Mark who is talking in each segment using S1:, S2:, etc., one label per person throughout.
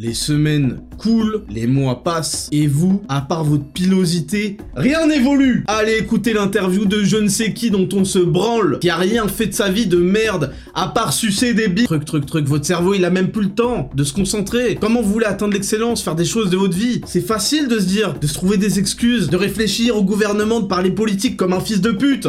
S1: Les semaines coulent, les mois passent, et vous, à part votre pilosité, rien n'évolue Allez écouter l'interview de je ne sais qui dont on se branle, qui a rien fait de sa vie de merde, à part sucer des billes. Truc, truc, truc, votre cerveau il a même plus le temps de se concentrer. Comment vous voulez atteindre l'excellence, faire des choses de votre vie? C'est facile de se dire, de se trouver des excuses, de réfléchir au gouvernement, de parler politique comme un fils de pute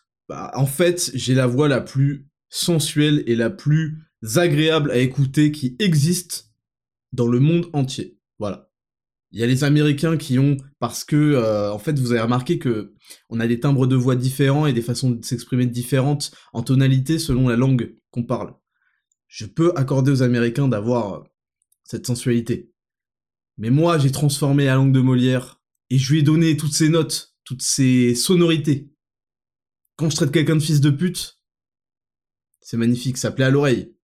S1: bah, en fait, j'ai la voix la plus sensuelle et la plus agréable à écouter qui existe dans le monde entier. Voilà. Il y a les Américains qui ont, parce que, euh, en fait, vous avez remarqué que on a des timbres de voix différents et des façons de s'exprimer différentes en tonalité selon la langue qu'on parle. Je peux accorder aux Américains d'avoir cette sensualité. Mais moi, j'ai transformé la langue de Molière et je lui ai donné toutes ces notes, toutes ces sonorités. Quand je traite quelqu'un de fils de pute, c'est magnifique, ça plaît à l'oreille.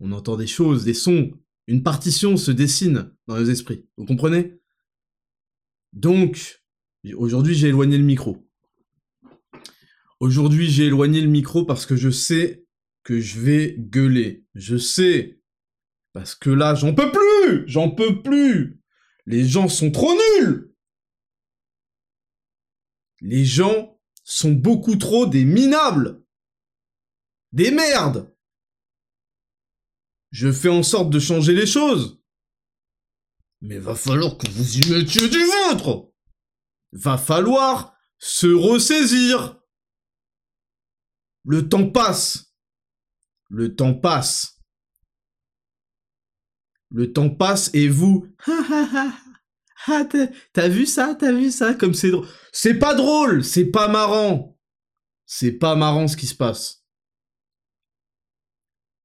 S1: On entend des choses, des sons, une partition se dessine dans les esprits. Vous comprenez? Donc, aujourd'hui j'ai éloigné le micro. Aujourd'hui j'ai éloigné le micro parce que je sais que je vais gueuler. Je sais. Parce que là, j'en peux plus J'en peux plus Les gens sont trop nuls Les gens sont beaucoup trop des minables. Des merdes. Je fais en sorte de changer les choses. Mais va falloir que vous y mettiez du vôtre. Va falloir se ressaisir. Le temps passe. Le temps passe. Le temps passe et vous... Ah, t'as vu ça T'as vu ça Comme c'est drôle. C'est pas drôle C'est pas marrant C'est pas marrant ce qui se passe.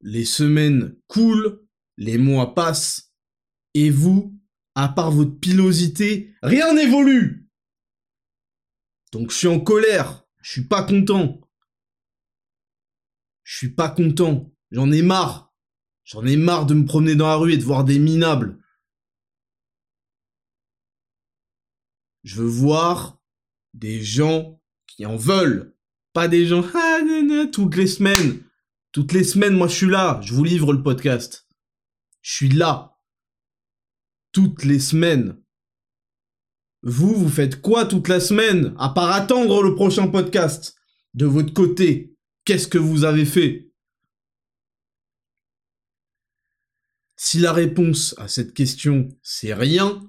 S1: Les semaines coulent, les mois passent, et vous, à part votre pilosité, rien n'évolue Donc je suis en colère, je suis pas content. Je suis pas content, j'en ai marre. J'en ai marre de me promener dans la rue et de voir des minables. Je veux voir des gens qui en veulent. Pas des gens, ah, toutes les semaines. Toutes les semaines, moi, je suis là. Je vous livre le podcast. Je suis là. Toutes les semaines. Vous, vous faites quoi toute la semaine À part attendre le prochain podcast. De votre côté, qu'est-ce que vous avez fait? Si la réponse à cette question, c'est rien,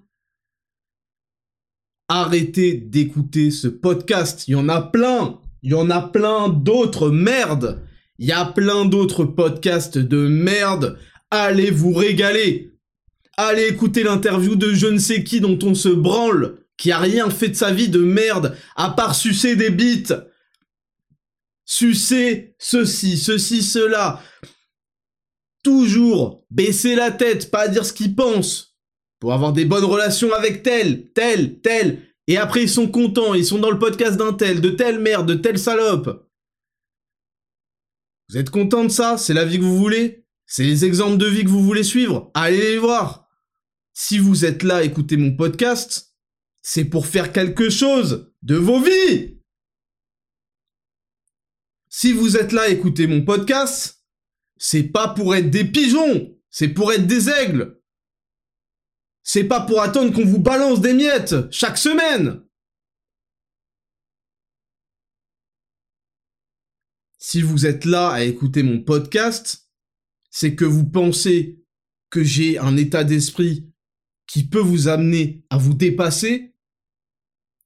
S1: arrêtez d'écouter ce podcast. Il y en a plein. Il y en a plein d'autres. Merde. Il y a plein d'autres podcasts de merde. Allez vous régaler. Allez écouter l'interview de je ne sais qui dont on se branle, qui a rien fait de sa vie de merde, à part sucer des bites. Sucer ceci, ceci, cela. Toujours baisser la tête, pas dire ce qu'il pense pour avoir des bonnes relations avec tel, tel, tel. Et après, ils sont contents, ils sont dans le podcast d'un tel, de telle merde, de telle salope. Vous êtes content de ça? C'est la vie que vous voulez? C'est les exemples de vie que vous voulez suivre? Allez les voir. Si vous êtes là à écouter mon podcast, c'est pour faire quelque chose de vos vies. Si vous êtes là à écouter mon podcast, c'est pas pour être des pigeons, c'est pour être des aigles c'est pas pour attendre qu'on vous balance des miettes chaque semaine. Si vous êtes là à écouter mon podcast, c'est que vous pensez que j'ai un état d'esprit qui peut vous amener à vous dépasser,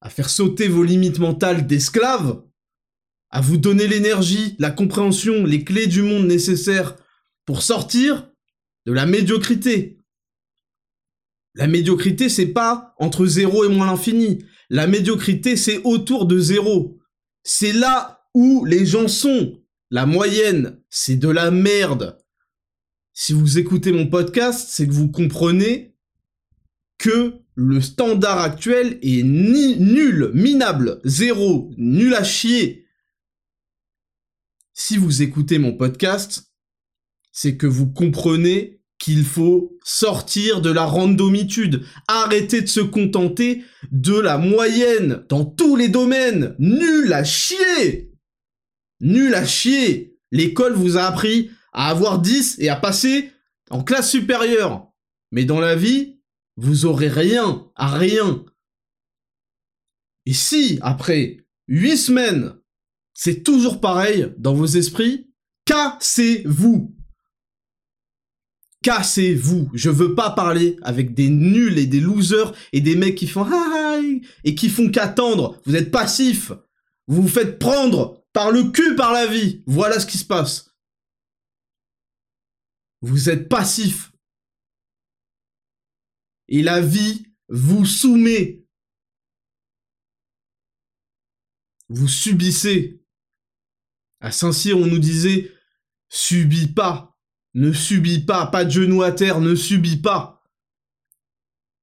S1: à faire sauter vos limites mentales d'esclaves, à vous donner l'énergie, la compréhension, les clés du monde nécessaires pour sortir de la médiocrité, la médiocrité, c'est pas entre 0 et moins l'infini. La médiocrité, c'est autour de 0. C'est là où les gens sont. La moyenne, c'est de la merde. si vous écoutez mon podcast, c'est que vous comprenez que le standard actuel est ni nul, minable, zéro, nul à chier. Si vous écoutez mon podcast, c'est que vous comprenez qu'il faut sortir de la randomitude, arrêter de se contenter de la moyenne dans tous les domaines. Nul à chier Nul à chier L'école vous a appris à avoir 10 et à passer en classe supérieure. Mais dans la vie, vous aurez rien, à rien. Et si, après 8 semaines, c'est toujours pareil dans vos esprits, cassez-vous. Cassez-vous. Je veux pas parler avec des nuls et des losers et des mecs qui font et qui font qu'attendre. Vous êtes passif. Vous vous faites prendre par le cul par la vie. Voilà ce qui se passe. Vous êtes passif. Et la vie vous soumet. Vous subissez. À Saint-Cyr, on nous disait, subis pas, ne subis pas, pas de genoux à terre, ne subis pas.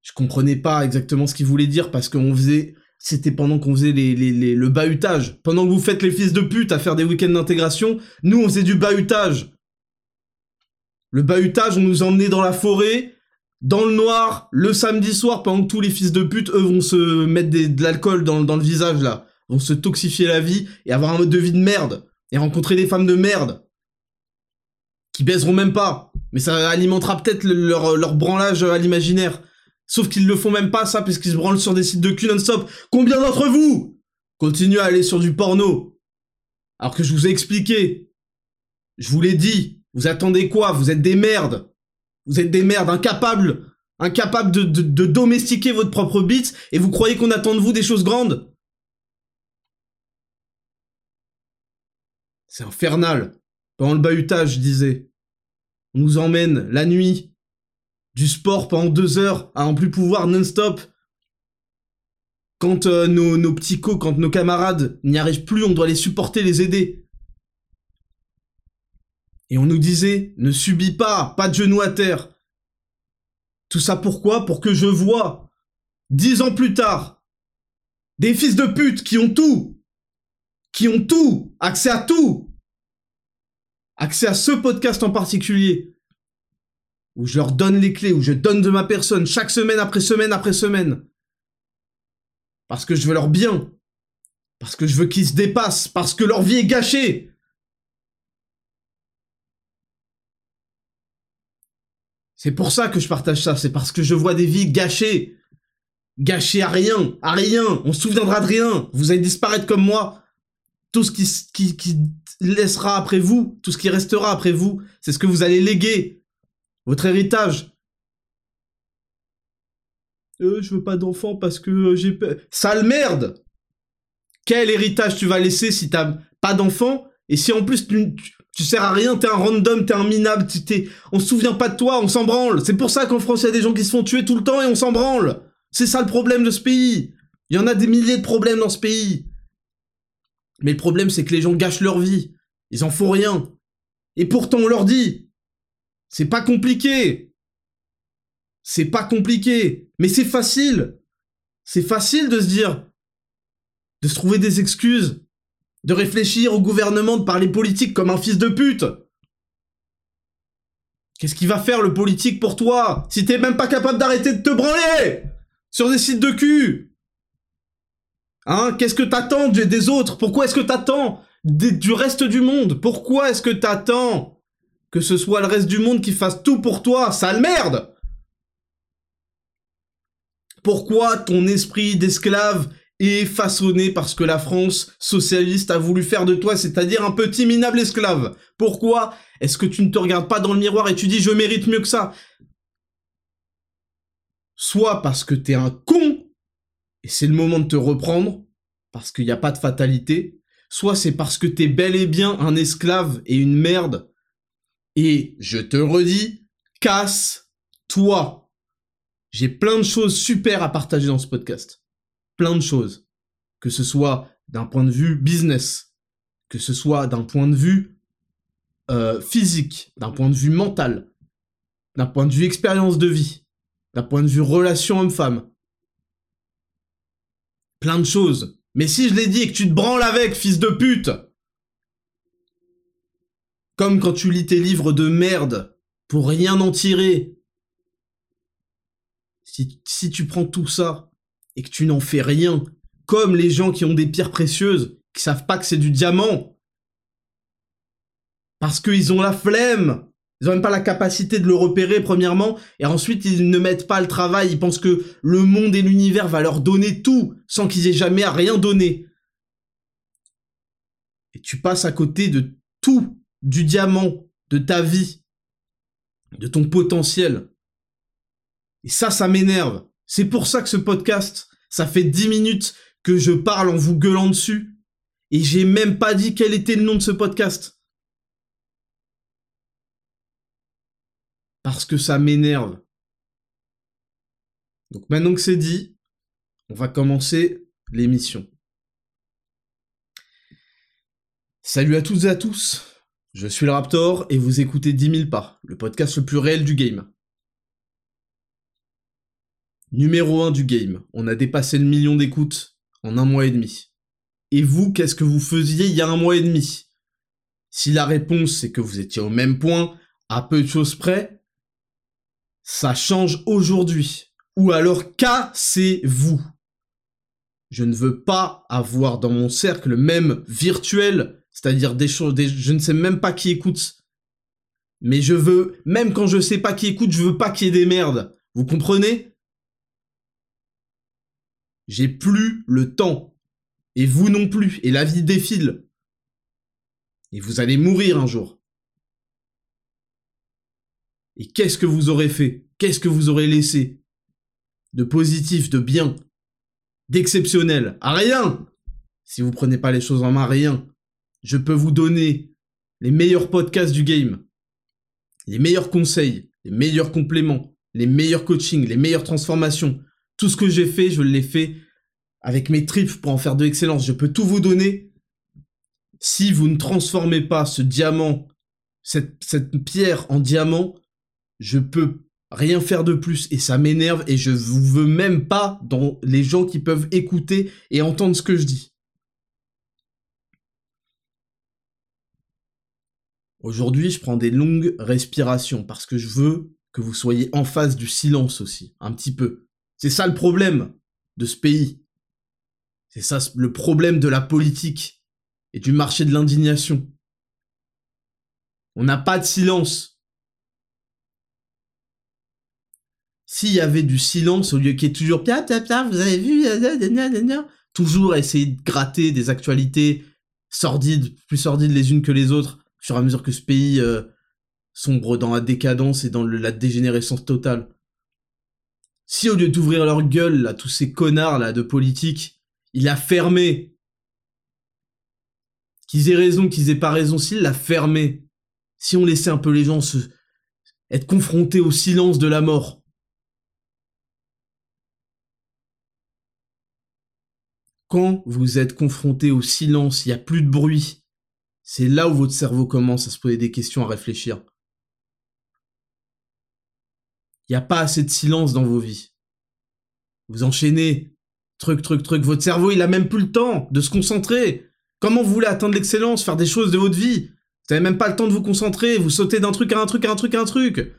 S1: Je comprenais pas exactement ce qu'il voulait dire parce qu'on faisait, c'était pendant qu'on faisait les, le bahutage. Pendant que vous faites les fils de pute à faire des week-ends d'intégration, nous on faisait du bahutage. Le bahutage, on nous emmenait dans la forêt, dans le noir, le samedi soir, pendant que tous les fils de pute, eux, vont se mettre de l'alcool dans le visage, là. Vont se toxifier la vie et avoir un mode de vie de merde. Et rencontrer des femmes de merde. Qui baiseront même pas. Mais ça alimentera peut-être leur, leur branlage à l'imaginaire. Sauf qu'ils le font même pas, ça, puisqu'ils se branlent sur des sites de cul non-stop. Combien d'entre vous continuent à aller sur du porno? Alors que je vous ai expliqué. Je vous l'ai dit. Vous attendez quoi? Vous êtes des merdes. Vous êtes des merdes incapables, incapables de, de, domestiquer votre propre bite et vous croyez qu'on attend de vous des choses grandes? C'est infernal. Pendant le bahutage, je disais. On nous emmène la nuit. Du sport pendant deux heures à en plus pouvoir non-stop. Quand euh, nos, petits co, quand nos camarades n'y arrivent plus, on doit les supporter, les aider. Et on nous disait, ne subis pas, pas de genoux à terre. Tout ça pourquoi? Pour que je vois, dix ans plus tard, des fils de pute qui ont tout, qui ont tout, accès à tout, accès à ce podcast en particulier, où je leur donne les clés, où je donne de ma personne chaque semaine après semaine après semaine. Parce que je veux leur bien. Parce que je veux qu'ils se dépassent. Parce que leur vie est gâchée. C'est pour ça que je partage ça, c'est parce que je vois des vies gâchées. Gâchées à rien, à rien, on se souviendra de rien, vous allez disparaître comme moi. Tout ce qui, qui, qui laissera après vous, tout ce qui restera après vous, c'est ce que vous allez léguer. Votre héritage. Euh, je veux pas d'enfant parce que euh, j'ai peur. Sale merde Quel héritage tu vas laisser si t'as pas d'enfant? Et si en plus tu, tu sers à rien, t'es un random, t'es un minable, t'es... on se souvient pas de toi, on s'en branle. C'est pour ça qu'en France, il y a des gens qui se font tuer tout le temps et on s'en branle. C'est ça le problème de ce pays. Il y en a des milliers de problèmes dans ce pays. Mais le problème, c'est que les gens gâchent leur vie. Ils en font rien. Et pourtant, on leur dit. C'est pas compliqué. C'est pas compliqué. Mais c'est facile. C'est facile de se dire. De se trouver des excuses de réfléchir au gouvernement, de parler politique comme un fils de pute. Qu'est-ce qu'il va faire le politique pour toi si t'es même pas capable d'arrêter de te branler sur des sites de cul? Hein Qu'est-ce que t'attends des autres? Pourquoi est-ce que t'attends du reste du monde? Pourquoi est-ce que t'attends que ce soit le reste du monde qui fasse tout pour toi Sale merde? Pourquoi ton esprit d'esclave et façonné parce que la France socialiste a voulu faire de toi, c'est-à-dire un petit minable esclave? Pourquoi est-ce que tu ne te regardes pas dans le miroir et tu dis je mérite mieux que ça? Soit parce que t'es un con, et c'est le moment de te reprendre, parce qu'il n'y a pas de fatalité, soit c'est parce que t'es bel et bien un esclave et une merde, et je te redis, casse-toi. J'ai plein de choses super à partager dans ce podcast. Plein de choses. Que ce soit d'un point de vue business, que ce soit d'un point de vue euh, physique, d'un point de vue mental, d'un point de vue expérience de vie, d'un point de vue relation homme-femme. Plein de choses. Mais si je l'ai dit et que tu te branles avec, fils de pute Comme quand tu lis tes livres de merde pour rien en tirer. Si, si tu prends tout ça et que tu n'en fais rien, comme les gens qui ont des pierres précieuses, qui savent pas que c'est du diamant, parce qu'ils ont la flemme. Ils ont même pas la capacité de le repérer, premièrement. Et ensuite, ils ne mettent pas le travail. Ils pensent que le monde et l'univers va leur donner tout, sans qu'ils aient jamais à rien donné. Et tu passes à côté de tout, du diamant, de ta vie, de ton potentiel. Et ça, ça m'énerve. C'est pour ça que ce podcast, ça fait 10 minutes que je parle en vous gueulant dessus. Et j'ai même pas dit quel était le nom de ce podcast. Parce que ça m'énerve. Donc maintenant que c'est dit, on va commencer l'émission. Salut à toutes et à tous, je suis le Raptor et vous écoutez 10 000 pas, le podcast le plus réel du game. Numéro 1 du game, on a dépassé le million d'écoutes en un mois et demi. Et vous, qu'est-ce que vous faisiez il y a un mois et demi? Si la réponse c'est que vous étiez au même point, à peu de choses près, ça change aujourd'hui. Ou alors cassez-vous. Je ne veux pas avoir dans mon cercle même virtuel, c'est-à-dire des choses, je ne sais même pas qui écoute. Mais je veux, même quand je sais pas qui écoute, je veux pas qu'il y ait des merdes. Vous comprenez? J'ai plus le temps. Et vous non plus. Et la vie défile. Et vous allez mourir un jour. Et qu'est-ce que vous aurez fait? Qu'est-ce que vous aurez laissé? De positif, de bien, d'exceptionnel? À rien Si vous prenez pas les choses en main, rien. Je peux vous donner les meilleurs podcasts du game, les meilleurs conseils, les meilleurs compléments, les meilleurs coachings, les meilleures transformations. Tout ce que j'ai fait, je l'ai fait avec mes tripes pour en faire de l'excellence. Je peux tout vous donner. Si vous ne transformez pas ce diamant, cette pierre en diamant, je peux rien faire de plus et ça m'énerve et je vous veux même pas dans les gens qui peuvent écouter et entendre ce que je dis. Aujourd'hui, je prends des longues respirations parce que je veux que vous soyez en face du silence aussi, un petit peu. C'est ça le problème de ce pays. C'est ça le problème de la politique et du marché de l'indignation. On n'a pas de silence. S'il y avait du silence au lieu qu'il y ait toujours vous avez vu, toujours essayer de gratter des actualités sordides, plus sordides les unes que les autres, et à mesure que ce pays euh, sombre dans la décadence et dans la dégénérescence totale. Si au lieu d'ouvrir leur gueule, là, tous ces connards là de politique, il a fermé, qu'ils aient raison, qu'ils aient pas raison, s'il l'a fermé, si on laissait un peu les gens se être confrontés au silence de la mort, Quand vous êtes confronté au silence, il n'y a plus de bruit, c'est là où votre cerveau commence à se poser des questions, à réfléchir. Il n'y a pas assez de silence dans vos vies. Vous enchaînez, truc, truc, truc. Votre cerveau, il a même plus le temps de se concentrer. Comment vous voulez atteindre l'excellence, faire des choses de votre vie? Vous n'avez même pas le temps de vous concentrer, vous sautez d'un truc à un truc à un truc à un truc.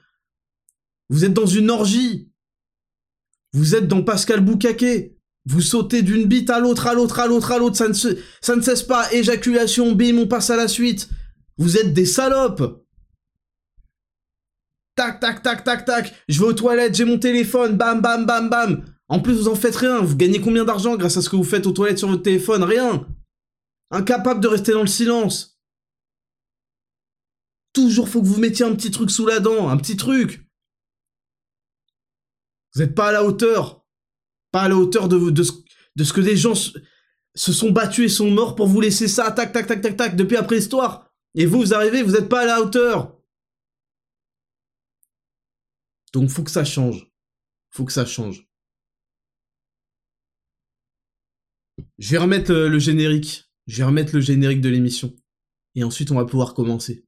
S1: Vous êtes dans une orgie. Vous êtes dans Pascal Boucaquet. Vous sautez d'une bite à l'autre, à l'autre, à l'autre, à l'autre, ça ne, cesse pas. Éjaculation, bim, on passe à la suite. Vous êtes des salopes. Tac, tac, tac, tac, tac. Je vais aux toilettes, j'ai mon téléphone, bam, bam, bam, bam. En plus, vous en faites rien. Vous gagnez combien d'argent grâce à ce que vous faites aux toilettes sur votre téléphone? Rien. Incapable de rester dans le silence. Toujours faut que vous mettiez un petit truc sous la dent, un petit truc. Vous n'êtes pas à la hauteur à la hauteur de, ce, que des gens se, sont battus et sont morts pour vous laisser ça, tac, tac, tac, tac, tac, depuis après l'histoire. Et vous, vous arrivez, vous n'êtes pas à la hauteur. Donc faut que ça change. Faut que ça change. Je vais remettre le générique. Je vais remettre le générique de l'émission. Et ensuite, on va pouvoir commencer.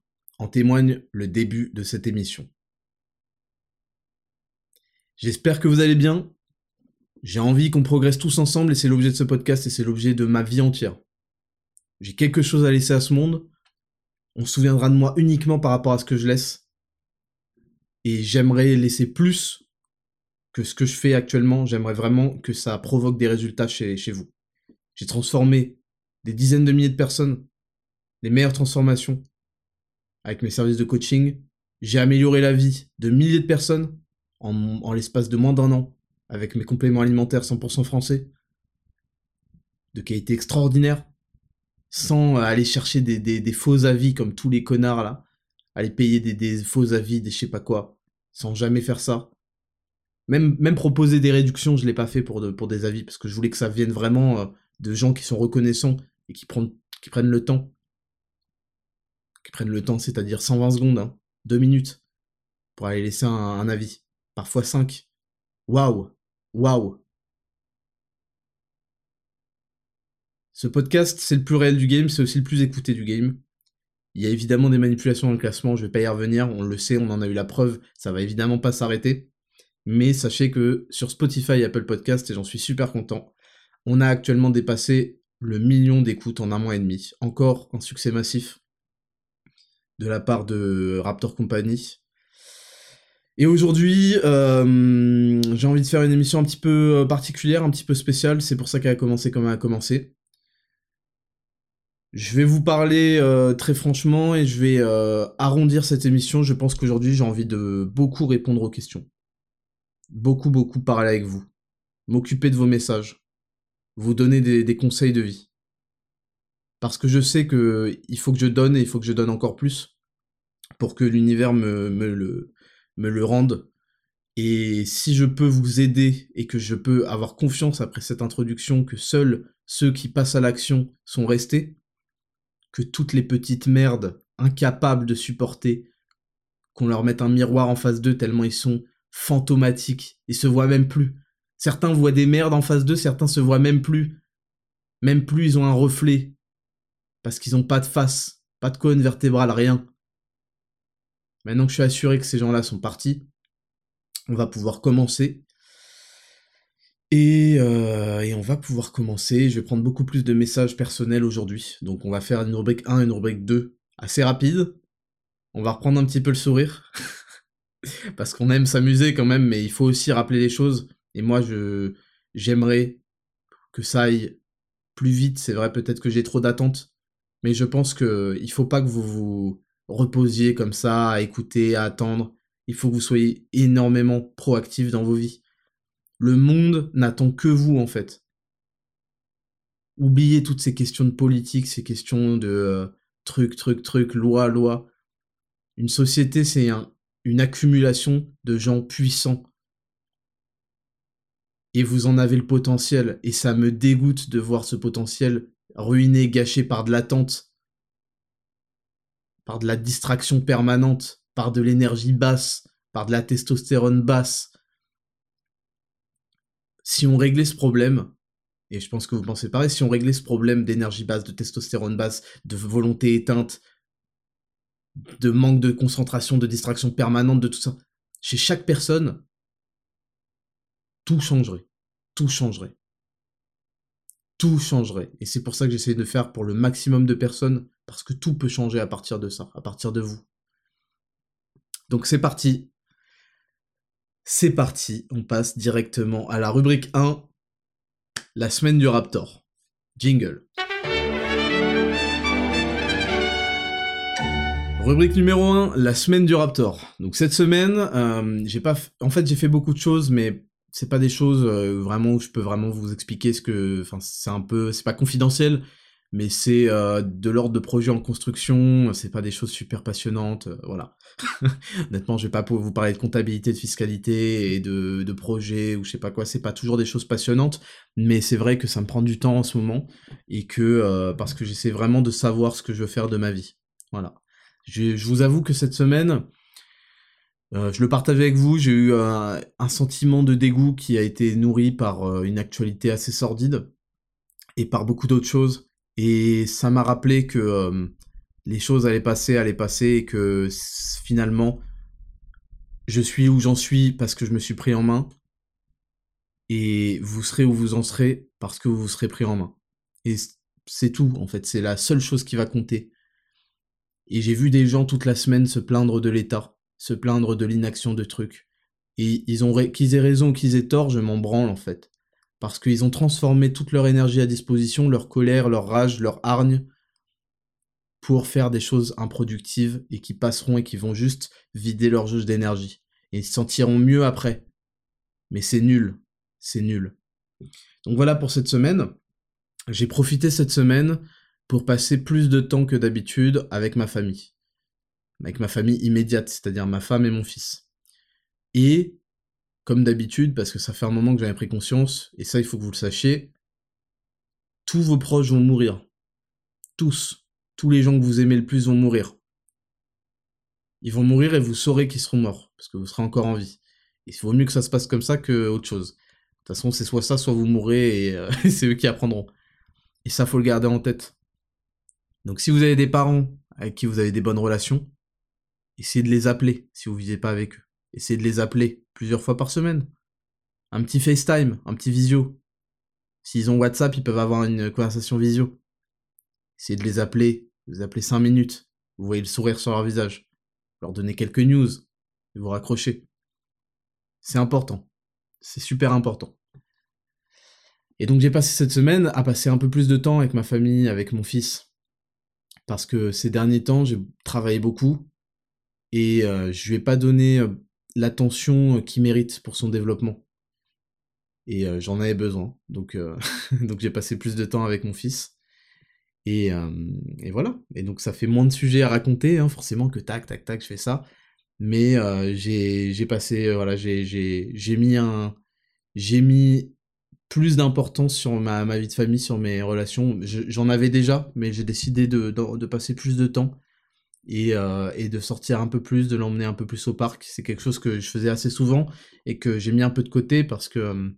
S1: En témoigne le début de cette émission. J'espère que vous allez bien. J'ai envie qu'on progresse tous ensemble et c'est l'objet de ce podcast et c'est l'objet de ma vie entière. J'ai quelque chose à laisser à ce monde. On se souviendra de moi uniquement par rapport à ce que je laisse. Et j'aimerais laisser plus que ce que je fais actuellement. J'aimerais vraiment que ça provoque des résultats chez, chez vous. J'ai transformé des dizaines de milliers de personnes, les meilleures transformations, avec mes services de coaching. J'ai amélioré la vie de milliers de personnes en, l'espace de moins d'un an avec mes compléments alimentaires 100% français, de qualité extraordinaire, sans aller chercher des, faux avis comme tous les connards là, aller payer des, faux avis, des je sais pas quoi, sans jamais faire ça. Même, proposer des réductions, je l'ai pas fait pour, des avis, parce que je voulais que ça vienne vraiment euh, de gens qui sont reconnaissants et qui prennent le temps qui prennent le temps, c'est-à-dire 120 secondes, hein, 2 minutes, pour aller laisser un, avis. Parfois 5. Waouh Waouh Ce podcast, c'est le plus réel du game, c'est aussi le plus écouté du game. Il y a évidemment des manipulations dans le classement, je vais pas y revenir, on le sait, on en a eu la preuve, ça va évidemment pas s'arrêter. Mais sachez que sur Spotify et Apple Podcast, et j'en suis super content, on a actuellement dépassé le million d'écoutes en un mois et demi. Encore un succès massif de la part de Raptor Company. Et aujourd'hui, euh, j'ai envie de faire une émission un petit peu euh, particulière, un petit peu spéciale, c'est pour ça qu'elle a commencé comme elle a commencé. Je vais vous parler euh, très franchement et je vais arrondir cette émission. Je pense qu'aujourd'hui, j'ai envie de beaucoup répondre aux questions. Beaucoup, beaucoup parler avec vous. M'occuper de vos messages. Vous donner des conseils de vie parce que je sais que il faut que je donne et il faut que je donne encore plus pour que l'univers me, le, rende. Et si je peux vous aider et que je peux avoir confiance après cette introduction que seuls ceux qui passent à l'action sont restés, que toutes les petites merdes incapables de supporter, qu'on leur mette un miroir en face d'eux tellement ils sont fantomatiques, ils se voient même plus. Certains voient des merdes en face d'eux, certains se voient même plus. Même plus ils ont un reflet, parce qu'ils n'ont pas de face, pas de colonne vertébrale, rien. Maintenant que je suis assuré que ces gens-là sont partis, on va pouvoir commencer. Et, euh, et, on va pouvoir commencer. Je vais prendre beaucoup plus de messages personnels aujourd'hui. Donc on va faire une rubrique 1 et une rubrique 2 assez rapide. On va reprendre un petit peu le sourire. Parce qu'on aime s'amuser quand même, mais il faut aussi rappeler les choses. Et moi, je j'aimerais que ça aille plus vite. C'est vrai, peut-être que j'ai trop d'attentes mais je pense que il faut pas que vous vous reposiez comme ça, à écouter, à attendre. Il faut que vous soyez énormément proactif dans vos vies. Le monde n'attend que vous, en fait. Oubliez toutes ces questions de politique, ces questions de euh, truc, truc, truc, loi, loi. Une société, c'est un, une accumulation de gens puissants. Et vous en avez le potentiel, et ça me dégoûte de voir ce potentiel ruiné, gâché par de l'attente, par de la distraction permanente, par de l'énergie basse, par de la testostérone basse. Si on réglait ce problème, et je pense que vous pensez pareil, si on réglait ce problème d'énergie basse, de testostérone basse, de volonté éteinte, de manque de concentration, de distraction permanente, de tout ça, chez chaque personne, tout changerait. Tout changerait tout changerait. Et c'est pour ça que j'essaie de faire pour le maximum de personnes, parce que tout peut changer à partir de ça, à partir de vous. Donc c'est parti. C'est parti, on passe directement à la rubrique 1, la semaine du Raptor. Jingle. Rubrique numéro 1, la semaine du Raptor. Donc cette semaine, euh, j'ai en fait j'ai fait beaucoup de choses, mais c'est pas des choses euh, vraiment où je peux vraiment vous expliquer ce que, enfin, c'est un peu, c'est pas confidentiel, mais c'est euh, de l'ordre de projets en construction, c'est pas des choses super passionnantes, euh, voilà. Honnêtement, je vais pas vous parler de comptabilité, de fiscalité et de, de projets ou je sais pas quoi, c'est pas toujours des choses passionnantes, mais c'est vrai que ça me prend du temps en ce moment et que euh, parce que j'essaie vraiment de savoir ce que je veux faire de ma vie. Voilà. Je, vous avoue que cette semaine, je le partage avec vous, j'ai eu un, sentiment de dégoût qui a été nourri par une actualité assez sordide et par beaucoup d'autres choses. Et ça m'a rappelé que les choses allaient passer, allaient passer, et que finalement, je suis où j'en suis parce que je me suis pris en main. Et vous serez où vous en serez parce que vous vous serez pris en main. Et c'est tout, en fait. C'est la seule chose qui va compter. Et j'ai vu des gens toute la semaine se plaindre de l'État, se plaindre de l'inaction de trucs. Et ils ont qu'ils aient raison ou qu'ils aient tort, je m'en branle, en fait parce qu'ils ont transformé toute leur énergie à disposition, leur colère, leur rage, leur hargne, pour faire des choses improductives et qui passeront et qui vont juste vider leur jauge d'énergie. Et ils se sentiront mieux après. Mais c'est nul. C'est nul. Donc voilà pour cette semaine. J'ai profité cette semaine pour passer plus de temps que d'habitude avec ma famille. Avec ma famille immédiate, c'est-à-dire ma femme et mon fils. Et comme d'habitude, parce que ça fait un moment que j'avais pris conscience, et ça il faut que vous le sachiez, tous vos proches vont mourir. Tous. Tous les gens que vous aimez le plus vont mourir. Ils vont mourir et vous saurez qu'ils seront morts, parce que vous serez encore en vie. Et il vaut mieux que ça se passe comme ça que autre chose. De toute façon, c'est soit ça, soit vous mourrez et, euh, c'est eux qui apprendront. Et ça, faut le garder en tête. Donc si vous avez des parents avec qui vous avez des bonnes relations, essayez de les appeler si vous vivez pas avec eux. Essayez de les appeler plusieurs fois par semaine. Un petit FaceTime, un petit visio. S'ils ont WhatsApp, ils peuvent avoir une conversation visio. Essayez de les appeler, vous appelez 5 minutes. Vous voyez le sourire sur leur visage. Leur donner quelques news. Et vous raccrochez. C'est important. C'est super important. Et donc j'ai passé cette semaine à passer un peu plus de temps avec ma famille, avec mon fils. Parce que ces derniers temps, j'ai travaillé beaucoup. Et euh, je lui ai pas donné euh, l'attention euh, qu'il mérite pour son développement. Et euh, j'en avais besoin. Donc, euh, donc j'ai passé plus de temps avec mon fils. Et, et, voilà. Et donc ça fait moins de sujets à raconter, hein, forcément, que tac, tac, tac, je fais ça. Mais j'ai passé, voilà, j'ai mis un... J'ai mis plus d'importance sur ma, ma, vie de famille, sur mes relations. J'en avais déjà, mais j'ai décidé de, de, de, passer plus de temps euh, et, de sortir un peu plus, de l'emmener un peu plus au parc. C'est quelque chose que je faisais assez souvent et que j'ai mis un peu de côté parce que euh,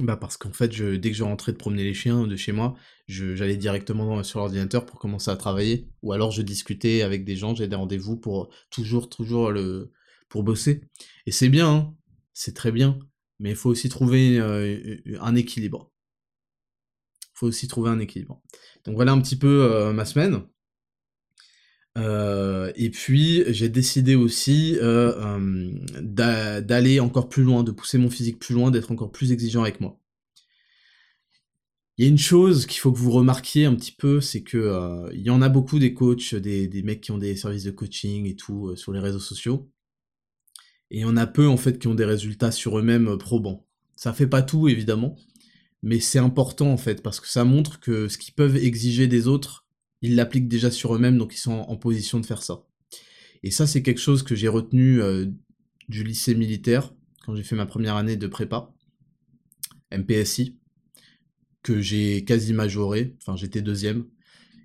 S1: bah parce qu'en fait, je, dès que je rentrais de promener les chiens de chez moi, j'allais directement sur l'ordinateur pour commencer à travailler, ou alors je discutais avec des gens, j'ai des rendez-vous pour toujours, toujours le pour bosser. Et c'est bien, hein. c'est très bien, mais il faut aussi trouver euh, un équilibre. Il faut aussi trouver un équilibre. Donc voilà un petit peu ma semaine. Euh, et puis j'ai décidé aussi euh, euh, d'aller encore plus loin, de pousser mon physique plus loin, d'être encore plus exigeant avec moi. Il y a une chose qu'il faut que vous remarquiez un petit peu, c'est que il y en a beaucoup des coachs, des, des, mecs qui ont des services de coaching et tout sur les réseaux sociaux, et il y en a peu en fait qui ont des résultats sur eux-mêmes probants. Ça fait pas tout évidemment, mais c'est important en fait parce que ça montre que ce qu'ils peuvent exiger des autres ils l'appliquent déjà sur eux-mêmes, donc ils sont en, position de faire ça. Et ça, c'est quelque chose que j'ai retenu euh, du lycée militaire, quand j'ai fait ma première année de prépa, MPSI, que j'ai quasi majoré, enfin j'étais deuxième,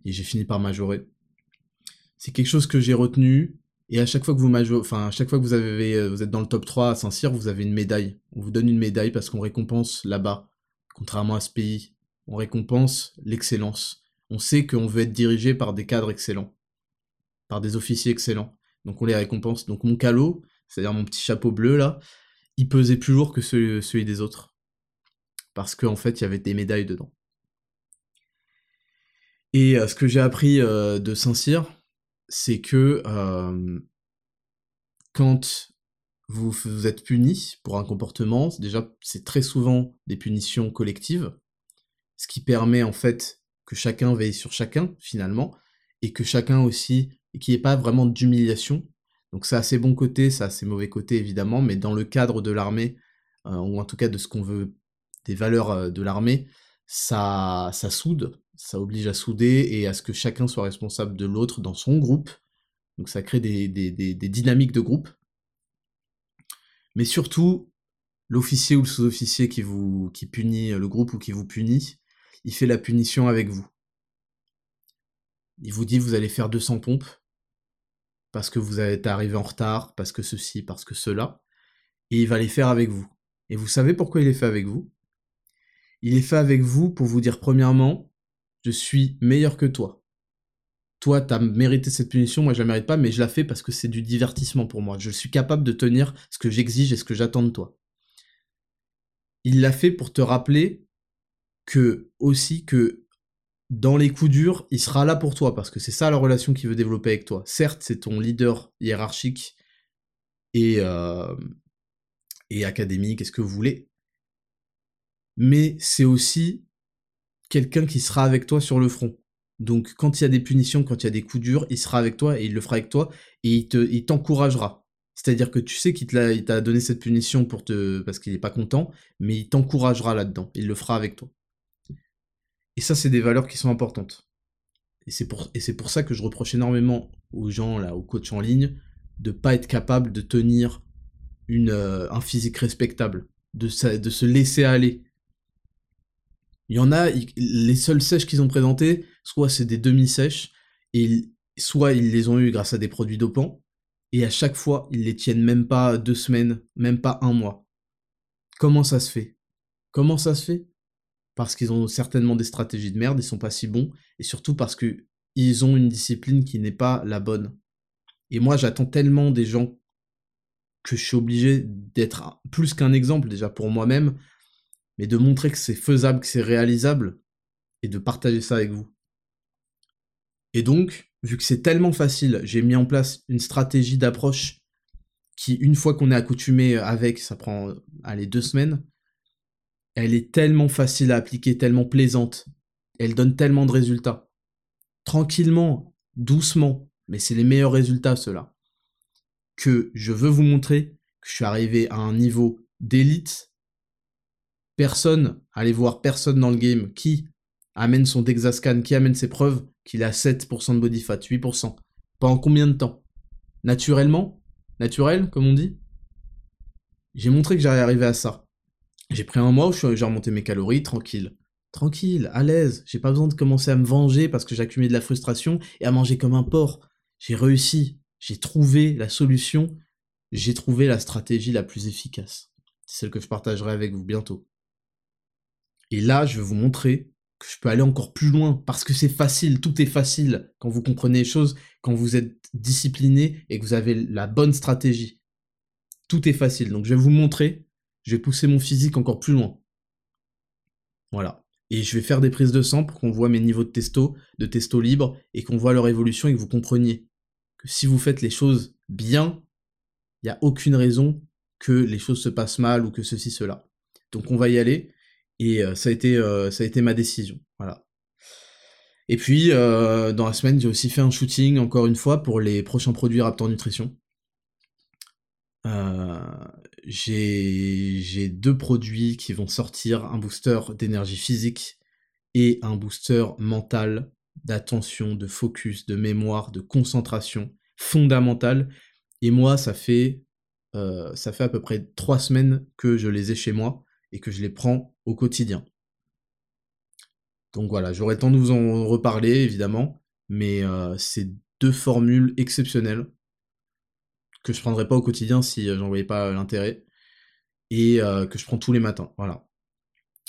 S1: et j'ai fini par majorer. C'est quelque chose que j'ai retenu, et à chaque fois que vous à chaque fois que vous êtes dans le top 3 à Saint-Cyr, vous avez une médaille. On vous donne une médaille parce qu'on récompense là-bas, contrairement à ce pays. On récompense l'excellence on sait qu'on veut être dirigé par des cadres excellents, par des officiers excellents. Donc on les récompense. Donc mon calot, c'est-à-dire mon petit chapeau bleu là, il pesait plus lourd que celui, des autres. Parce qu'en fait, il y avait des médailles dedans. Et euh, ce que j'ai appris euh, de Saint-Cyr, c'est que euh, quand vous, vous, êtes puni pour un comportement, déjà c'est très souvent des punitions collectives, ce qui permet en fait que chacun veille sur chacun, finalement, et que chacun aussi, et qu'il n'y ait pas vraiment d'humiliation. Donc ça a ses bons côtés, ça a ses mauvais côtés, évidemment, mais dans le cadre de l'armée, euh, ou en tout cas de ce qu'on veut, des valeurs euh, de l'armée, ça, ça soude, ça oblige à souder et à ce que chacun soit responsable de l'autre dans son groupe. Donc ça crée des, des dynamiques de groupe. Mais surtout, l'officier ou le sous-officier qui vous qui punit le groupe ou qui vous punit, il fait la punition avec vous. Il vous dit vous allez faire 200 pompes parce que vous êtes arrivé en retard, parce que ceci, parce que cela, et il va les faire avec vous. Et vous savez pourquoi il les fait avec vous? Il les fait avec vous pour vous dire premièrement, je suis meilleur que toi. Toi, tu as mérité cette punition, moi je la mérite pas, mais je la fais parce que c'est du divertissement pour moi. Je suis capable de tenir ce que j'exige et ce que j'attends de toi. Il l'a fait pour te rappeler que aussi que dans les coups durs, il sera là pour toi parce que c'est ça la relation qu'il veut développer avec toi. Certes, c'est ton leader hiérarchique et, euh, et académique, est-ce que vous voulez, mais c'est aussi quelqu'un qui sera avec toi sur le front. Donc quand il y a des punitions, quand il y a des coups durs, il sera avec toi et il le fera avec toi et il te, il t'encouragera. C'est-à-dire que tu sais qu'il t'a donné cette punition pour te, parce qu'il n'est pas content, mais il t'encouragera là-dedans. Il le fera avec toi. Et ça, c'est des valeurs qui sont importantes. Et c'est pour, pour ça que je reproche énormément aux gens, là, aux coachs en ligne, de pas être capable de tenir une, euh, un physique respectable, de, se laisser aller. Il y en a, les seules sèches qu'ils ont présentées, soit c'est des demi-sèches, et soit ils les ont eu grâce à des produits dopants, et à chaque fois, ils les tiennent même pas deux semaines, même pas un mois. Comment ça se fait? Comment ça se fait? Parce qu'ils ont certainement des stratégies de merde, ils sont pas si bons, et surtout parce que ils ont une discipline qui n'est pas la bonne. Et moi, j'attends tellement des gens que je suis obligé d'être plus qu'un exemple déjà pour moi-même, mais de montrer que c'est faisable, que c'est réalisable, et de partager ça avec vous. Et donc, vu que c'est tellement facile, j'ai mis en place une stratégie d'approche qui, une fois qu'on est accoutumé avec, ça prend, allez, deux semaines, elle est tellement facile à appliquer, tellement plaisante. Elle donne tellement de résultats. Tranquillement, doucement, mais c'est les meilleurs résultats ceux-là. Que je veux vous montrer que je suis arrivé à un niveau d'élite. Personne, allez voir personne dans le game qui amène son Dexascan, qui amène ses preuves qu'il a 7% de body fat, 8%. Pendant combien de temps? Naturellement? Naturel, comme on dit? J'ai montré que j'arrivais arrivé à ça. J'ai pris un mois où j'ai remonté mes calories, tranquille. Tranquille, à l'aise. J'ai pas besoin de commencer à me venger parce que j'accumulais de la frustration et à manger comme un porc. J'ai réussi. J'ai trouvé la solution. J'ai trouvé la stratégie la plus efficace. C'est celle que je partagerai avec vous bientôt. Et là, je vais vous montrer que je peux aller encore plus loin parce que c'est facile, tout est facile quand vous comprenez les choses, quand vous êtes discipliné et que vous avez la bonne stratégie. Tout est facile. Donc je vais vous montrer je vais pousser mon physique encore plus loin. Voilà. Et je vais faire des prises de sang pour qu'on voit mes niveaux de testo, de testo libre, et qu'on voit leur évolution et que vous compreniez que si vous faites les choses bien, il n'y a aucune raison que les choses se passent mal ou que ceci, cela. Donc on va y aller, et euh, ça, a été, euh, ça a été ma décision. Voilà. Et puis, euh, dans la semaine, j'ai aussi fait un shooting, encore une fois, pour les prochains produits Raptor Nutrition. Euh, j'ai deux produits qui vont sortir, un booster d'énergie physique et un booster mental, d'attention, de focus, de mémoire, de concentration fondamentale. Et moi, ça fait, euh, ça fait à peu près trois semaines que je les ai chez moi et que je les prends au quotidien. Donc voilà, j'aurai le temps de vous en reparler évidemment, mais euh, c'est deux formules exceptionnelles que je prendrais pas au quotidien si euh, j'en voyais pas l'intérêt et euh, que je prends tous les matins. Voilà.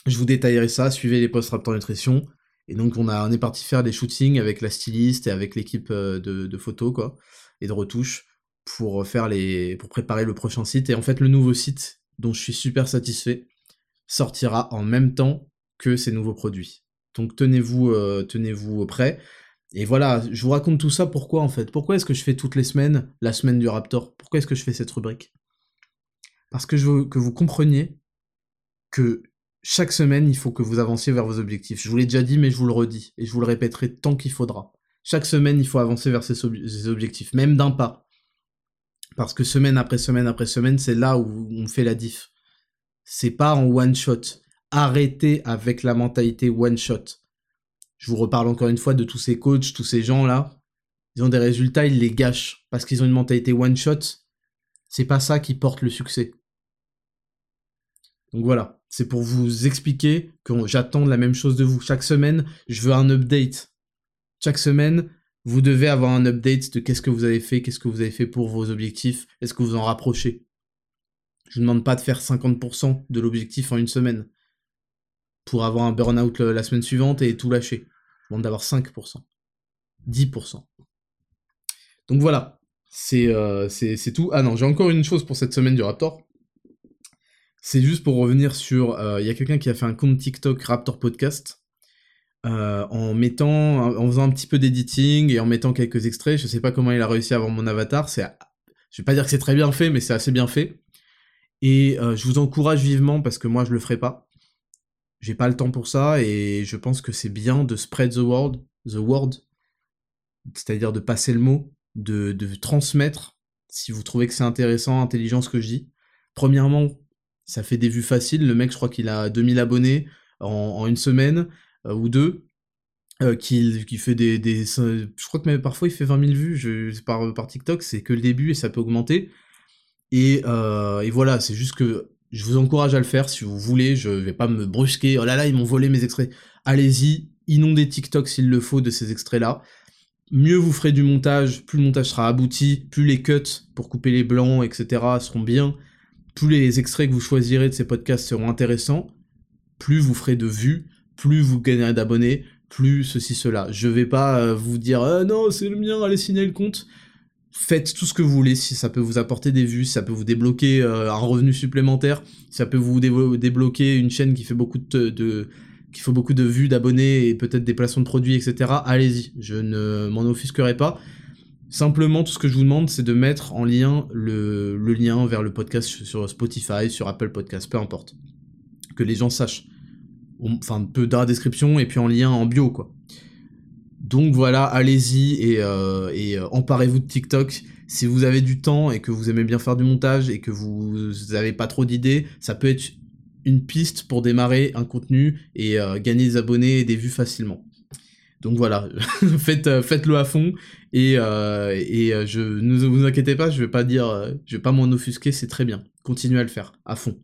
S1: Je vous détaillerai ça, suivez les posts Raptor Nutrition. Et donc on, a, on est parti faire des shootings avec la styliste et avec l'équipe euh, de, photos quoi et de retouches pour faire les pour préparer le prochain site. Et en fait le nouveau site dont je suis super satisfait sortira en même temps que ces nouveaux produits. Donc tenez-vous tenez-vous prêts. Et voilà, je vous raconte tout ça pourquoi en fait? Pourquoi est-ce que je fais toutes les semaines la semaine du Raptor? Pourquoi est-ce que je fais cette rubrique? Parce que je veux que vous compreniez que chaque semaine, il faut que vous avanciez vers vos objectifs. Je vous l'ai déjà dit, mais je vous le redis, et je vous le répéterai tant qu'il faudra. Chaque semaine, il faut avancer vers ces, objectifs, même d'un pas. Parce que semaine après semaine après semaine, c'est là où on fait la diff. C'est pas en one shot. Arrêtez avec la mentalité one shot Je vous reparle encore une fois de tous ces coachs, tous ces gens-là. Ils ont des résultats, ils les gâchent parce qu'ils ont une mentalité one shot. C'est pas ça qui porte le succès. Donc voilà, c'est pour vous expliquer que j'attends la même chose de vous. Chaque semaine, je veux un update. Chaque semaine, vous devez avoir un update de qu'est-ce que vous avez fait, qu'est-ce que vous avez fait pour vos objectifs, est-ce que vous en rapprochez. Je ne demande pas de faire 50% de l'objectif en une semaine pour avoir un burn-out la semaine suivante et tout lâcher. D'avoir 5%, 10%. Donc voilà, euh, c'est tout. Ah non, j'ai encore une chose pour cette semaine du Raptor. C'est juste pour revenir sur... Euh, il y a quelqu'un qui a fait un compte TikTok Raptor Podcast. Euh, en mettant, en faisant un petit peu d'editing et en mettant quelques extraits. Je sais pas comment il a réussi à avoir mon avatar. C'est, je vais pas dire que c'est très bien fait, mais c'est assez bien fait. Et je vous encourage vivement parce que moi je le ferai pas. J'ai pas le temps pour ça et je pense que c'est bien de spread the word, the word, c'est-à-dire de passer le mot, de, de transmettre. Si vous trouvez que c'est intéressant, intelligent ce que je dis. Premièrement, ça fait des vues faciles. Le mec, je crois qu'il a 2000 abonnés en, une semaine euh, ou deux. Euh, qui, qui, fait des, des, Je crois que même parfois il fait 20 000 vues je, par, par TikTok, c'est que le début et ça peut augmenter. Et, euh, et voilà, c'est juste que je vous encourage à le faire si vous voulez. Je vais pas me brusquer. Oh là là, ils m'ont volé mes extraits. Allez-y, inondez TikTok s'il le faut de ces extraits-là. Mieux vous ferez du montage, plus le montage sera abouti, plus les cuts pour couper les blancs, etc. seront bien, plus les extraits que vous choisirez de ces podcasts seront intéressants, plus vous ferez de vues, plus vous gagnerez d'abonnés, plus ceci, cela. Je vais pas euh, vous dire ah non, c'est le mien, allez signer le compte. Faites tout ce que vous voulez, si ça peut vous apporter des vues, si ça peut vous débloquer euh, un revenu supplémentaire, si ça peut vous débloquer une chaîne qui fait beaucoup de, vues, d'abonnés et peut-être des placements de produits, etc. Allez-y, je ne m'en offusquerai pas. Simplement, tout ce que je vous demande, c'est de mettre en lien le, lien vers le podcast sur Spotify, sur Apple Podcast, peu importe. Que les gens sachent. Enfin, peu dans la description et puis en lien en bio, quoi. Donc voilà, allez-y et, euh, euh, emparez-vous de TikTok. Si vous avez du temps et que vous aimez bien faire du montage et que vous n'avez pas trop d'idées, ça peut être une piste pour démarrer un contenu et euh, gagner des abonnés et des vues facilement. Donc voilà, faites, faites-le à fond et, je ne vous inquiétez pas, je vais pas dire, je vais pas m'en offusquer, c'est très bien. Continuez à le faire à fond.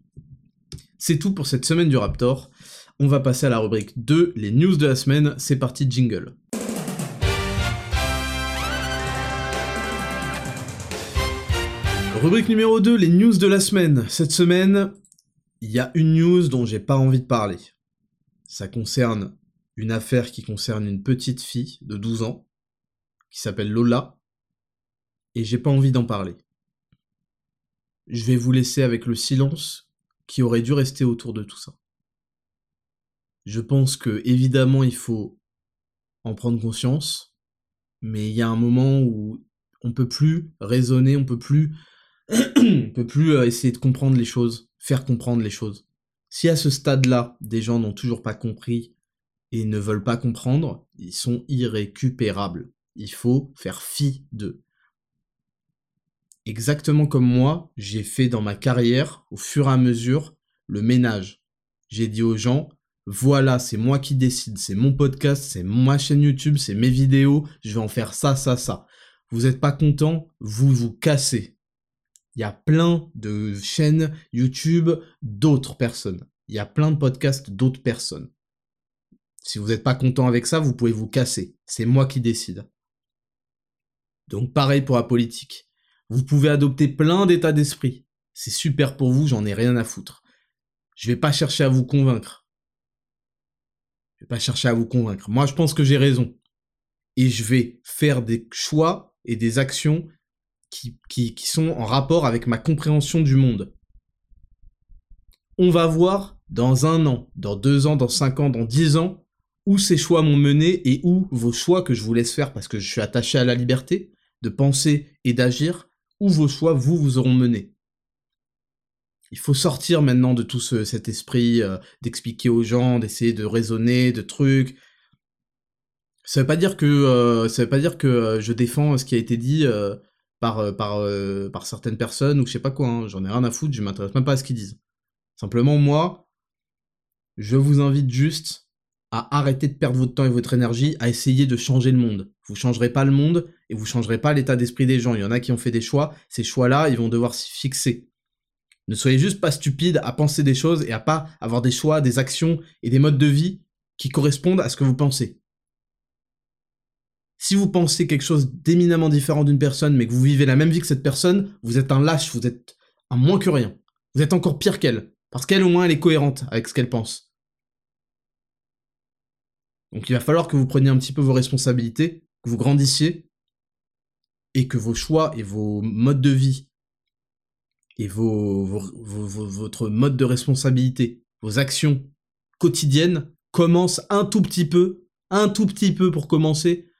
S1: C'est tout pour cette semaine du Raptor. On va passer à la rubrique 2, les news de la semaine. C'est parti, jingle. Rubrique numéro 2, les news de la semaine. Cette semaine, il y a une news dont j'ai pas envie de parler. Ça concerne une affaire qui concerne une petite fille de 12 ans, qui s'appelle Lola, et j'ai pas envie d'en parler. Je vais vous laisser avec le silence qui aurait dû rester autour de tout ça. Je pense que, évidemment, il faut en prendre conscience, mais il y a un moment où on peut plus raisonner, on peut plus, on peut plus euh, essayer de comprendre les choses, faire comprendre les choses. Si à ce stade-là, des gens n'ont toujours pas compris et ne veulent pas comprendre, ils sont irrécupérables. Il faut faire fi d'eux. Exactement comme moi, j'ai fait dans ma carrière, au fur et à mesure, le ménage. J'ai dit aux gens, voilà, c'est moi qui décide, c'est mon podcast, c'est ma chaîne YouTube, c'est mes vidéos, je vais en faire ça, ça, ça. Vous n'êtes pas content, vous vous cassez. Il y a plein de chaînes YouTube d'autres personnes. Il y a plein de podcasts d'autres personnes. Si vous n'êtes pas content avec ça, vous pouvez vous casser. C'est moi qui décide. Donc pareil pour la politique. Vous pouvez adopter plein d'états d'esprit. C'est super pour vous, j'en ai rien à foutre. Je vais pas chercher à vous convaincre. Je vais pas chercher à vous convaincre. Moi, je pense que j'ai raison. Et je vais faire des choix et des actions qui, sont en rapport avec ma compréhension du monde. On va voir dans un an, dans deux ans, dans cinq ans, dans dix ans, où ces choix m'ont mené et où vos choix que je vous laisse faire parce que je suis attaché à la liberté de penser et d'agir, où vos choix vous vous auront mené. Il faut sortir maintenant de tout cet esprit euh, d'expliquer aux gens, d'essayer de raisonner, de trucs. Ça veut pas dire que euh, veut pas dire que euh, je défends ce qui a été dit par par par certaines personnes ou je sais pas quoi. Hein. J'en ai rien à foutre, je m'intéresse même pas à ce qu'ils disent. Simplement moi, je vous invite juste à arrêter de perdre votre temps et votre énergie à essayer de changer le monde. Vous changerez pas le monde et vous changerez pas l'état d'esprit des gens. Il y en a qui ont fait des choix, ces choix-là, ils vont devoir s'y fixer. Ne soyez juste pas stupide à penser des choses et à pas avoir des choix, des actions et des modes de vie qui correspondent à ce que vous pensez. Si vous pensez quelque chose d'éminemment différent d'une personne, mais que vous vivez la même vie que cette personne, vous êtes un lâche, vous êtes un moins que rien. Vous êtes encore pire qu'elle. Parce qu'elle, au moins, elle est cohérente avec ce qu'elle pense. Donc il va falloir que vous preniez un petit peu vos responsabilités, que vous grandissiez, et que vos choix et vos modes de vie, et votre mode de responsabilité, vos actions quotidiennes commencent un tout petit peu, un tout petit peu pour commencer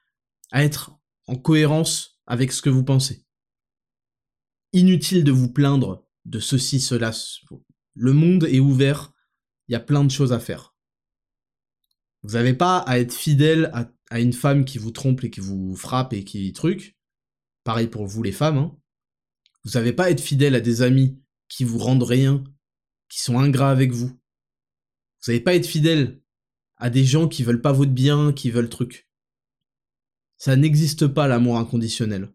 S1: à être en cohérence avec ce que vous pensez. Inutile de vous plaindre de ceci, cela. Le monde est ouvert, il y a plein de choses à faire. Vous n'avez pas à être fidèle à, une femme qui vous trompe et qui vous frappe et qui truc. Pareil pour vous les femmes. Hein. Vous n'avez pas à être fidèle à des amis qui vous rendent rien, qui sont ingrats avec vous. Vous n'avez pas à être fidèle à des gens qui veulent pas votre bien, qui veulent truc. Ça n'existe pas l'amour inconditionnel.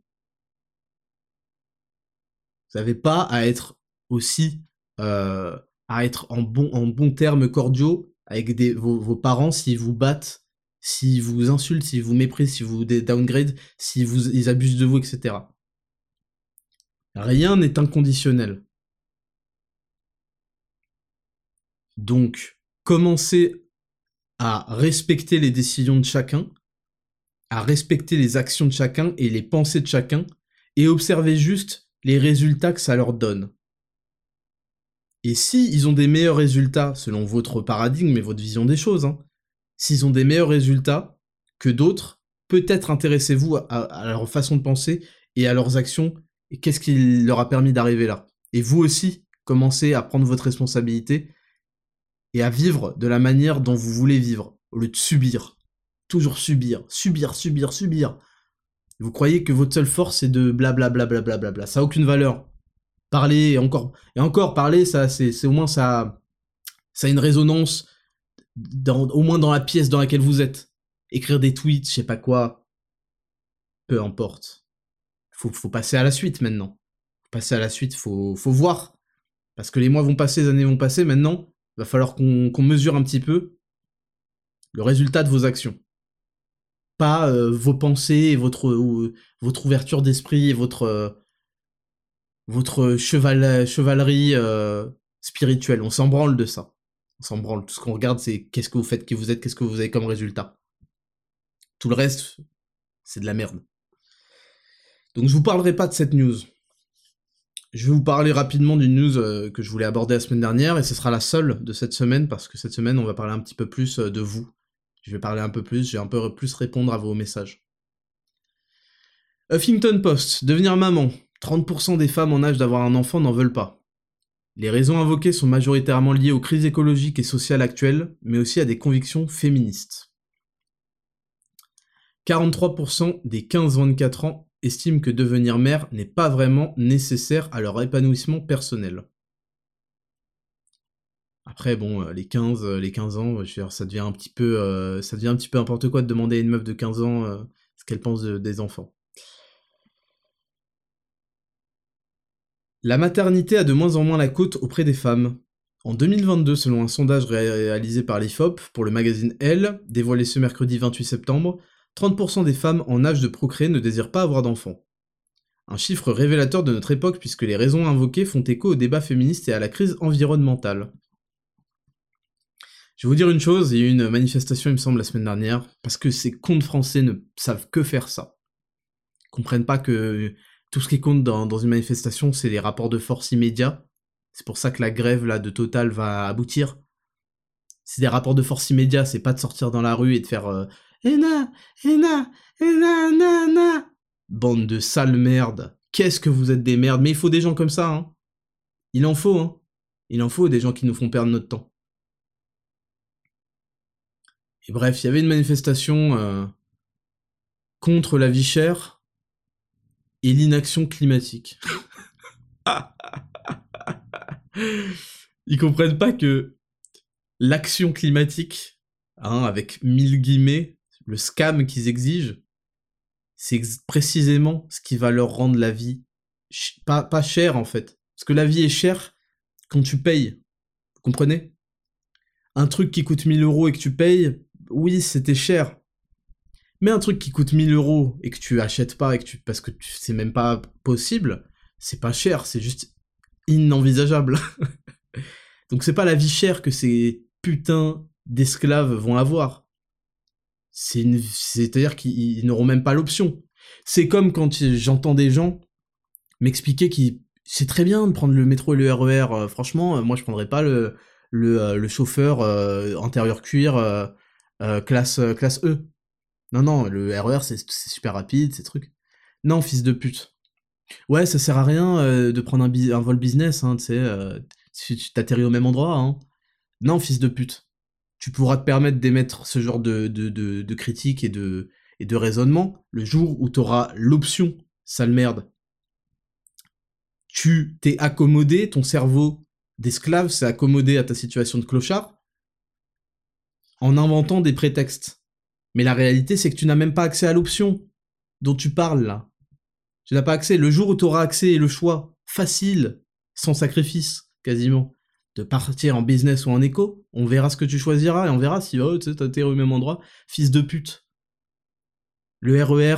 S1: Vous n'avez pas à être aussi euh, à être en bon en bons termes cordiaux avec vos, parents s'ils vous battent, s'ils vous insultent, s'ils vous méprisent, s'ils vous downgrade, s'ils ils abusent de vous, etc. Rien n'est inconditionnel. Donc, commencez à respecter les décisions de chacun, à respecter les actions de chacun et les pensées de chacun, et observez juste les résultats que ça leur donne. Et si ils ont des meilleurs résultats, selon votre paradigme et votre vision des choses, hein, s'ils ont des meilleurs résultats que d'autres, peut-être intéressez-vous à, leur façon de penser et à leurs actions, et qu'est-ce qui leur a permis d'arriver là. Et vous aussi, commencez à prendre votre responsabilité et à vivre de la manière dont vous voulez vivre, au lieu de subir. Toujours subir, subir, subir, subir. Vous croyez que votre seule force c'est de blablabla, bla bla bla bla Ça n'a aucune valeur. Parler et encore et encore parler, ça c'est au moins ça ça a une résonance au moins dans la pièce dans laquelle vous êtes. Écrire des tweets, je sais pas quoi, peu importe. Faut faut passer à la suite maintenant. Faut passer à la suite, faut faut voir parce que les mois vont passer, les années vont passer. Maintenant, va falloir qu'on mesure un petit peu le résultat de vos actions. Pas euh, vos pensées et votre, ouverture d'esprit et votre, euh, cheval, chevalerie euh, spirituelle. On s'en branle de ça. On s'en branle. Tout ce qu'on regarde, c'est qu'est-ce que vous faites, qui vous êtes, qu'est-ce que vous avez comme résultat. Tout le reste, c'est de la merde. Donc je vous parlerai pas de cette news. Je vais vous parler rapidement d'une news que je voulais aborder la semaine dernière, et ce sera la seule de cette semaine, parce que cette semaine, on va parler un petit peu plus de vous. Je vais parler un peu plus, je un peu plus répondre à vos messages. Huffington Post, devenir maman. 30% des femmes en âge d'avoir un enfant n'en veulent pas. Les raisons invoquées sont majoritairement liées aux crises écologiques et sociales actuelles, mais aussi à des convictions féministes. 43% des 15-24 ans estiment que devenir mère n'est pas vraiment nécessaire à leur épanouissement personnel. Après, bon, euh, les 15, euh, les 15 ans, je veux dire, ça devient un petit peu, euh, ça devient un petit peu n'importe quoi de demander à une meuf de 15 ans ce qu'elle pense des enfants. La maternité a de moins en moins la côte auprès des femmes. En 2022, selon un sondage réalisé par l'IFOP pour le magazine Elle, dévoilé ce mercredi 28 septembre, 30% des femmes en âge de procréer ne désirent pas avoir d'enfants. Un chiffre révélateur de notre époque puisque les raisons invoquées font écho au débat féministe et à la crise environnementale. Je vais vous dire une chose, il y a eu une manifestation, il me semble, la semaine dernière, parce que ces comptes français ne savent que faire ça. Ils comprennent pas que tout ce qui compte dans, une manifestation, c'est les rapports de force immédiats. C'est pour ça que la grève là de Total va aboutir. C'est des rapports de force immédiats, c'est pas de sortir dans la rue et de faire euh, Ena, Ena, Ena, na, na. Bande de sales merdes. Qu'est-ce que vous êtes des merdes? Mais il faut des gens comme ça, hein. Il en faut, hein. Il en faut des gens qui nous font perdre notre temps. Et bref, il y avait une manifestation euh, contre la vie chère et l'inaction climatique. Ils comprennent pas que l'action climatique hein, avec mille guillemets, le scam qu'ils exigent, c'est précisément ce qui va leur rendre la vie pas, pas chère en fait. Parce que la vie est chère quand tu payes. Vous comprenez? Un truc qui coûte 1000 euros et que tu payes, oui, c'était cher. Mais un truc qui coûte 1000 euros et que tu achètes pas et que tu, parce que c'est même pas possible, c'est pas cher, c'est juste inenvisageable. Donc c'est pas la vie chère que ces putains d'esclaves vont avoir. C'est-à-dire qu'ils n'auront même pas l'option. C'est comme quand j'entends des gens m'expliquer qu'ils c'est très bien de prendre le métro et le RER. E euh, franchement, euh, moi je prendrais pas le le, euh, chauffeur intérieur cuir classe classe E. Non non, le RER e c'est super rapide, ces trucs. Non, fils de pute. Ouais, ça sert à rien de prendre un, un vol business, hein, tu sais, si tu t'atterris au même endroit. Hein. Non, fils de pute tu pourras te permettre d'émettre ce genre de, de, de, critiques et de, et de raisonnement le jour où tu auras l'option, sale merde. Tu t'es accommodé, ton cerveau d'esclave s'est accommodé à ta situation de clochard en inventant des prétextes. Mais la réalité, c'est que tu n'as même pas accès à l'option dont tu parles là. Tu n'as pas accès. Le jour où tu auras accès et le choix facile, sans sacrifice, quasiment, de partir en business ou en éco, on verra ce que tu choisiras et on verra si oh, tu sais, au même endroit. Fils de pute. Le RER e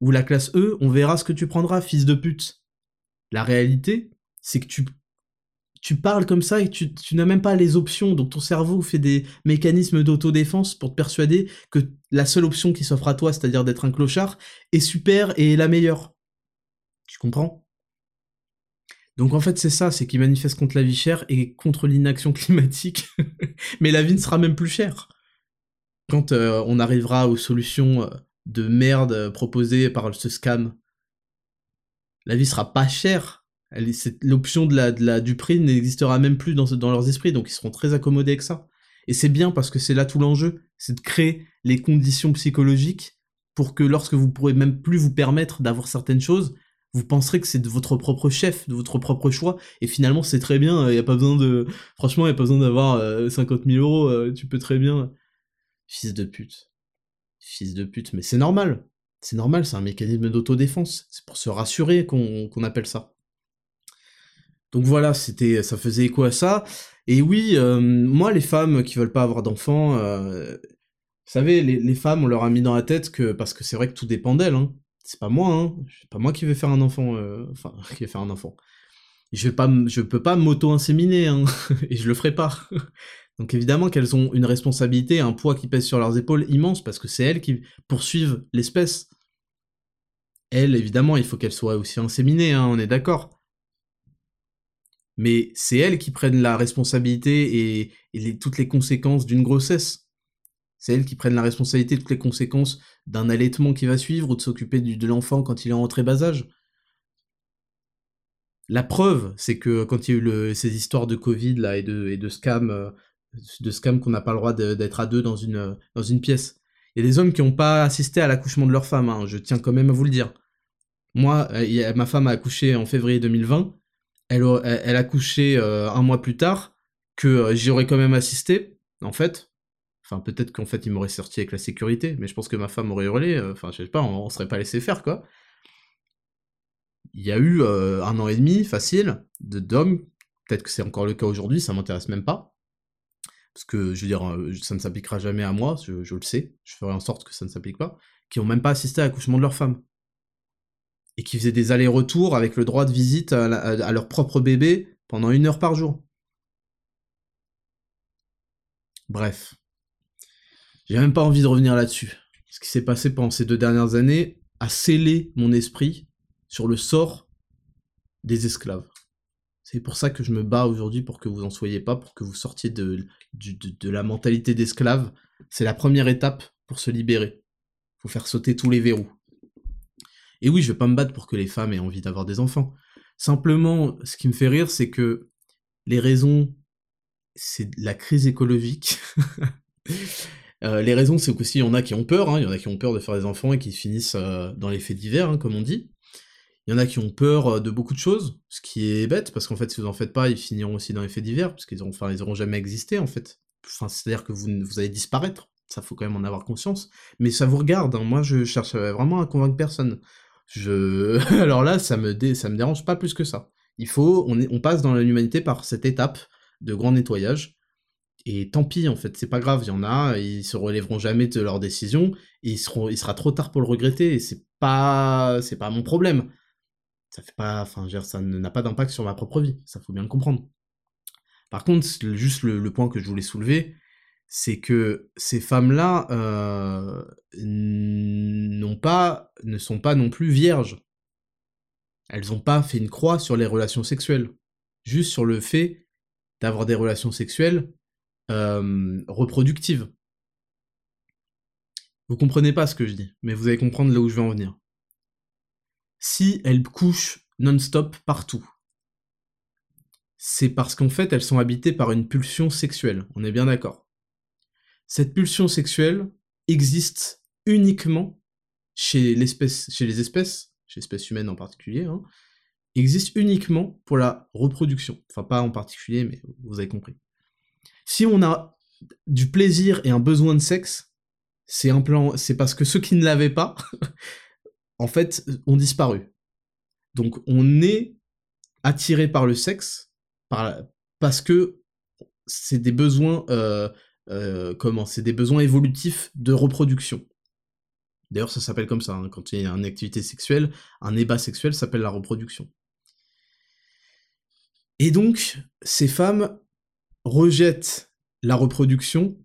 S1: ou la classe E, on verra ce que tu prendras, fils de pute. La réalité, c'est que tu, tu parles comme ça et tu, n'as même pas les options, donc ton cerveau fait des mécanismes d'autodéfense pour te persuader que la seule option qui s'offre à toi, c'est-à-dire d'être un clochard, est super et la meilleure. Tu comprends? Donc en fait c'est ça, c'est qu'ils manifestent contre la vie chère et contre l'inaction climatique. Mais la vie ne sera même plus chère. Quand euh, on arrivera aux solutions euh, de merde euh, proposées par ce scam, la vie sera pas chère. L'option de la, du prix n'existera même plus dans, dans leurs esprits, donc ils seront très accommodés avec ça. Et c'est bien parce que c'est là tout l'enjeu, c'est de créer les conditions psychologiques pour que lorsque vous pourrez même plus vous permettre d'avoir certaines choses, vous penserez que c'est de votre propre chef, de votre propre choix, et finalement c'est très bien, il n'y a pas besoin de... Franchement, il n'y a pas besoin d'avoir 50 euh, 000 euros, euh, tu peux très bien... Fils de pute. Fils de pute, mais c'est normal. C'est normal, c'est un mécanisme d'autodéfense. C'est pour se rassurer qu'on appelle ça. Donc voilà, c'était, ça faisait écho à ça. Et oui, euh, moi, les femmes qui veulent pas avoir d'enfants, vous savez, les, femmes, on leur a mis dans la tête que, parce que c'est vrai que tout dépend d'elles, hein c'est pas moi, hein. C'est pas moi qui vais faire un enfant, euh, enfin, qui faire un enfant. Je vais pas, je peux pas m'auto-inséminer, hein, et je le ferai pas. Donc évidemment qu'elles ont une responsabilité, un poids qui pèse sur leurs épaules immense, parce que c'est elles qui poursuivent l'espèce. Elles, évidemment, il faut qu'elles soient aussi inséminées, hein, on est d'accord. Mais c'est elles qui prennent la responsabilité et, toutes les conséquences d'une grossesse. C'est elles qui prennent la responsabilité de toutes les conséquences d'un allaitement qui va suivre ou de s'occuper de l'enfant quand il est en très bas âge. La preuve, c'est que quand il y a eu ces histoires de Covid là et de, et de scam, euh, qu'on n'a pas le droit d'être à deux dans une, dans une pièce, il y a des hommes qui n'ont pas assisté à l'accouchement de leur femme, hein, je tiens quand même à vous le dire. Moi, euh, ma femme a accouché en février 2020, elle, a accouché euh, un mois plus tard, que j'y aurais quand même assisté, en fait, Enfin, peut-être qu'en fait, il m'aurait sorti avec la sécurité, mais je pense que ma femme aurait hurlé. Euh, enfin, je sais pas, on, serait pas laissé faire, quoi. Il y a eu euh, un an et demi, facile, de d'hommes. Peut-être que c'est encore le cas aujourd'hui, ça m'intéresse même pas. Parce que, je veux dire, euh, ça ne s'appliquera jamais à moi, je, le sais. Je ferai en sorte que ça ne s'applique pas. Qui ont même pas assisté à l'accouchement de leur femme. Et qui faisaient des allers-retours avec le droit de visite à leur propre bébé pendant une heure par jour. Bref. J'ai même pas envie de revenir là-dessus. Ce qui s'est passé pendant ces deux dernières années a scellé mon esprit sur le sort des esclaves. C'est pour ça que je me bats aujourd'hui pour que vous en soyez pas, pour que vous sortiez de, la mentalité d'esclave. C'est la première étape pour se libérer. Faut faire sauter tous les verrous. Et oui, je vais pas me battre pour que les femmes aient envie d'avoir des enfants. Simplement, ce qui me fait rire, c'est que les raisons, c'est la crise écologique. Euh, les raisons, c'est qu'aussi, il y en a qui ont peur, hein. il y en a qui ont peur de faire des enfants et qui finissent euh, dans les faits divers, hein, comme on dit. Il y en a qui ont peur euh, de beaucoup de choses, ce qui est bête, parce qu'en fait, si vous en faites pas, ils finiront aussi dans les faits divers, parce qu'ils auront, enfin, jamais existé, en fait. Enfin, c'est-à-dire que vous, vous allez disparaître. Ça, faut quand même en avoir conscience. Mais ça vous regarde, hein. moi je cherche vraiment à convaincre personne. Je... Alors là, ça me, me dérange pas plus que ça. Il faut, on, passe dans l'humanité par cette étape de grand nettoyage. Et tant pis, en fait, c'est pas grave, il y en a, ils se relèveront jamais de leurs décisions, et il sera trop tard pour le regretter, et c'est pas, c'est pas mon problème. Ça fait pas, enfin, ça n'a pas d'impact sur ma propre vie, ça faut bien le comprendre. Par contre, juste le, point que je voulais soulever, c'est que ces femmes-là euh, ne sont pas non plus vierges. Elles n'ont pas fait une croix sur les relations sexuelles, juste sur le fait d'avoir des relations sexuelles euh, reproductives. Vous comprenez pas ce que je dis, mais vous allez comprendre là où je vais en venir. Si elles couchent non-stop partout, c'est parce qu'en fait elles sont habitées par une pulsion sexuelle, on est bien d'accord. Cette pulsion sexuelle existe uniquement chez, chez les espèces, chez l'espèce humaine en particulier, hein, existe uniquement pour la reproduction. Enfin pas en particulier, mais vous avez compris. Si on a du plaisir et un besoin de sexe, c'est un plan, c'est parce que ceux qui ne l'avaient pas, en fait, ont disparu. Donc on est attiré par le sexe parce que c'est des besoins euh, euh, comment c'est des besoins évolutifs de reproduction. D'ailleurs, ça s'appelle comme ça. Hein, quand il y a une activité sexuelle, un ébat sexuel s'appelle la reproduction. Et donc, ces femmes rejettent la reproduction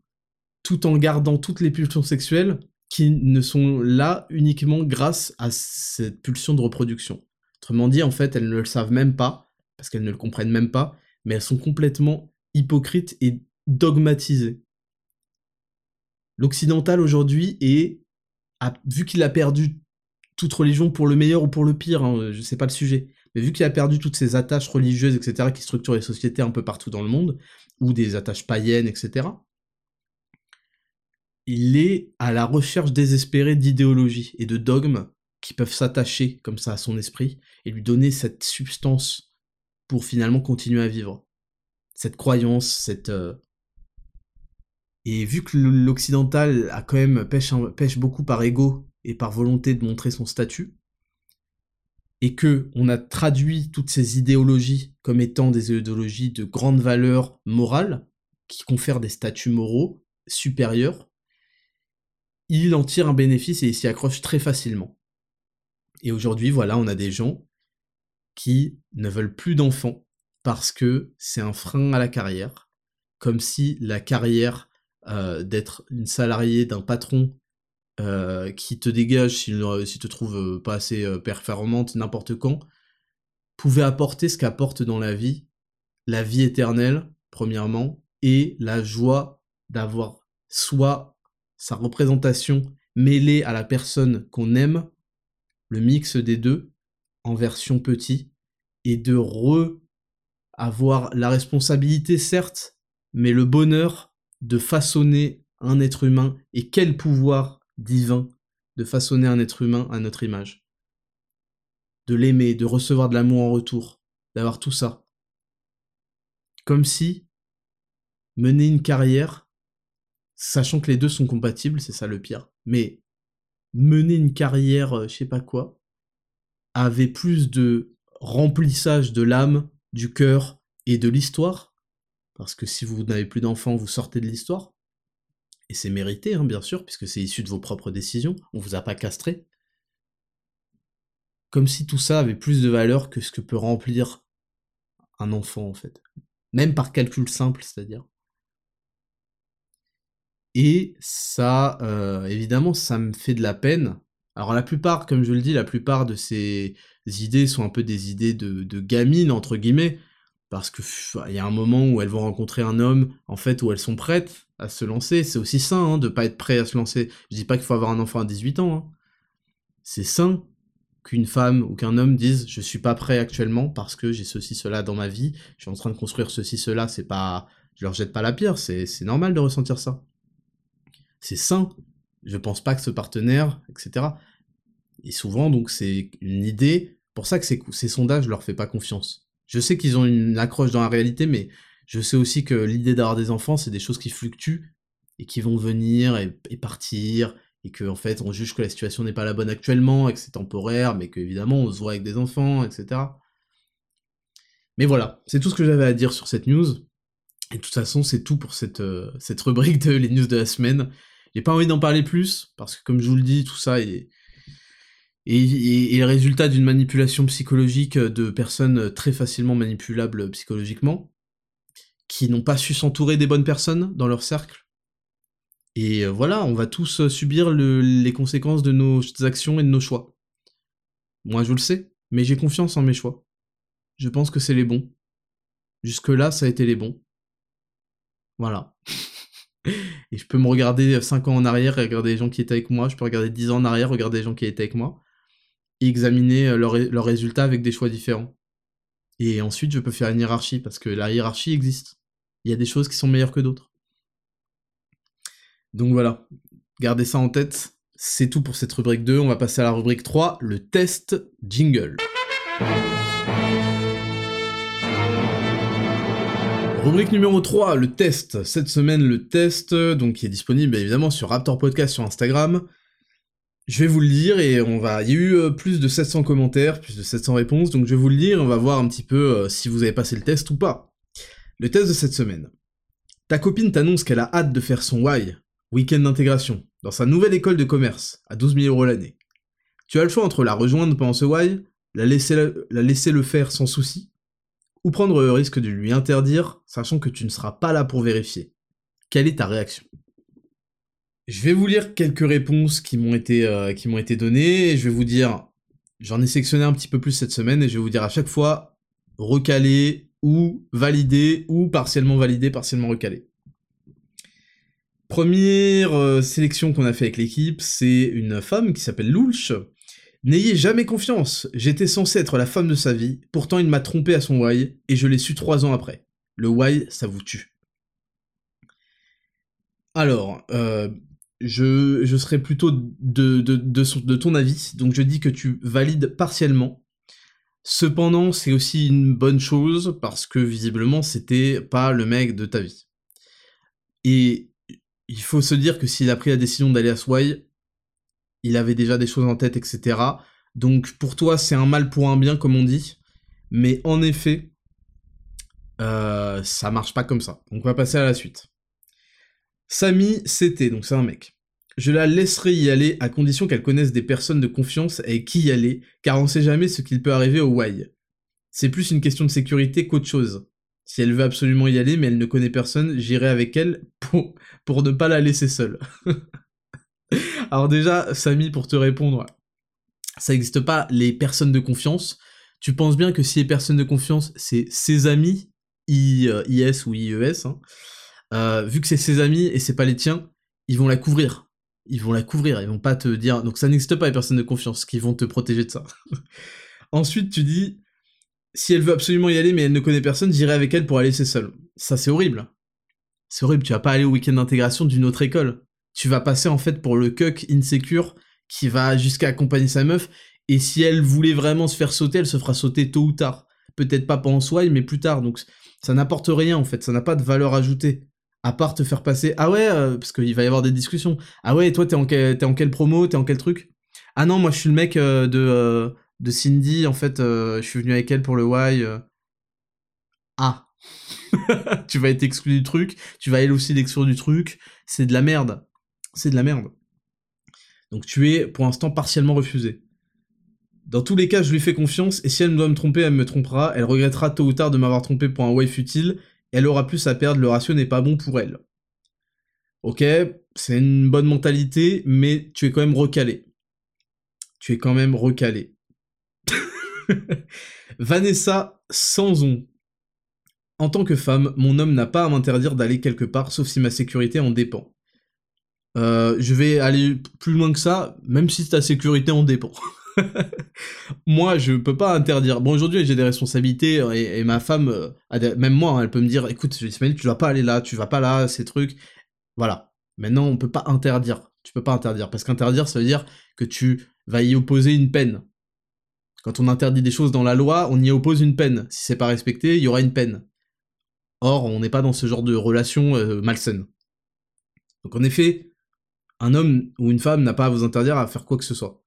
S1: tout en gardant toutes les pulsions sexuelles qui ne sont là uniquement grâce à cette pulsion de reproduction. Autrement dit, en fait, elles ne le savent même pas, parce qu'elles ne le comprennent même pas, mais elles sont complètement hypocrites et dogmatisées. L'occidental aujourd'hui est, vu qu'il a perdu toute religion pour le meilleur ou pour le pire, hein, je sais pas le sujet, mais vu qu'il a perdu toutes ces attaches religieuses, etc., qui structurent les sociétés un peu partout dans le monde, ou des attaches païennes, etc., il est à la recherche désespérée d'idéologies et de dogmes qui peuvent s'attacher comme ça à son esprit et lui donner cette substance pour finalement continuer à vivre. Cette croyance, cette... Euh, et vu que l'occidental a quand même pêche, pêche beaucoup par ego et par volonté de montrer son statut, et que on a traduit toutes ces idéologies comme étant des idéologies de grande valeur morale, qui confèrent des statuts moraux supérieurs, il en tire un bénéfice et il s'y accroche très facilement. Et aujourd'hui, voilà, on a des gens qui ne veulent plus d'enfants parce que c'est un frein à la carrière, comme si la carrière euh, d'être une salariée d'un patron euh, qui te dégage s'il ne te trouve euh, pas assez performante n'importe quand, pouvait apporter ce qu'apporte dans la vie, la vie éternelle, premièrement, et la joie d'avoir soit sa représentation mêlée à la personne qu'on aime, le mix des deux, en version petit, et de re avoir la responsabilité, certes, mais le bonheur de façonner un être humain, et quel pouvoir divin de façonner un être humain à notre image. De l'aimer, de recevoir de l'amour en retour, d'avoir tout ça. Comme si mener une carrière, sachant que les deux sont compatibles, c'est ça le pire, mais mener une carrière, euh, je sais pas quoi, avait plus de remplissage de l'âme, du cœur et de l'histoire, parce que si vous n'avez plus d'enfants, vous sortez de l'histoire, et c'est mérité, hein, bien sûr, puisque c'est issu de vos propres décisions, on vous a pas castré. Comme si tout ça avait plus de valeur que ce que peut remplir un enfant, en fait. Même par calcul simple, c'est-à-dire. Et ça, euh, évidemment, ça me fait de la peine. Alors la plupart, comme je le dis, la plupart de ces idées sont un peu des idées de, de gamines, entre guillemets, parce que il y a un moment où elles vont rencontrer un homme, en fait, où elles sont prêtes à se lancer. C'est aussi sain hein, de pas être prêt à se lancer. Je dis pas qu'il faut avoir un enfant à 18 ans. Hein. C'est sain qu'une femme ou qu'un homme dise je suis pas prêt actuellement parce que j'ai ceci cela dans ma vie, je suis en train de construire ceci cela, c'est pas je leur jette pas la pierre, c'est normal de ressentir ça. C'est sain. Je pense pas que ce partenaire, etc. Et souvent donc c'est une idée, pour ça que ces, ces sondages je leur fais pas confiance je sais qu'ils ont une accroche dans la réalité, mais je sais aussi que l'idée d'avoir des enfants, c'est des choses qui fluctuent et qui vont venir et, partir, et que en fait on juge que la situation n'est pas la bonne actuellement, et que c'est temporaire, mais qu'évidemment on se voit avec des enfants, etc. Mais voilà, c'est tout ce que j'avais à dire sur cette news. Et de toute façon, c'est tout pour cette, euh, cette rubrique de les news de la semaine. J'ai pas envie d'en parler plus, parce que comme je vous le dis, tout ça est, et, le résultat d'une manipulation psychologique de personnes très facilement manipulables psychologiquement, qui n'ont pas su s'entourer des bonnes personnes dans leur cercle. Et euh, voilà, on va tous euh, subir les conséquences de nos actions et de nos choix. Moi, je le sais, mais j'ai confiance en mes choix. Je pense que c'est les bons. Jusque-là, ça a été les bons. Voilà. et je peux me regarder 5 ans en arrière et regarder les gens qui étaient avec moi. Je peux regarder 10 ans en arrière, regarder les gens qui étaient avec moi examiner euh, leurs résultats avec des choix différents. Et ensuite, je peux faire une hiérarchie, parce que la hiérarchie existe. Il y a des choses qui sont meilleures que d'autres. Donc voilà, gardez ça en tête. C'est tout pour cette rubrique 2. On va passer à la rubrique 3, le test jingle. Rubrique numéro 3, le test. Cette semaine, le test, donc qui est disponible évidemment sur Raptor Podcast sur Instagram. Je vais vous le dire et on va. Il y a eu euh, plus de 700 commentaires, plus de 700 réponses, donc je vais vous le dire et on va voir un petit peu euh, si vous avez passé le test ou pas. Le test de cette semaine. Ta copine t'annonce qu'elle a hâte de faire son Y, week-end d'intégration, dans sa nouvelle école de commerce, à 12 000 euros l'année. Tu as le choix entre la rejoindre pendant ce Y, la laisser, la laisser le faire sans souci, ou prendre le risque de lui interdire, sachant que tu ne seras pas là pour vérifier. Quelle est ta réaction? Je vais vous lire quelques réponses qui m'ont été, euh, été données, je vais vous dire, j'en ai sélectionné un petit peu plus cette semaine, et je vais vous dire à chaque fois, recalé, ou validé, ou partiellement validé, partiellement recalé. Première euh, sélection qu'on a fait avec l'équipe, c'est une femme qui s'appelle Loulch. N'ayez jamais confiance, j'étais censé être la femme de sa vie, pourtant il m'a trompé à son why, et je l'ai su trois ans après. Le why, ça vous tue. Alors, euh, je, serais plutôt de, ton avis, donc je dis que tu valides partiellement. Cependant, c'est aussi une bonne chose parce que visiblement, c'était pas le mec de ta vie. Et il faut se dire que s'il a pris la décision d'aller à Sway, il avait déjà des choses en tête, etc. Donc pour toi, c'est un mal pour un bien, comme on dit. Mais en effet, euh, ça marche pas comme ça. Donc on va passer à la suite. Samy, c'était, donc c'est un mec. Je la laisserai y aller à condition qu'elle connaisse des personnes de confiance avec qui y aller, car on sait jamais ce qu'il peut arriver au Y. C'est plus une question de sécurité qu'autre chose. Si elle veut absolument y aller mais elle ne connaît personne, j'irai avec elle pour, pour ne pas la laisser seule. Alors déjà, Samy, pour te répondre, ça n'existe pas les personnes de confiance. Tu penses bien que si les personnes de confiance, c'est ses amis, I, euh, IS ou IES, hein, euh, vu que c'est ses amis et c'est pas les tiens, ils vont la couvrir. Ils vont la couvrir, ils vont pas te dire. Donc ça n'existe pas les personnes de confiance qui vont te protéger de ça. Ensuite, tu dis si elle veut absolument y aller mais elle ne connaît personne, j'irai avec elle pour aller laisser seule. Ça c'est horrible. C'est horrible, tu vas pas aller au week-end d'intégration d'une autre école. Tu vas passer en fait pour le cuck insécure qui va jusqu'à accompagner sa meuf et si elle voulait vraiment se faire sauter, elle se fera sauter tôt ou tard. Peut-être pas pendant soi, mais plus tard. Donc ça n'apporte rien en fait, ça n'a pas de valeur ajoutée à part te faire passer ah ouais euh, parce qu'il va y avoir des discussions. Ah ouais toi t'es en quel en quelle promo t'es en quel truc? Ah non moi je suis le mec euh, de euh, de Cindy en fait je suis venu avec elle pour le Y ah. Tu vas être exclu du truc tu vas elle aussi l'exclure du truc. C'est de la merde. C'est de la merde. Donc tu es pour l'instant partiellement refusé. Dans tous les cas, je lui fais confiance, et si elle doit me tromper, elle me trompera, elle regrettera tôt ou tard de m'avoir trompé pour un way futile, elle aura plus à perdre, le ratio n'est pas bon pour elle. Ok, c'est une bonne mentalité, mais tu es quand même recalé. Tu es quand même recalé. Vanessa Sanson. En tant que femme, mon homme n'a pas à m'interdire d'aller quelque part, sauf si ma sécurité en dépend. Euh, je vais aller plus loin que ça, même si ta sécurité en dépend. moi, je peux pas interdire. Bon, aujourd'hui, j'ai des responsabilités et, ma femme, euh, même moi, hein, elle peut me dire, écoute, Ismaël, tu vas pas aller là, tu vas pas là, ces trucs. Voilà. Maintenant, on peut pas interdire. Tu peux pas interdire parce qu'interdire, ça veut dire que tu vas y opposer une peine. Quand on interdit des choses dans la loi, on y oppose une peine. Si c'est pas respecté, il y aura une peine. Or, on n'est pas dans ce genre de relation euh, malsaine. Donc en effet, un homme ou une femme n'a pas à vous interdire à faire quoi que ce soit.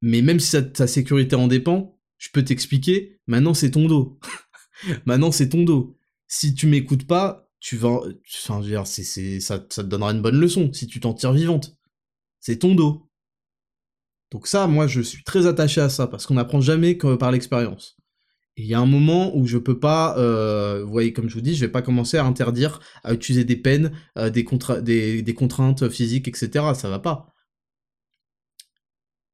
S1: Mais même si ta sécurité en dépend, je peux t'expliquer, maintenant c'est ton dos. maintenant c'est ton dos. Si tu m'écoutes pas, tu vas... Enfin, dire, ça, ça te donnera une bonne leçon, si tu t'en tires vivante. C'est ton dos. Donc ça, moi, je suis très attaché à ça, parce qu'on n'apprend jamais que par l'expérience. Il y a un moment où je peux pas, euh, vous voyez, comme je vous dis, je vais pas commencer à interdire, à utiliser des peines, euh, des, des, des, contraintes physiques, etc. Ça va pas.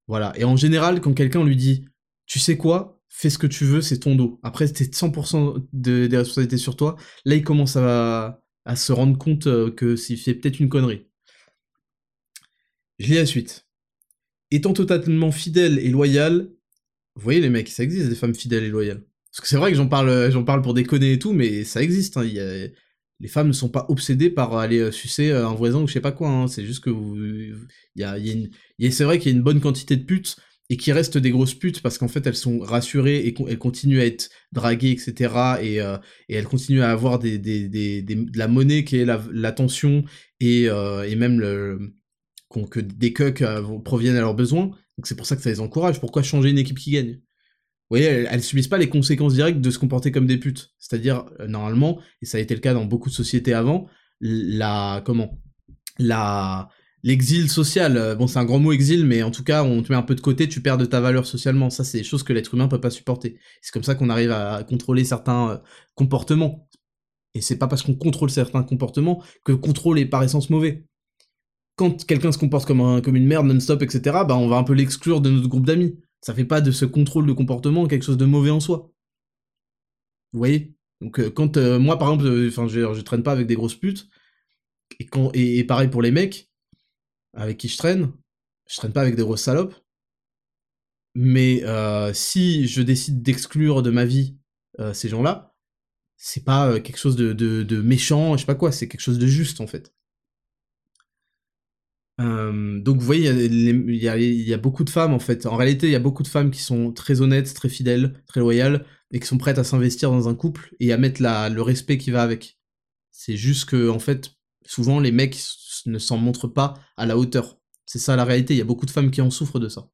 S1: Voilà. Et en général, quand quelqu'un lui dit, tu sais quoi, fais ce que tu veux, c'est ton dos. Après, c'est 100% de, des responsabilités sur toi. Là, il commence à, se rendre compte euh, que s'il fait peut-être une connerie. Je lis la suite. Étant totalement fidèle et loyal, vous voyez les mecs, ça existe des femmes fidèles et loyales. Parce que c'est vrai que j'en parle, j'en parle pour déconner et tout, mais ça existe. Hein. Les femmes ne sont pas obsédées par aller euh, sucer euh, un voisin ou je sais pas quoi. Hein. C'est juste que il y a, c'est vrai qu'il y a une bonne quantité de putes et qui restent des grosses putes parce qu'en fait elles sont rassurées et elles continuent à être draguées, etc. Et, euh, elles continuent à avoir de la monnaie qui est l'attention et, même le, que des cucks euh, proviennent à leurs besoins. Donc c'est pour ça que ça les encourage. Pourquoi changer une équipe qui gagne? Voyez, elles, subissent pas les conséquences directes de se comporter comme des putes. C'est-à-dire, euh, normalement, et ça a été le cas dans beaucoup de sociétés avant, la... comment La... L'exil social, euh, bon c'est un grand mot exil, mais en tout cas on te met un peu de côté, tu perds de ta valeur socialement. Ça c'est des choses que l'être humain peut pas supporter. C'est comme ça qu'on arrive à contrôler certains comportements. Et c'est pas parce qu'on contrôle certains comportements que le contrôle est par essence mauvais quand quelqu'un se comporte comme, comme une merde non-stop, etc., bah on va un peu l'exclure de notre groupe d'amis. Ça fait pas de ce contrôle de comportement quelque chose de mauvais en soi. Vous voyez? Donc euh, quand euh, moi par exemple, euh, je, je, traîne pas avec des grosses putes, et, quand, et, pareil pour les mecs avec qui je traîne, je traîne pas avec des grosses salopes, mais si je décide d'exclure de ma vie ces gens-là, c'est pas quelque chose de, de, de méchant, je sais pas quoi, c'est quelque chose de juste en fait. Euh, donc vous voyez, il y, a, beaucoup de femmes en fait. En réalité, il y a beaucoup de femmes qui sont très honnêtes, très fidèles, très loyales, et qui sont prêtes à s'investir dans un couple et à mettre le respect qui va avec. C'est juste que en fait, souvent les mecs ne s'en montrent pas à la hauteur. C'est ça la réalité. Il y a beaucoup de femmes qui en souffrent de ça.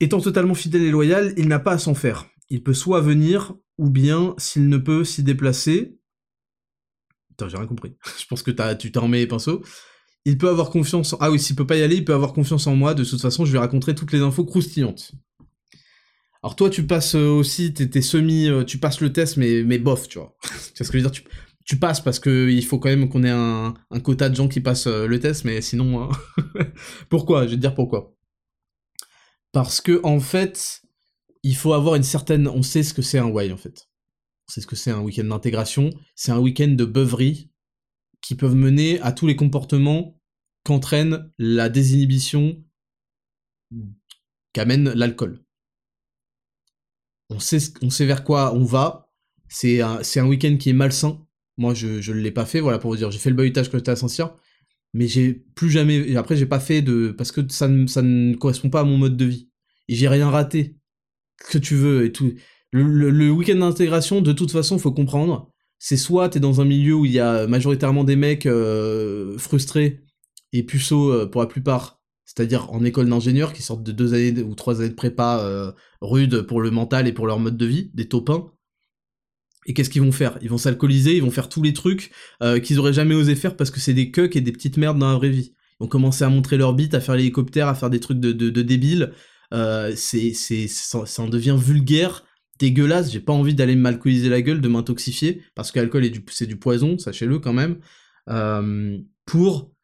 S1: Étant totalement fidèle et loyal, il n'a pas à s'en faire. Il peut soit venir, ou bien, s'il ne peut s'y déplacer. Putain, j'ai rien compris. Je pense que tu t'en remets les pinceaux il peut avoir confiance en... Ah oui, s'il peut pas y aller, il peut avoir confiance en moi. De toute façon, je lui raconterai toutes les infos croustillantes. Alors toi, tu passes euh, aussi, t'es semi... Euh, tu passes le test, mais, mais bof, tu vois. tu vois ce que je veux dire? Tu, passes parce que il faut quand même qu'on ait un, quota de gens qui passent euh, le test, mais sinon... Hein. pourquoi? Je vais te dire pourquoi. Parce que, en fait, il faut avoir une certaine... On sait ce que c'est un way, en fait. On sait ce que c'est un week-end d'intégration. C'est un week-end de beuverie qui peuvent mener à tous les comportements qu'entraîne la désinhibition qu'amène l'alcool. On sait, on sait vers quoi on va. C'est un, un week-end qui est malsain. Moi, je ne l'ai pas fait, voilà, pour vous dire. J'ai fait le bahutage quand j'étais à Saint-Cyr, mais j'ai plus jamais. Après, j'ai pas fait de. Parce que ça ne, ça ne correspond pas à mon mode de vie. Et j'ai rien raté. Que tu veux et tout. Le, week-end d'intégration, de toute façon, faut comprendre. C'est soit t'es dans un milieu où il y a majoritairement des mecs euh, frustrés et puceaux euh, pour la plupart, c'est-à-dire en école d'ingénieur qui sortent de deux années ou trois années de prépa euh, rudes pour le mental et pour leur mode de vie, des taupins. Et qu'est-ce qu'ils vont faire? Ils vont s'alcooliser, ils vont faire tous les trucs euh, qu'ils auraient jamais osé faire parce que c'est des cucks et des petites merdes dans la vraie vie. Ils vont commencer à montrer leur bite, à faire l'hélicoptère, à faire des trucs de, débiles. ça, ça en devient vulgaire, dégueulasse. J'ai pas envie d'aller m'alcooliser la gueule, de m'intoxifier parce que l'alcool c'est du poison, sachez-le quand même. pour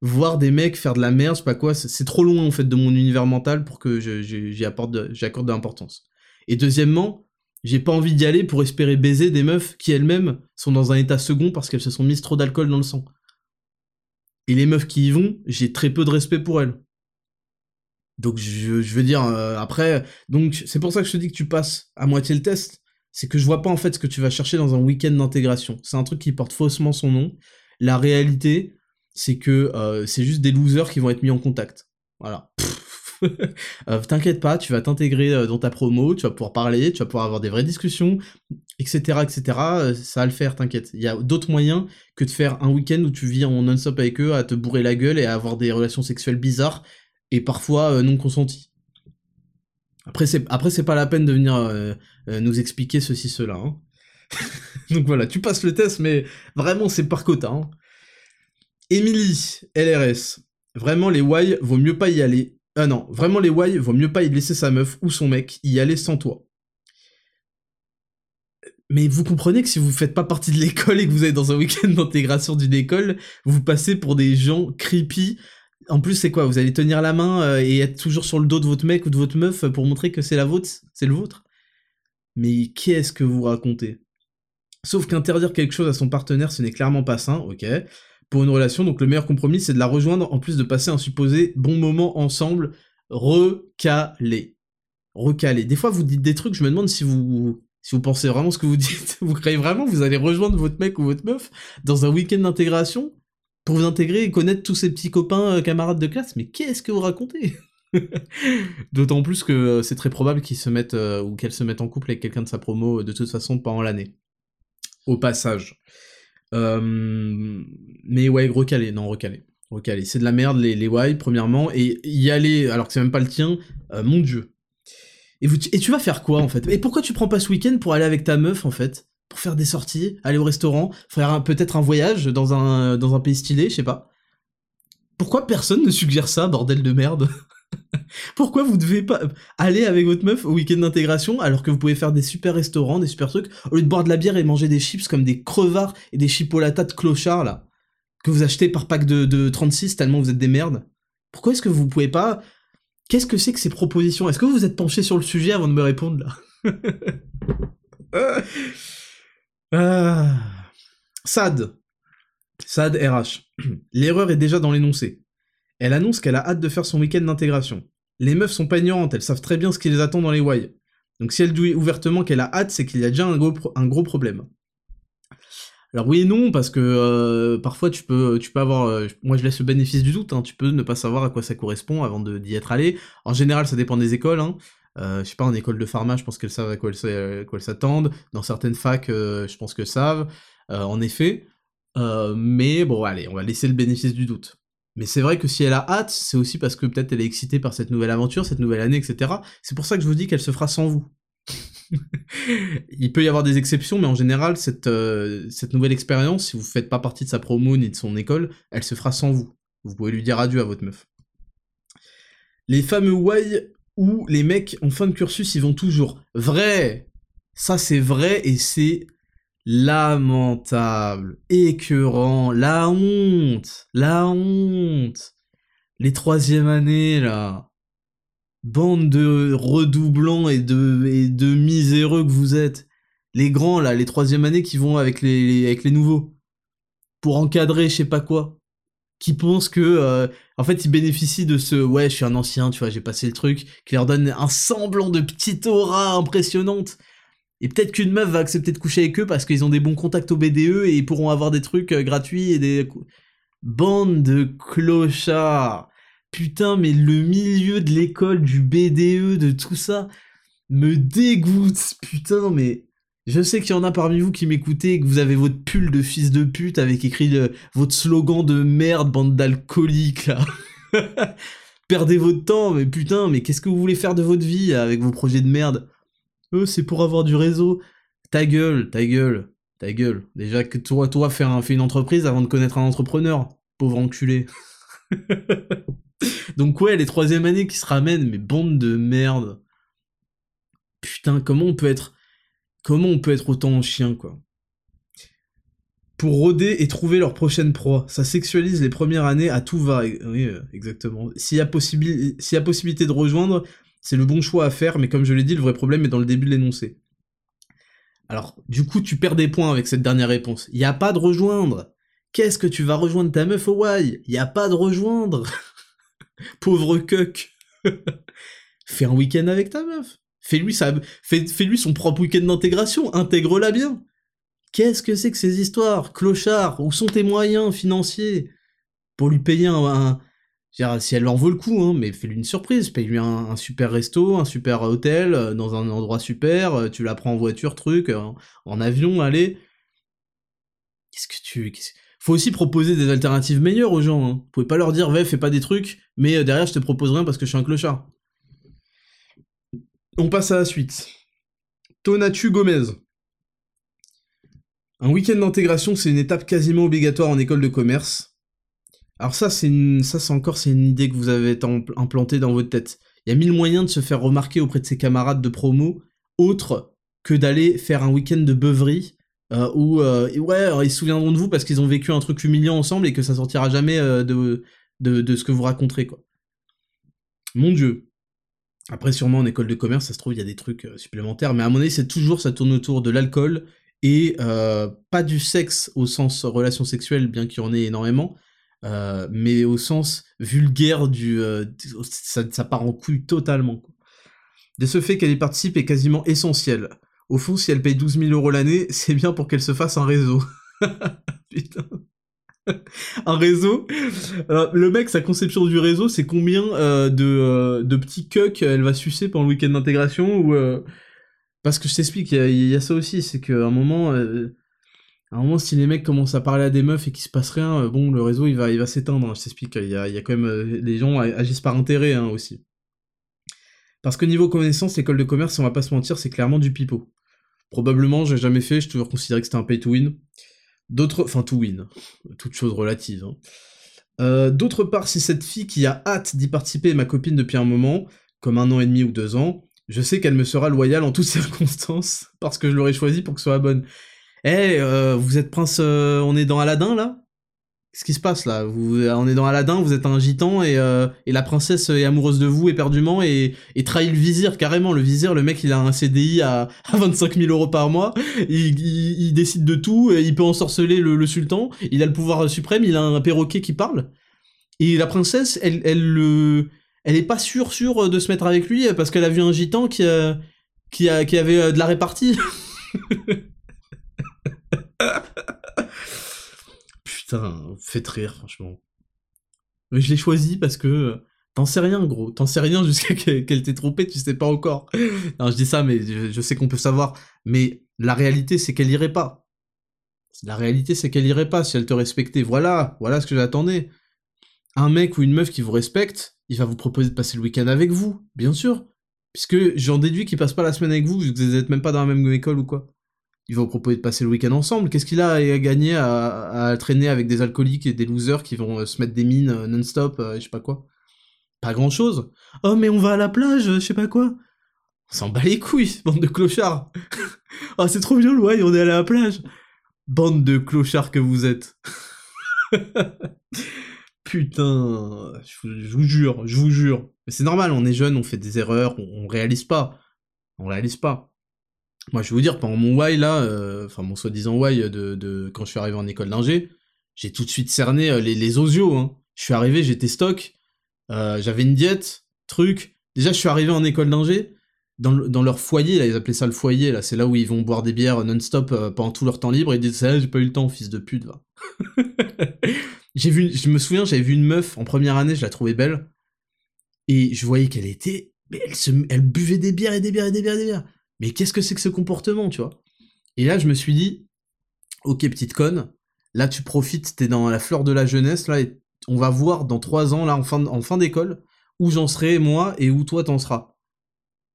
S1: voir des mecs faire de la merde, je sais pas quoi, c'est trop loin en fait de mon univers mental pour que j'y apporte, de l'importance. Et deuxièmement, j'ai pas envie d'y aller pour espérer baiser des meufs qui elles-mêmes sont dans un état second parce qu'elles se sont mises trop d'alcool dans le sang. Et les meufs qui y vont, j'ai très peu de respect pour elles. Donc je, veux dire, euh, après, donc c'est pour ça que je te dis que tu passes à moitié le test, c'est que je vois pas en fait ce que tu vas chercher dans un week-end d'intégration. C'est un truc qui porte faussement son nom. La réalité, c'est que euh, c'est juste des losers qui vont être mis en contact. Voilà. euh, t'inquiète pas, tu vas t'intégrer euh, dans ta promo, tu vas pouvoir parler, tu vas pouvoir avoir des vraies discussions, etc., etc. Ça va le faire, t'inquiète. Il y a d'autres moyens que de faire un week-end où tu vis en non-stop avec eux, à te bourrer la gueule et à avoir des relations sexuelles bizarres et parfois non consenties. Après c'est pas la peine de venir nous expliquer ceci cela. Hein. Donc voilà, tu passes le test, mais vraiment c'est par quota. Hein. Émilie, LRS. Vraiment, les Y, vaut mieux pas y aller. Ah non, vraiment, les Y, vaut mieux pas y laisser sa meuf ou son mec y aller sans toi. Mais vous comprenez que si vous faites pas partie de l'école et que vous êtes dans un week-end d'intégration d'une école, vous passez pour des gens creepy. En plus, c'est quoi? Vous allez tenir la main euh, et être toujours sur le dos de votre mec ou de votre meuf pour montrer que c'est la vôtre, c'est le vôtre? Mais qu'est-ce que vous racontez? Sauf qu'interdire quelque chose à son partenaire, ce n'est clairement pas sain, ok pour une relation, donc le meilleur compromis, c'est de la rejoindre en plus de passer un supposé bon moment ensemble, recalé. Recalé. Des fois, vous dites des trucs, je me demande si vous, si vous pensez vraiment ce que vous dites. Vous croyez vraiment que vous allez rejoindre votre mec ou votre meuf dans un week-end d'intégration pour vous intégrer et connaître tous ces petits copains, euh, camarades de classe? Mais qu'est-ce que vous racontez? D'autant plus que euh, c'est très probable qu'ils se mettent euh, ou qu'elle se mette en couple avec quelqu'un de sa promo de toute façon pendant l'année. Au passage. Euh, mais ouais, recalé, non, recalé. Recalé. C'est de la merde, les, les premièrement, et y aller, alors que c'est même pas le tien, euh, mon dieu. Et tu vas faire quoi, en fait? Et pourquoi tu prends pas ce week-end pour aller avec ta meuf, en fait? Pour faire des sorties, aller au restaurant, faire peut-être un voyage dans un, dans un pays stylé, je sais pas. Pourquoi personne ne suggère ça, bordel de merde? Pourquoi vous devez pas aller avec votre meuf au week-end d'intégration alors que vous pouvez faire des super restaurants, des super trucs, au lieu de boire de la bière et manger des chips comme des crevards et des chipolatas de clochards là, que vous achetez par pack de, de 36 tellement vous êtes des merdes? Pourquoi est-ce que vous pouvez pas... Qu'est-ce que c'est que ces propositions? Est-ce que vous êtes penché sur le sujet avant de me répondre là? Sad. Sad RH. L'erreur est déjà dans l'énoncé. Elle annonce qu'elle a hâte de faire son week-end d'intégration. Les meufs sont pas ignorantes, elles savent très bien ce qui les attend dans les Y. Donc si elle dit ouvertement qu'elle a hâte, c'est qu'il y a déjà un gros, problème. Alors oui et non, parce que euh, parfois tu peux, tu peux avoir... Euh, moi je laisse le bénéfice du doute, hein, tu peux ne pas savoir à quoi ça correspond avant d'y être allé. En général ça dépend des écoles, hein. Euh, je sais pas, en école de pharma, je pense qu'elles savent à quoi elles s'attendent. Dans certaines facs, je pense qu'elles savent, en effet. mais bon, allez, on va laisser le bénéfice du doute. Mais c'est vrai que si elle a hâte, c'est aussi parce que peut-être elle est excitée par cette nouvelle aventure, cette nouvelle année, etc. C'est pour ça que je vous dis qu'elle se fera sans vous. Il peut y avoir des exceptions, mais en général, cette, euh, nouvelle expérience, si vous ne faites pas partie de sa promo ni de son école, elle se fera sans vous. Vous pouvez lui dire adieu à votre meuf. Les fameux why où les mecs en fin de cursus, ils vont toujours. Vrai Ça c'est vrai et c'est lamentable, écœurant, la honte, la honte. Les troisième années, là. Bande de redoublants et de, miséreux que vous êtes. Les grands, là, les troisième années qui vont avec les, avec les nouveaux. Pour encadrer je sais pas quoi. Qui pensent que, euh, en fait, ils bénéficient de ce, ouais, je suis un ancien, tu vois, j'ai passé le truc, qui leur donne un semblant de petite aura impressionnante. Et peut-être qu'une meuf va accepter de coucher avec eux parce qu'ils ont des bons contacts au BDE et ils pourront avoir des trucs euh, gratuits et des... Bande de clochards Putain, mais le milieu de l'école, du BDE, de tout ça, me dégoûte. Putain, mais... Je sais qu'il y en a parmi vous qui m'écoutez et que vous avez votre pull de fils de pute avec écrit votre slogan de merde, bande d'alcooliques, là. Perdez votre temps, mais putain, mais qu'est-ce que vous voulez faire de votre vie avec vos projets de merde? Eux, c'est pour avoir du réseau. Ta gueule, ta gueule, ta gueule. Déjà que toi, toi, faire une entreprise avant de connaître un entrepreneur. Pauvre enculé. Donc ouais, les troisième années qui se ramènent, mais bande de merde. Putain, comment on peut être... Comment on peut être autant en chien, quoi pour rôder et trouver leur prochaine proie. Ça sexualise les premières années à tout va. Oui, euh, exactement. S'il y, a possibilité de rejoindre, c'est le bon choix à faire, mais comme je l'ai dit, le vrai problème est dans le début de l'énoncé. Alors, du coup, tu perds des points avec cette dernière réponse. Il n'y a pas de rejoindre. Qu'est-ce que tu vas rejoindre ta meuf au Y? Il n'y a pas de rejoindre. Pauvre cuck. Fais un week-end avec ta meuf. Fais-lui fais, lui son propre week-end d'intégration. Intègre-la bien. Qu'est-ce que c'est que ces histoires? Clochard, où sont tes moyens financiers? Pour lui payer un, si elle en vaut le coup, hein, mais fais-lui une surprise, paye-lui un, super resto, un super hôtel, euh, dans un endroit super, euh, tu la prends en voiture, truc, en, avion, allez. Qu'est-ce que tu... Faut aussi proposer des alternatives meilleures aux gens, hein. Vous pouvez pas leur dire, ouais, fais pas des trucs, mais derrière je te propose rien parce que je suis un clochard. On passe à la suite. Tonatu Gomez. Un week-end d'intégration, c'est une étape quasiment obligatoire en école de commerce. Alors ça, c'est encore une idée que vous avez implantée dans votre tête. Il y a mille moyens de se faire remarquer auprès de ses camarades de promo, autre que d'aller faire un week-end de beuverie euh, où euh, ouais, ils se souviendront de vous parce qu'ils ont vécu un truc humiliant ensemble et que ça sortira jamais euh, de, de, de, ce que vous raconterez quoi. Mon dieu. Après sûrement en école de commerce, ça se trouve il y a des trucs supplémentaires, mais à mon avis c'est toujours ça tourne autour de l'alcool et pas du sexe au sens relation sexuelle, bien qu'il y en ait énormément, euh, mais au sens vulgaire du... Euh, ça, part en couille totalement. De ce fait qu'elle y participe est quasiment essentiel. Au fond, si elle paye 12 000 euros l'année, c'est bien pour qu'elle se fasse un réseau. Putain. un réseau. le mec, sa conception du réseau, c'est combien euh, de, de petits cucks elle va sucer pendant le week-end d'intégration ou Parce que je t'explique, il y, a ça aussi, c'est qu'à un moment, à un moment, si les mecs commencent à parler à des meufs et qu'il se passe rien, euh, bon, le réseau, il va, il va s'éteindre, hein, je t'explique. Il y a, il y quand même... Euh, les gens agissent par intérêt, hein, aussi. Parce que niveau connaissance, l'école de commerce, on va pas se mentir, c'est clairement du pipeau. Probablement, j'ai jamais fait, j'ai toujours considéré que c'était un pay to win. D'autres... Enfin, to win. Toute chose relative. Hein. Euh, d'autre part, si cette fille qui a hâte d'y participer est ma copine depuis un moment, comme un an et demi ou deux ans, je sais qu'elle me sera loyale en toutes circonstances, parce que je l'aurais choisie pour que ce soit bonne. Eh, euh, vous êtes prince, euh, on est dans Aladdin là? Qu'est-ce qui se passe là? Vous, On est dans Aladdin, vous êtes un gitan et, euh, et la princesse est amoureuse de vous éperdument et, et trahit le vizir carrément. Le vizir, le mec, il a un CDI à, à 25 000 euros par mois, il, décide de tout, il peut ensorceler le, sultan, il a le pouvoir suprême, il a un perroquet qui parle. Et la princesse, elle, elle, le, elle est pas sûre, sûre de se mettre avec lui parce qu'elle a vu un gitan qui, a, qui, a, qui avait de la répartie. Putain, faites rire, franchement. Mais je l'ai choisi parce que euh, t'en sais rien, gros. T'en sais rien jusqu'à qu'elle t'ait trompé, tu sais pas encore. Non, je dis ça, mais je, sais qu'on peut savoir. Mais la réalité, c'est qu'elle irait pas. La réalité, c'est qu'elle irait pas si elle te respectait. Voilà, voilà ce que j'attendais. Un mec ou une meuf qui vous respecte, il va vous proposer de passer le week-end avec vous, bien sûr. Puisque j'en déduis qu'il passe pas la semaine avec vous, vu que vous êtes même pas dans la même école ou quoi il va vous proposer de passer le week-end ensemble. Qu'est-ce qu'il a à gagner à, traîner avec des alcooliques et des losers qui vont euh, se mettre des mines euh, non-stop, euh, je sais pas quoi? Pas grand-chose. Oh, mais on va à la plage, je sais pas quoi. On s'en bat les couilles, bande de clochards. oh, c'est trop bien, ouais, on est à la plage. Bande de clochards que vous êtes. Putain, je vous, jure, je vous jure. Mais c'est normal, on est jeune, on fait des erreurs, on, on réalise pas. On réalise pas. Moi, je vais vous dire, pendant mon why là, euh, enfin mon soi-disant why de, quand je suis arrivé en école d'ingé, j'ai tout de suite cerné euh, les, les osios. Hein. Je suis arrivé, j'étais stock, euh, j'avais une diète, truc. Déjà, je suis arrivé en école d'ingé, dans, leur foyer, là, ils appelaient ça le foyer, là, c'est là où ils vont boire des bières non-stop pendant tout leur temps libre, ils disent ah, j'ai pas eu le temps, fils de pute, j'ai vu, je me souviens, j'avais vu une meuf en première année, je la trouvais belle, et je voyais qu'elle était, mais elle, se, elle buvait des bières et des bières et des bières et des bières mais qu'est-ce que c'est que ce comportement, tu vois? Et là, je me suis dit, ok, petite conne, là, tu profites, t'es dans la fleur de la jeunesse, là, on va voir dans trois ans, là, en fin, d'école, où j'en serai, moi, et où toi, t'en seras.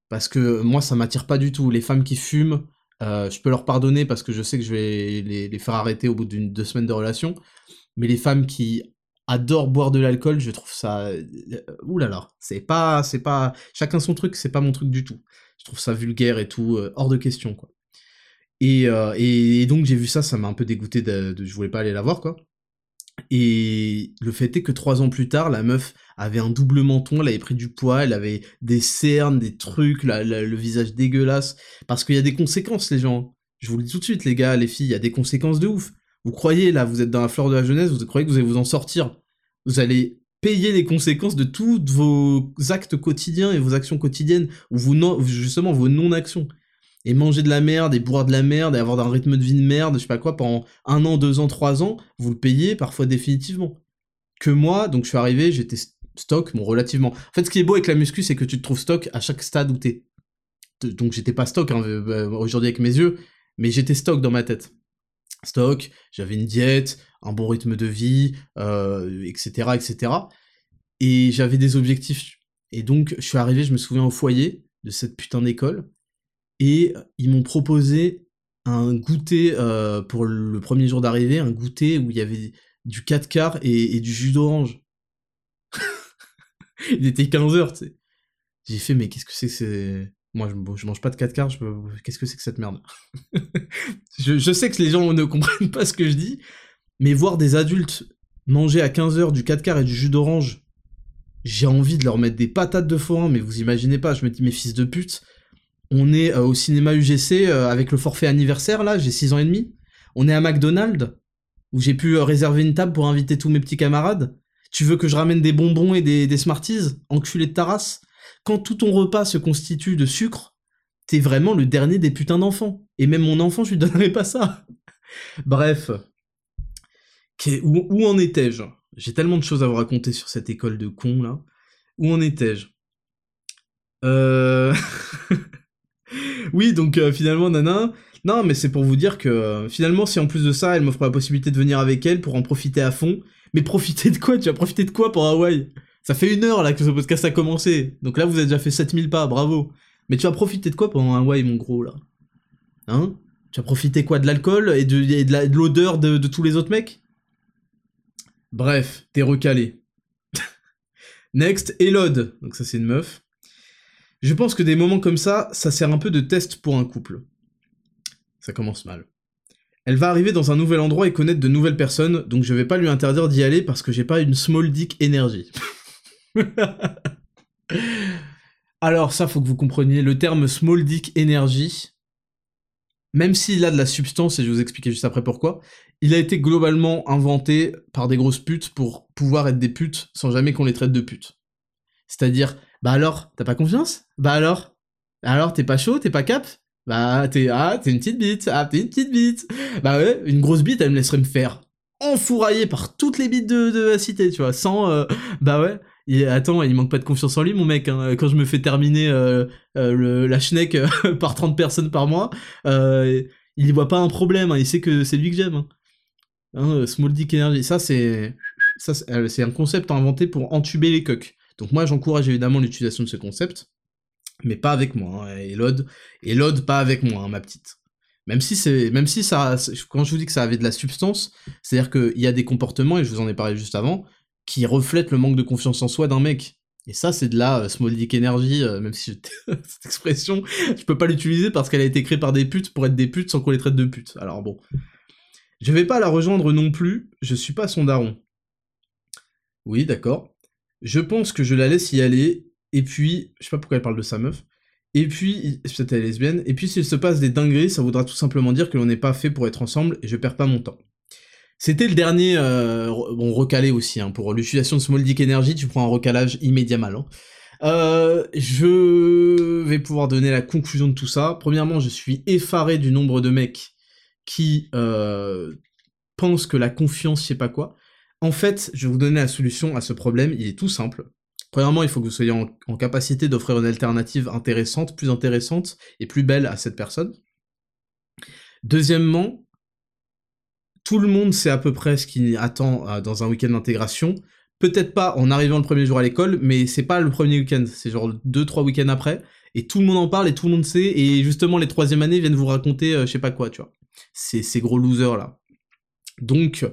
S1: Parce que moi, ça m'attire pas du tout. Les femmes qui fument, euh, je peux leur pardonner parce que je sais que je vais les, faire arrêter au bout d'une deux semaines de relation. Mais les femmes qui adorent boire de l'alcool, je trouve ça... Ouh là là, c'est pas... c'est pas... Chacun son truc, c'est pas mon truc du tout je trouve ça vulgaire et tout, euh, hors de question, quoi. Euh, et, et, donc j'ai vu ça, ça m'a un peu dégoûté de, Je voulais pas aller la voir, quoi. Et le fait est que trois ans plus tard, la meuf avait un double menton, elle avait pris du poids, elle avait des cernes, des trucs, le visage dégueulasse. Parce qu'il y a des conséquences, les gens. Je vous le dis tout de suite, les gars, les filles, il y a des conséquences de ouf. Vous croyez, là, vous êtes dans la fleur de la jeunesse, vous croyez que vous allez vous en sortir. Vous allez payer les conséquences de tous vos actes quotidiens et vos actions quotidiennes, ou justement vos non-actions. Et manger de la merde, et boire de la merde, et avoir un rythme de vie de merde, je sais pas quoi, pendant un an, deux ans, trois ans, vous le payez parfois définitivement. Que moi, donc je suis arrivé, j'étais stock, bon, relativement. En fait, ce qui est beau avec la muscu, c'est que tu te trouves stock à chaque stade où t'es. Donc j'étais pas stock hein, aujourd'hui avec mes yeux, mais j'étais stock dans ma tête. Stock, j'avais une diète, un bon rythme de vie, etc., etc. Et j'avais des objectifs. Et donc, je suis arrivé, je me souviens, au foyer de cette putain d'école, et ils m'ont proposé un goûter pour le premier jour d'arrivée, un goûter où il y avait du 4 quarts et, du jus d'orange. il était 15h, tu sais. J'ai fait, mais qu'est-ce que c'est que c'est... Moi, je, mange pas de 4 quarts, qu'est-ce que c'est que cette merde? Je, sais que les gens ne comprennent pas ce que je dis, mais voir des adultes manger à 15h du 4 quarts et du jus d'orange, j'ai envie de leur mettre des patates de forain, mais vous imaginez pas, je me dis, mes fils de pute, on est euh, au cinéma UGC euh, avec le forfait anniversaire, là, j'ai 6 ans et demi. On est à McDonald's, où j'ai pu euh, réserver une table pour inviter tous mes petits camarades. Tu veux que je ramène des bonbons et des, des Smarties, enculé de ta Quand tout ton repas se constitue de sucre, t'es vraiment le dernier des putains d'enfants. Et même mon enfant, je lui donnerais pas ça. Bref. Où, en étais-je? J'ai tellement de choses à vous raconter sur cette école de cons, là. Où en étais-je? Euh... oui, donc euh, finalement, nana. Non, mais c'est pour vous dire que euh, finalement, si en plus de ça, elle m'offre la possibilité de venir avec elle pour en profiter à fond. Mais profiter de quoi? Tu vas profiter de quoi pour Hawaï? Ça fait une heure là que ce podcast a commencé. Donc là, vous avez déjà fait 7000 pas, bravo. Mais tu vas profiter de quoi pendant Hawaï, mon gros, là? Hein? Tu vas profiter quoi De l'alcool et de, l'odeur de, de tous les autres mecs? Bref, t'es recalé. Next, Elod. Donc ça, c'est une meuf. Je pense que des moments comme ça, ça sert un peu de test pour un couple. Ça commence mal. Elle va arriver dans un nouvel endroit et connaître de nouvelles personnes, donc je vais pas lui interdire d'y aller parce que j'ai pas une small dick énergie. Alors ça, faut que vous compreniez, le terme small dick énergie, même s'il a de la substance, et je vais vous expliquer juste après pourquoi, il a été globalement inventé par des grosses putes pour pouvoir être des putes sans jamais qu'on les traite de putes. C'est-à-dire, bah alors, t'as pas confiance? Bah alors? Alors, t'es pas chaud? T'es pas cap? Bah, t'es ah, t'es une petite bite. Ah, t'es une petite bite. Bah ouais, une grosse bite, elle me laisserait me faire enfourailler par toutes les bites de, la cité, tu vois, sans... Euh, bah ouais, il, attends, il manque pas de confiance en lui, mon mec. Hein. Quand je me fais terminer euh, euh, la schneck par 30 personnes par mois, il y voit pas un problème. Hein. Il sait que c'est lui que j'aime. Hein. small dick energy, ça c'est un concept inventé pour entuber les coques. Donc moi j'encourage évidemment l'utilisation de ce concept, mais pas avec moi, hein, et l'ode, et l'ode pas avec moi, ma petite. Même si c'est, même si ça, quand je vous dis que ça avait de la substance, c'est-à-dire qu'il y a des comportements, et je vous en ai parlé juste avant, qui reflètent le manque de confiance en soi d'un mec. Et ça, c'est de la euh, small energy, euh, même si cette expression, je peux pas l'utiliser parce qu'elle a été créée par des putes pour être des putes sans qu'on les traite de putes. Alors bon. Je vais pas la rejoindre non plus, je suis pas son daron. Oui, d'accord. Je pense que je la laisse y aller, et puis, je sais pas pourquoi elle parle de sa meuf, et puis, peut-être elle est lesbienne, et puis s'il se passe des dingueries, ça voudra tout simplement dire que l'on n'est pas fait pour être ensemble, et je perds pas mon temps. C'était le dernier, euh, bon, recalé aussi, hein, pour l'utilisation de Small Dick Energy, tu prends un recalage immédiat. Hein. Euh, je vais pouvoir donner la conclusion de tout ça. Premièrement, je suis effaré du nombre de mecs qui euh, pensent que la confiance, je sais pas quoi, en fait, je vais vous donner la solution à ce problème, il est tout simple. Premièrement, il faut que vous soyez en, capacité d'offrir une alternative intéressante, plus intéressante et plus belle à cette personne. Deuxièmement, tout le monde sait à peu près ce qu'il attend euh, dans un week-end d'intégration. Peut-être pas en arrivant le premier jour à l'école, mais c'est pas le premier week-end, c'est genre deux, trois week-ends après. Et tout le monde en parle et tout le monde sait. Et justement, les troisième années viennent vous raconter euh, je sais pas quoi, tu vois. Ces gros losers là. Donc,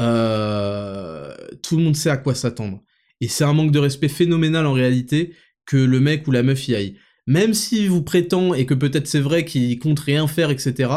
S1: euh, tout le monde sait à quoi s'attendre. Et c'est un manque de respect phénoménal en réalité que le mec ou la meuf y aille. Même s'il vous prétend, et que peut-être c'est vrai qu'il compte rien faire, etc.,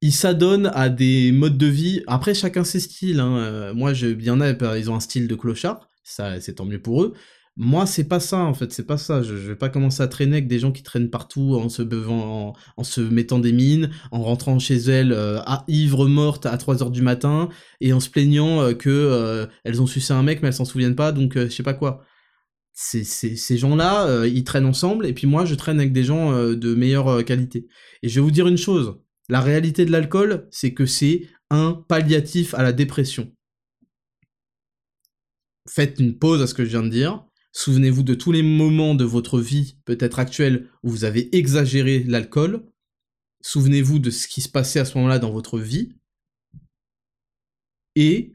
S1: il s'adonne à des modes de vie. Après, chacun ses styles. Hein. Euh, moi, je, il y en ils ont un style de clochard, ça c'est tant mieux pour eux. Moi, c'est pas ça, en fait, c'est pas ça. Je, vais pas commencer à traîner avec des gens qui traînent partout en se bevant, en, se mettant des mines, en rentrant chez elles euh, à ivre morte à 3h du matin, et en se plaignant euh, que euh, elles ont sucé un mec mais elles s'en souviennent pas, donc je sais pas quoi. Ces gens-là, ils traînent ensemble, et puis moi, je traîne avec des gens de meilleure qualité. Et je vais vous dire une chose, la réalité de l'alcool, c'est que c'est un palliatif à la dépression faites une pause à ce que je viens de dire. Souvenez-vous de tous les moments de votre vie, peut-être actuelle, où vous avez exagéré l'alcool. Souvenez-vous de ce qui se passait à ce moment-là dans votre vie. Et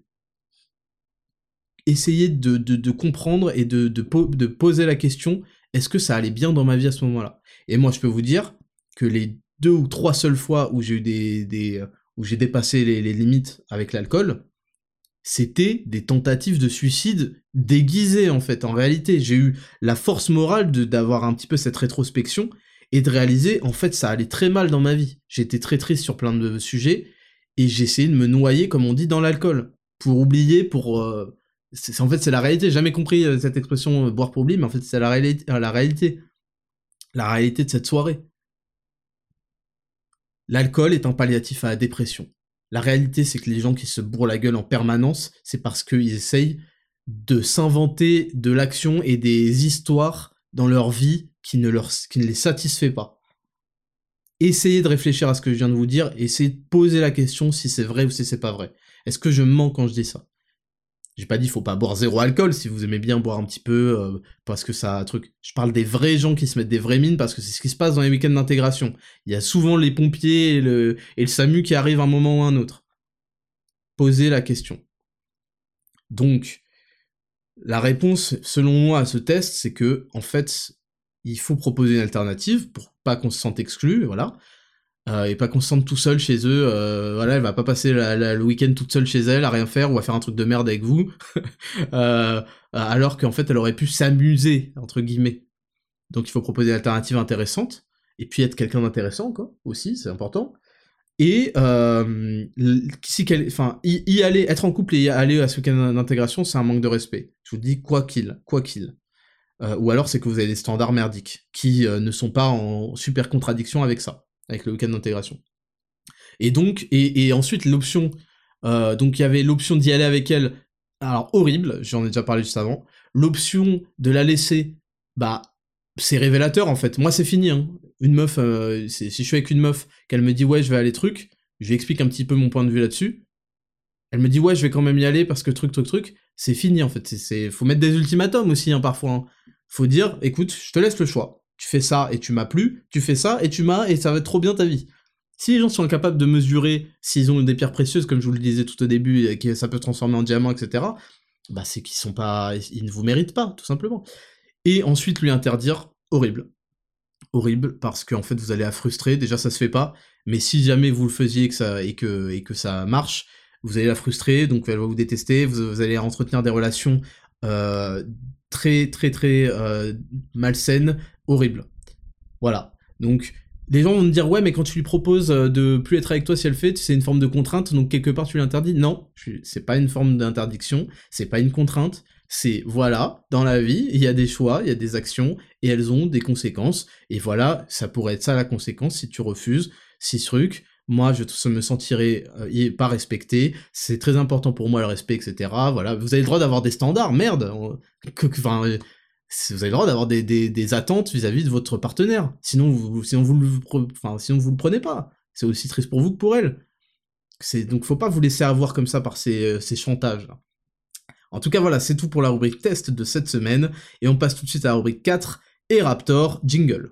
S1: essayez de, comprendre et de, de, poser la question, est-ce que ça allait bien dans ma vie à ce moment-là? Et moi, je peux vous dire que les deux ou trois seules fois où j'ai eu des, où j'ai dépassé les, limites avec l'alcool, c'était des tentatives de suicide déguisées en fait. En réalité, j'ai eu la force morale d'avoir un petit peu cette rétrospection et de réaliser en fait ça allait très mal dans ma vie. J'étais très triste sur plein de sujets et essayé de me noyer comme on dit dans l'alcool pour oublier, pour euh, en fait, c'est la réalité. J'ai jamais compris euh, cette expression euh, boire pour oublier, mais en fait, c'est la, réalité, la réalité. La réalité de cette soirée. L'alcool est un palliatif à la dépression. La réalité, c'est que les gens qui se bourrent la gueule en permanence, c'est parce qu'ils essayent de s'inventer de l'action et des histoires dans leur vie qui ne, qui ne les satisfait pas. Essayez de réfléchir à ce que je viens de vous dire, essayez de poser la question si c'est vrai ou si c'est pas vrai. Est-ce que je mens quand je dis ça? J'ai pas dit faut pas boire zéro alcool si vous aimez bien boire un petit peu euh, parce que ça truc. Je parle des vrais gens qui se mettent des vraies mines parce que c'est ce qui se passe dans les week-ends d'intégration. Il y a souvent les pompiers et le, SAMU qui arrivent un moment ou un autre. Posez la question. Donc, la réponse, selon moi, à ce test, c'est que, en fait, il faut proposer une alternative pour pas qu'on se sente exclu, voilà. Euh, et pas qu'on se sente tout seul chez eux. Euh, voilà, elle va pas passer le week-end toute seule chez elle à rien faire ou à faire un truc de merde avec vous, euh, alors qu'en fait elle aurait pu s'amuser entre guillemets. Donc il faut proposer des alternatives intéressantes et puis être quelqu'un d'intéressant quoi aussi, c'est important. Et si enfin y, aller, être en couple et aller à ce week-end d'intégration, c'est un manque de respect. Je vous dis quoi qu'il, quoi qu'il. ou alors c'est que vous avez des standards merdiques qui ne sont pas en super contradiction avec ça avec le week-end d'intégration. Et donc, et, ensuite l'option, euh, donc il y avait l'option d'y aller avec elle, alors horrible, j'en ai déjà parlé juste avant, l'option de la laisser, bah c'est révélateur en fait, moi c'est fini, hein. une meuf, euh, si je suis avec une meuf, qu'elle me dit ouais je vais aller truc, je lui explique un petit peu mon point de vue là-dessus, elle me dit ouais je vais quand même y aller parce que truc truc truc, c'est fini en fait, c'est faut mettre des ultimatums aussi hein, parfois, hein. faut dire écoute je te laisse le choix, tu fais ça et tu m'as plu, tu fais ça et tu m'as et ça va être trop bien ta vie. Si les gens sont incapables de mesurer s'ils ont des pierres précieuses, comme je vous le disais tout au début, et que ça peut transformer en diamant, etc., bah c'est qu'ils sont pas, ils ne vous méritent pas, tout simplement. Et ensuite lui interdire, horrible, horrible, parce qu'en fait vous allez la frustrer. Déjà ça se fait pas, mais si jamais vous le faisiez et que ça et que et que ça marche, vous allez la frustrer, donc elle va vous détester, vous, allez entretenir des relations euh, très très très euh, malsaines, horrible. Voilà. Donc, les gens vont me dire, ouais, mais quand tu lui proposes euh, de plus être avec toi si elle fait, c'est une forme de contrainte, donc quelque part tu lui interdis. Non, c'est pas une forme d'interdiction, c'est pas une contrainte, c'est voilà, dans la vie, il y a des choix, il y a des actions, et elles ont des conséquences, et voilà, ça pourrait être ça la conséquence si tu refuses si truc. Moi, je me sentirais euh, pas respecté. C'est très important pour moi le respect, etc. Voilà, vous avez le droit d'avoir des standards, merde. Enfin, vous avez le droit d'avoir des, attentes vis-à-vis de votre partenaire. Sinon, vous, sinon, vous le, prenez pas. C'est aussi triste pour vous que pour elle. C'est, donc faut pas vous laisser avoir comme ça par ces, euh, chantages. En tout cas, voilà, c'est tout pour la rubrique test de cette semaine. Et on passe tout de suite à la rubrique 4, et Raptor, jingle.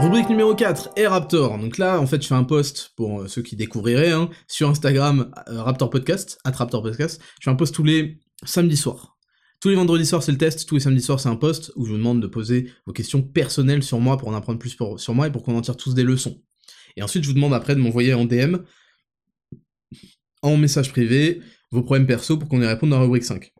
S1: Rubrique numéro 4, et Raptor. Donc là, en fait, je fais un post pour euh, ceux qui découvriraient hein, sur Instagram, euh, Raptor Podcast, at Raptor Podcast. Je fais un post tous les samedis soirs. Tous les vendredis soirs, c'est le test. Tous les samedis soirs, c'est un post où je vous demande de poser vos questions personnelles sur moi pour en apprendre plus sur moi et pour qu'on en tire tous des leçons. Et ensuite, je vous demande après de m'envoyer en DM, en message privé, vos problèmes perso pour qu'on y réponde dans rubrique 5.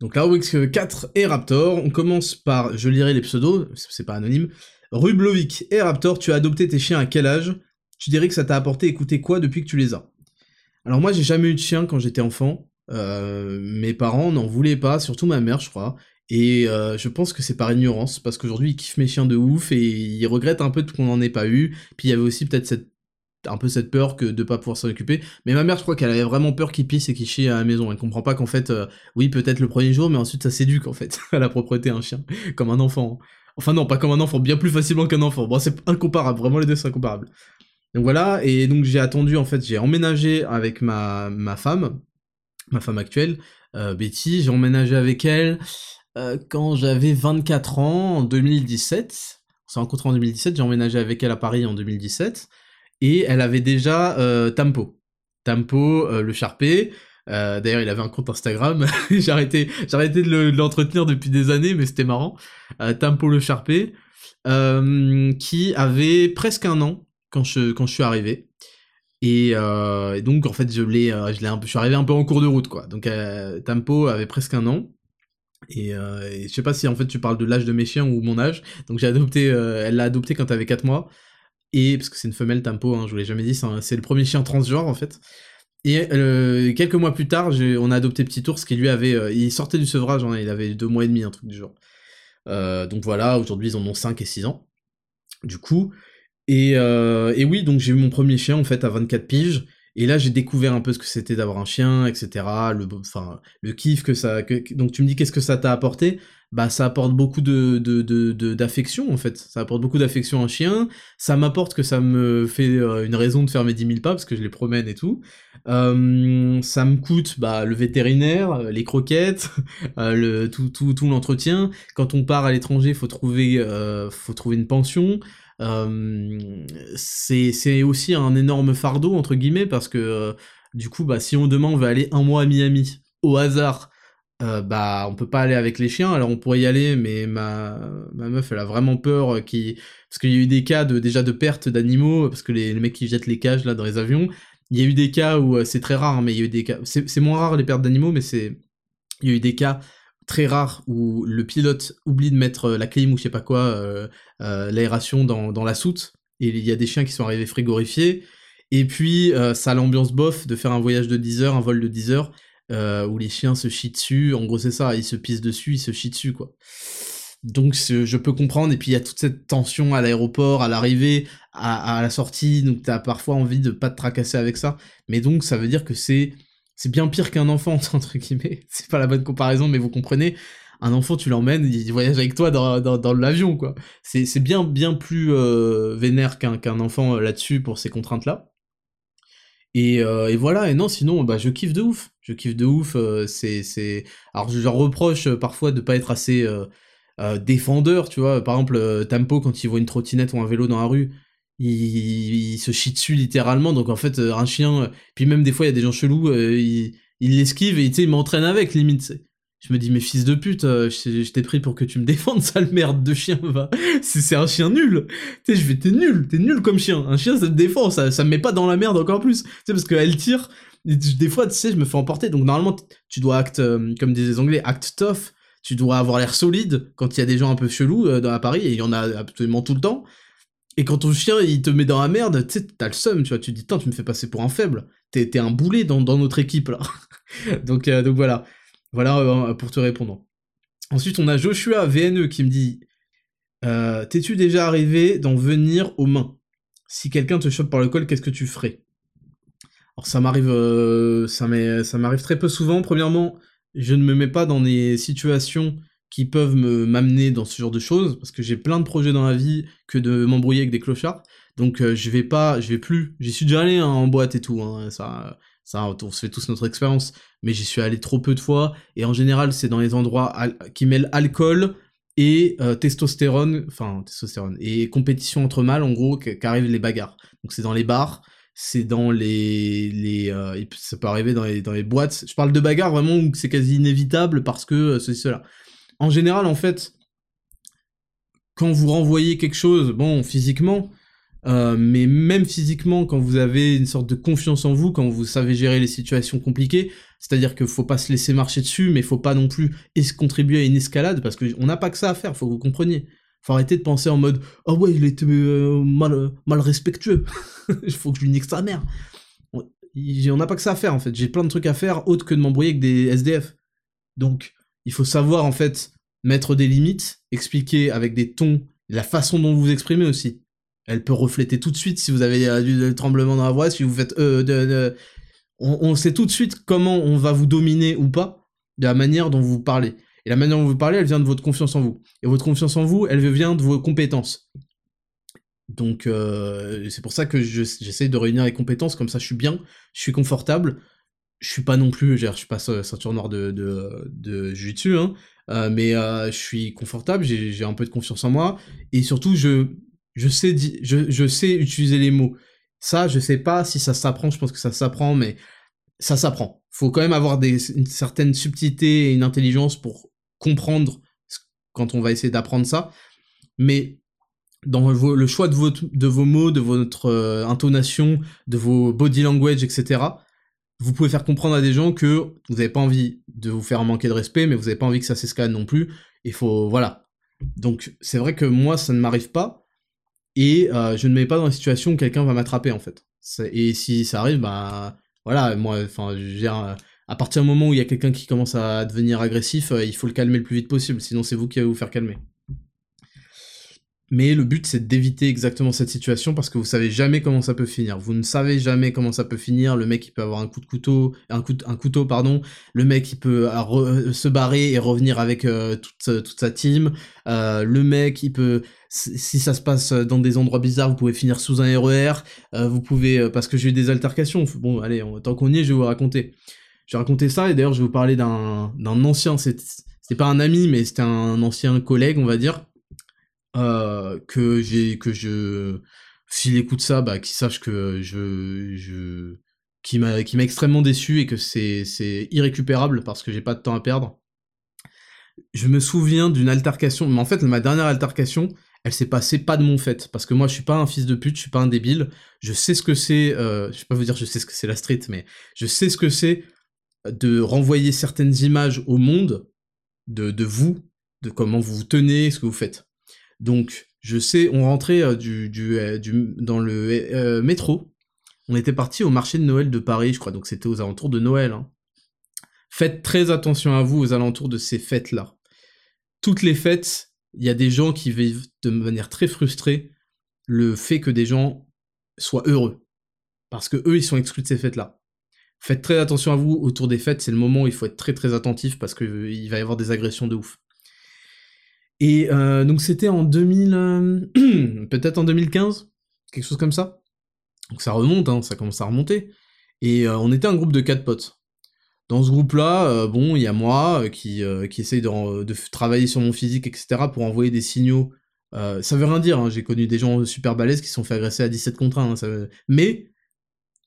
S1: Donc la rubrique 4 et Raptor, on commence par, je lirai les pseudos, c'est pas anonyme, Rublovic et Raptor, tu as adopté tes chiens à quel âge? Tu dirais que ça t'a apporté écouter quoi depuis que tu les as? Alors moi j'ai jamais eu de chien quand j'étais enfant. Euh, mes parents n'en voulaient pas, surtout ma mère je crois. Et euh, je pense que c'est par ignorance, parce qu'aujourd'hui ils kiffent mes chiens de ouf et ils regrettent un peu qu'on n'en ait pas eu. Puis il y avait aussi peut-être cette un peu cette peur que de pas pouvoir s'en occuper. Mais ma mère, je crois qu'elle avait vraiment peur qu'il pisse et qu'il chie à la maison. Elle comprend pas qu'en fait, euh, oui, peut-être le premier jour, mais ensuite ça s'éduque en fait à la propreté un chien, comme un enfant. Enfin non, pas comme un enfant, bien plus facilement qu'un enfant. C'est incomparable, vraiment les deux sont incomparables. Donc voilà, et donc j'ai attendu, en fait, j'ai emménagé avec ma, femme, ma femme actuelle, euh, Betty, j'ai emménagé avec elle euh, quand j'avais 24 ans, en 2017. On s'est rencontrés en 2017, j'ai emménagé avec elle à Paris en 2017, et elle avait déjà euh, Tampo. Tampo, le Sharpé, euh, D'ailleurs, il avait un compte Instagram. j'ai arrêté, de l'entretenir depuis des années, mais c'était marrant. Euh, Tampo le Sharpé, euh, qui avait presque un an quand je, quand je suis arrivé. Et, euh, donc, en fait, je l'ai, je l'ai un peu, je suis arrivé un peu en cours de route, quoi. Donc, Tampo avait presque un an. Et, et, je sais pas si en fait tu parles de l'âge de mes chiens ou mon âge. Donc j'ai adopté, elle l'a adopté quand elle avait 4 mois. Et parce que c'est une femelle Tampo, hein, je vous l'ai jamais dit, c'est le premier chien transgenre en fait. Et euh, quelques mois plus tard, on a adopté Petit Ours qui lui avait, euh, il sortait du sevrage, hein, il avait deux mois et demi, un truc du genre. Euh, donc voilà, aujourd'hui ils en ont 5 et 6 ans. Du coup, et, et oui, donc j'ai eu mon premier chien en fait à 24 piges. Et là, j'ai découvert un peu ce que c'était d'avoir un chien, etc. Le, le kiff que ça. Donc, tu me dis qu'est-ce que ça t'a apporté? Bah, ça apporte beaucoup de d'affection en fait. Ça apporte beaucoup d'affection à un chien. Ça m'apporte que ça me fait euh, une raison de faire mes 10 000 pas parce que je les promène et tout. Euh, ça me coûte bah, le vétérinaire, les croquettes, euh, le tout tout tout l'entretien. Quand on part à l'étranger, faut trouver euh, faut trouver une pension. Euh, c'est aussi un énorme fardeau entre guillemets parce que euh, du coup bah si on demain on veut aller un mois à Miami au hasard euh, bah on peut pas aller avec les chiens alors on pourrait y aller mais ma, ma meuf elle a vraiment peur qui parce qu'il y a eu des cas de déjà de perte d'animaux parce que les, mecs qui jettent les cages là dans les avions. Il y a eu des cas où euh, c'est très rare mais il y a eu des cas c'est moins rare les pertes d'animaux mais c'est il y a eu des cas très rare où le pilote oublie de mettre euh, la clim ou je sais pas quoi, euh, l'aération dans, la soute, et il y a des chiens qui sont arrivés frigorifiés, et puis ça a l'ambiance bof de faire un voyage de 10 heures, un vol de 10 heures, euh, où les chiens se chient dessus, en gros c'est ça, ils se pissent dessus, ils se chient dessus quoi. Donc je peux comprendre, et puis il y a toute cette tension à l'aéroport, à l'arrivée, à, la sortie, donc t'as parfois envie de pas te tracasser avec ça, mais donc ça veut dire que c'est c'est bien pire qu'un enfant, entre guillemets. C'est pas la bonne comparaison, mais vous comprenez. Un enfant, tu l'emmènes, il voyage avec toi dans, dans, l'avion, quoi. C'est bien, bien plus euh, vénère qu'un qu'un enfant euh, là-dessus pour ces contraintes-là. Et, euh, et, voilà, et non, sinon, bah, je kiffe de ouf. Je kiffe de ouf. Euh, c'est, Alors, je leur reproche euh, parfois de pas être assez euh, défendeur, tu vois. Par exemple, Tempo, quand il voit une trottinette ou un vélo dans la rue, il, se chie dessus littéralement. Donc en fait, un chien, puis même des fois il y a des gens chelous, il, il l'esquive et il m'entraîne avec limite. Je me dis, mais fils de pute, je, t'ai pris pour que tu me défendes, sale merde de chien, va. C'est un chien nul. Tu je vais, t'es nul, t'es nul comme chien. Un chien, ça te défend, ça, ça me met pas dans la merde encore plus. Tu sais, parce qu'elle tire, des fois, tu sais, je me fais emporter. Donc normalement, tu dois acte, euh, comme disent les anglais, act tough. Tu dois avoir l'air solide quand il y a des gens un peu chelous euh, dans Paris, et il y en a absolument tout le temps. Et quand ton chien il te met dans la merde, tu sais, t'as le seum, tu vois, tu te dis, tant tu me fais passer pour un faible. T'es un boulet dans, notre équipe, là. donc, euh, donc voilà. Voilà pour te répondre. Ensuite, on a Joshua VNE qui me dit T'es-tu déjà arrivé d'en venir aux mains? Si quelqu'un te chope par le col, qu'est-ce que tu ferais? Ça m'arrive euh, ça m'arrive très peu souvent. Premièrement, je ne me mets pas dans des situations qui peuvent me m'amener dans ce genre de choses parce que j'ai plein de projets dans la vie que de m'embrouiller avec des clochards. Donc euh, je vais pas je vais plus. J'y suis déjà allé hein, en boîte et tout hein, ça ça on se fait tous notre expérience. Mais j'y suis allé trop peu de fois. Et en général c'est dans les endroits qui mêlent alcool et euh, testostérone enfin testostérone et compétition entre mâles en gros qu'arrivent les bagarres. Donc c'est dans les bars c'est dans les les euh, ça peut arriver dans les dans les boîtes je parle de bagarres vraiment où c'est quasi inévitable parce que euh, ceci cela en général, en fait, quand vous renvoyez quelque chose, bon, physiquement, euh, mais même physiquement, quand vous avez une sorte de confiance en vous, quand vous savez gérer les situations compliquées, c'est-à-dire qu'il faut pas se laisser marcher dessus, mais faut pas non plus contribuer à une escalade, parce qu'on n'a pas que ça à faire, faut que vous compreniez. Faut arrêter de penser en mode « Ah ouais, il était euh, mal, mal respectueux, il faut que je lui nique sa mère ». On n'a pas que ça à faire, en fait. J'ai plein de trucs à faire, autres que de m'embrouiller avec des SDF. Donc, il faut savoir en fait mettre des limites, expliquer avec des tons, la façon dont vous vous exprimez aussi. Elle peut refléter tout de suite si vous avez euh, du tremblement dans la voix, si vous faites euh, de, on, sait tout de suite comment on va vous dominer ou pas, de la manière dont vous parlez. Et la manière dont vous parlez, elle vient de votre confiance en vous. Et votre confiance en vous, elle vient de vos compétences. Donc c'est pour ça que j'essaye de réunir les compétences, comme ça je suis bien, je suis confortable, je suis pas non plus, je suis pas ceinture noire de, de, de hein, mais je suis confortable, j'ai un peu de confiance en moi, et surtout je, je, sais, je, je sais utiliser les mots. Ça, je sais pas si ça s'apprend, je pense que ça s'apprend, mais ça s'apprend. Faut quand même avoir des, une certaine subtilité et une intelligence pour comprendre quand on va essayer d'apprendre ça. Mais dans le choix de, de vos mots, de votre euh, intonation, de vos body language, etc., vous pouvez faire comprendre à des gens que vous n'avez pas envie de vous faire manquer de respect, mais vous n'avez pas envie que ça s'escalade non plus. Il faut, voilà. Donc c'est vrai que moi, ça ne m'arrive pas, et euh, je ne me mets pas dans la situation où quelqu'un va m'attraper en fait. Et si ça arrive, bah voilà, moi, enfin, à partir du moment où il y a quelqu'un qui commence à devenir agressif, euh, il faut le calmer le plus vite possible, sinon c'est vous qui allez vous faire calmer. Mais le but c'est d'éviter exactement cette situation parce que vous savez jamais comment ça peut finir. Vous ne savez jamais comment ça peut finir. Le mec il peut avoir un coup de couteau, un, coup un couteau pardon. Le mec il peut euh, se barrer et revenir avec euh, toute, toute, sa team. le mec il peut si ça se passe dans des endroits bizarres, vous pouvez finir sous un RER. vous pouvez parce que j'ai eu des altercations. Bon allez, tant qu'on y est, je vais vous raconter. Je vais raconter ça et d'ailleurs je vais vous parler d'un ancien. C'était pas un ami mais c'était un ancien collègue on va dire euh, que j'ai que je s'il écoute ça bah qu'il sache que je je qui m'a qui m'a extrêmement déçu et que c'est c'est irrécupérable parce que j'ai pas de temps à perdre. Je me souviens d'une altercation, mais en fait ma dernière altercation, elle s'est passée pas de mon fait parce que moi je suis pas un fils de pute, je suis pas un débile, je sais ce que c'est euh, je vais pas vous dire je sais ce que c'est la street mais je sais ce que c'est de renvoyer certaines images au monde de de vous, de comment vous vous tenez, ce que vous faites. Donc, je sais, on rentrait euh, du, du, euh, du, dans le euh, métro. On était parti au marché de Noël de Paris, je crois, donc c'était aux alentours de Noël. Hein. Faites très attention à vous aux alentours de ces fêtes-là. Toutes les fêtes, il y a des gens qui vivent de manière très frustrée le fait que des gens soient heureux. Parce que eux, ils sont exclus de ces fêtes-là. Faites très attention à vous autour des fêtes, c'est le moment où il faut être très très attentif parce qu'il va y avoir des agressions de ouf. Et euh, donc c'était en 2000, euh, peut-être en 2015, quelque chose comme ça. Donc ça remonte, hein, ça commence à remonter. Et euh, on était un groupe de quatre potes. Dans ce groupe-là, bon, il y a moi qui, qui essaye de, de, travailler sur mon physique, etc., pour envoyer des signaux. ça veut rien dire, hein, j'ai connu des gens super balèzes qui se sont fait agresser à 17 contre 1. Hein, Mais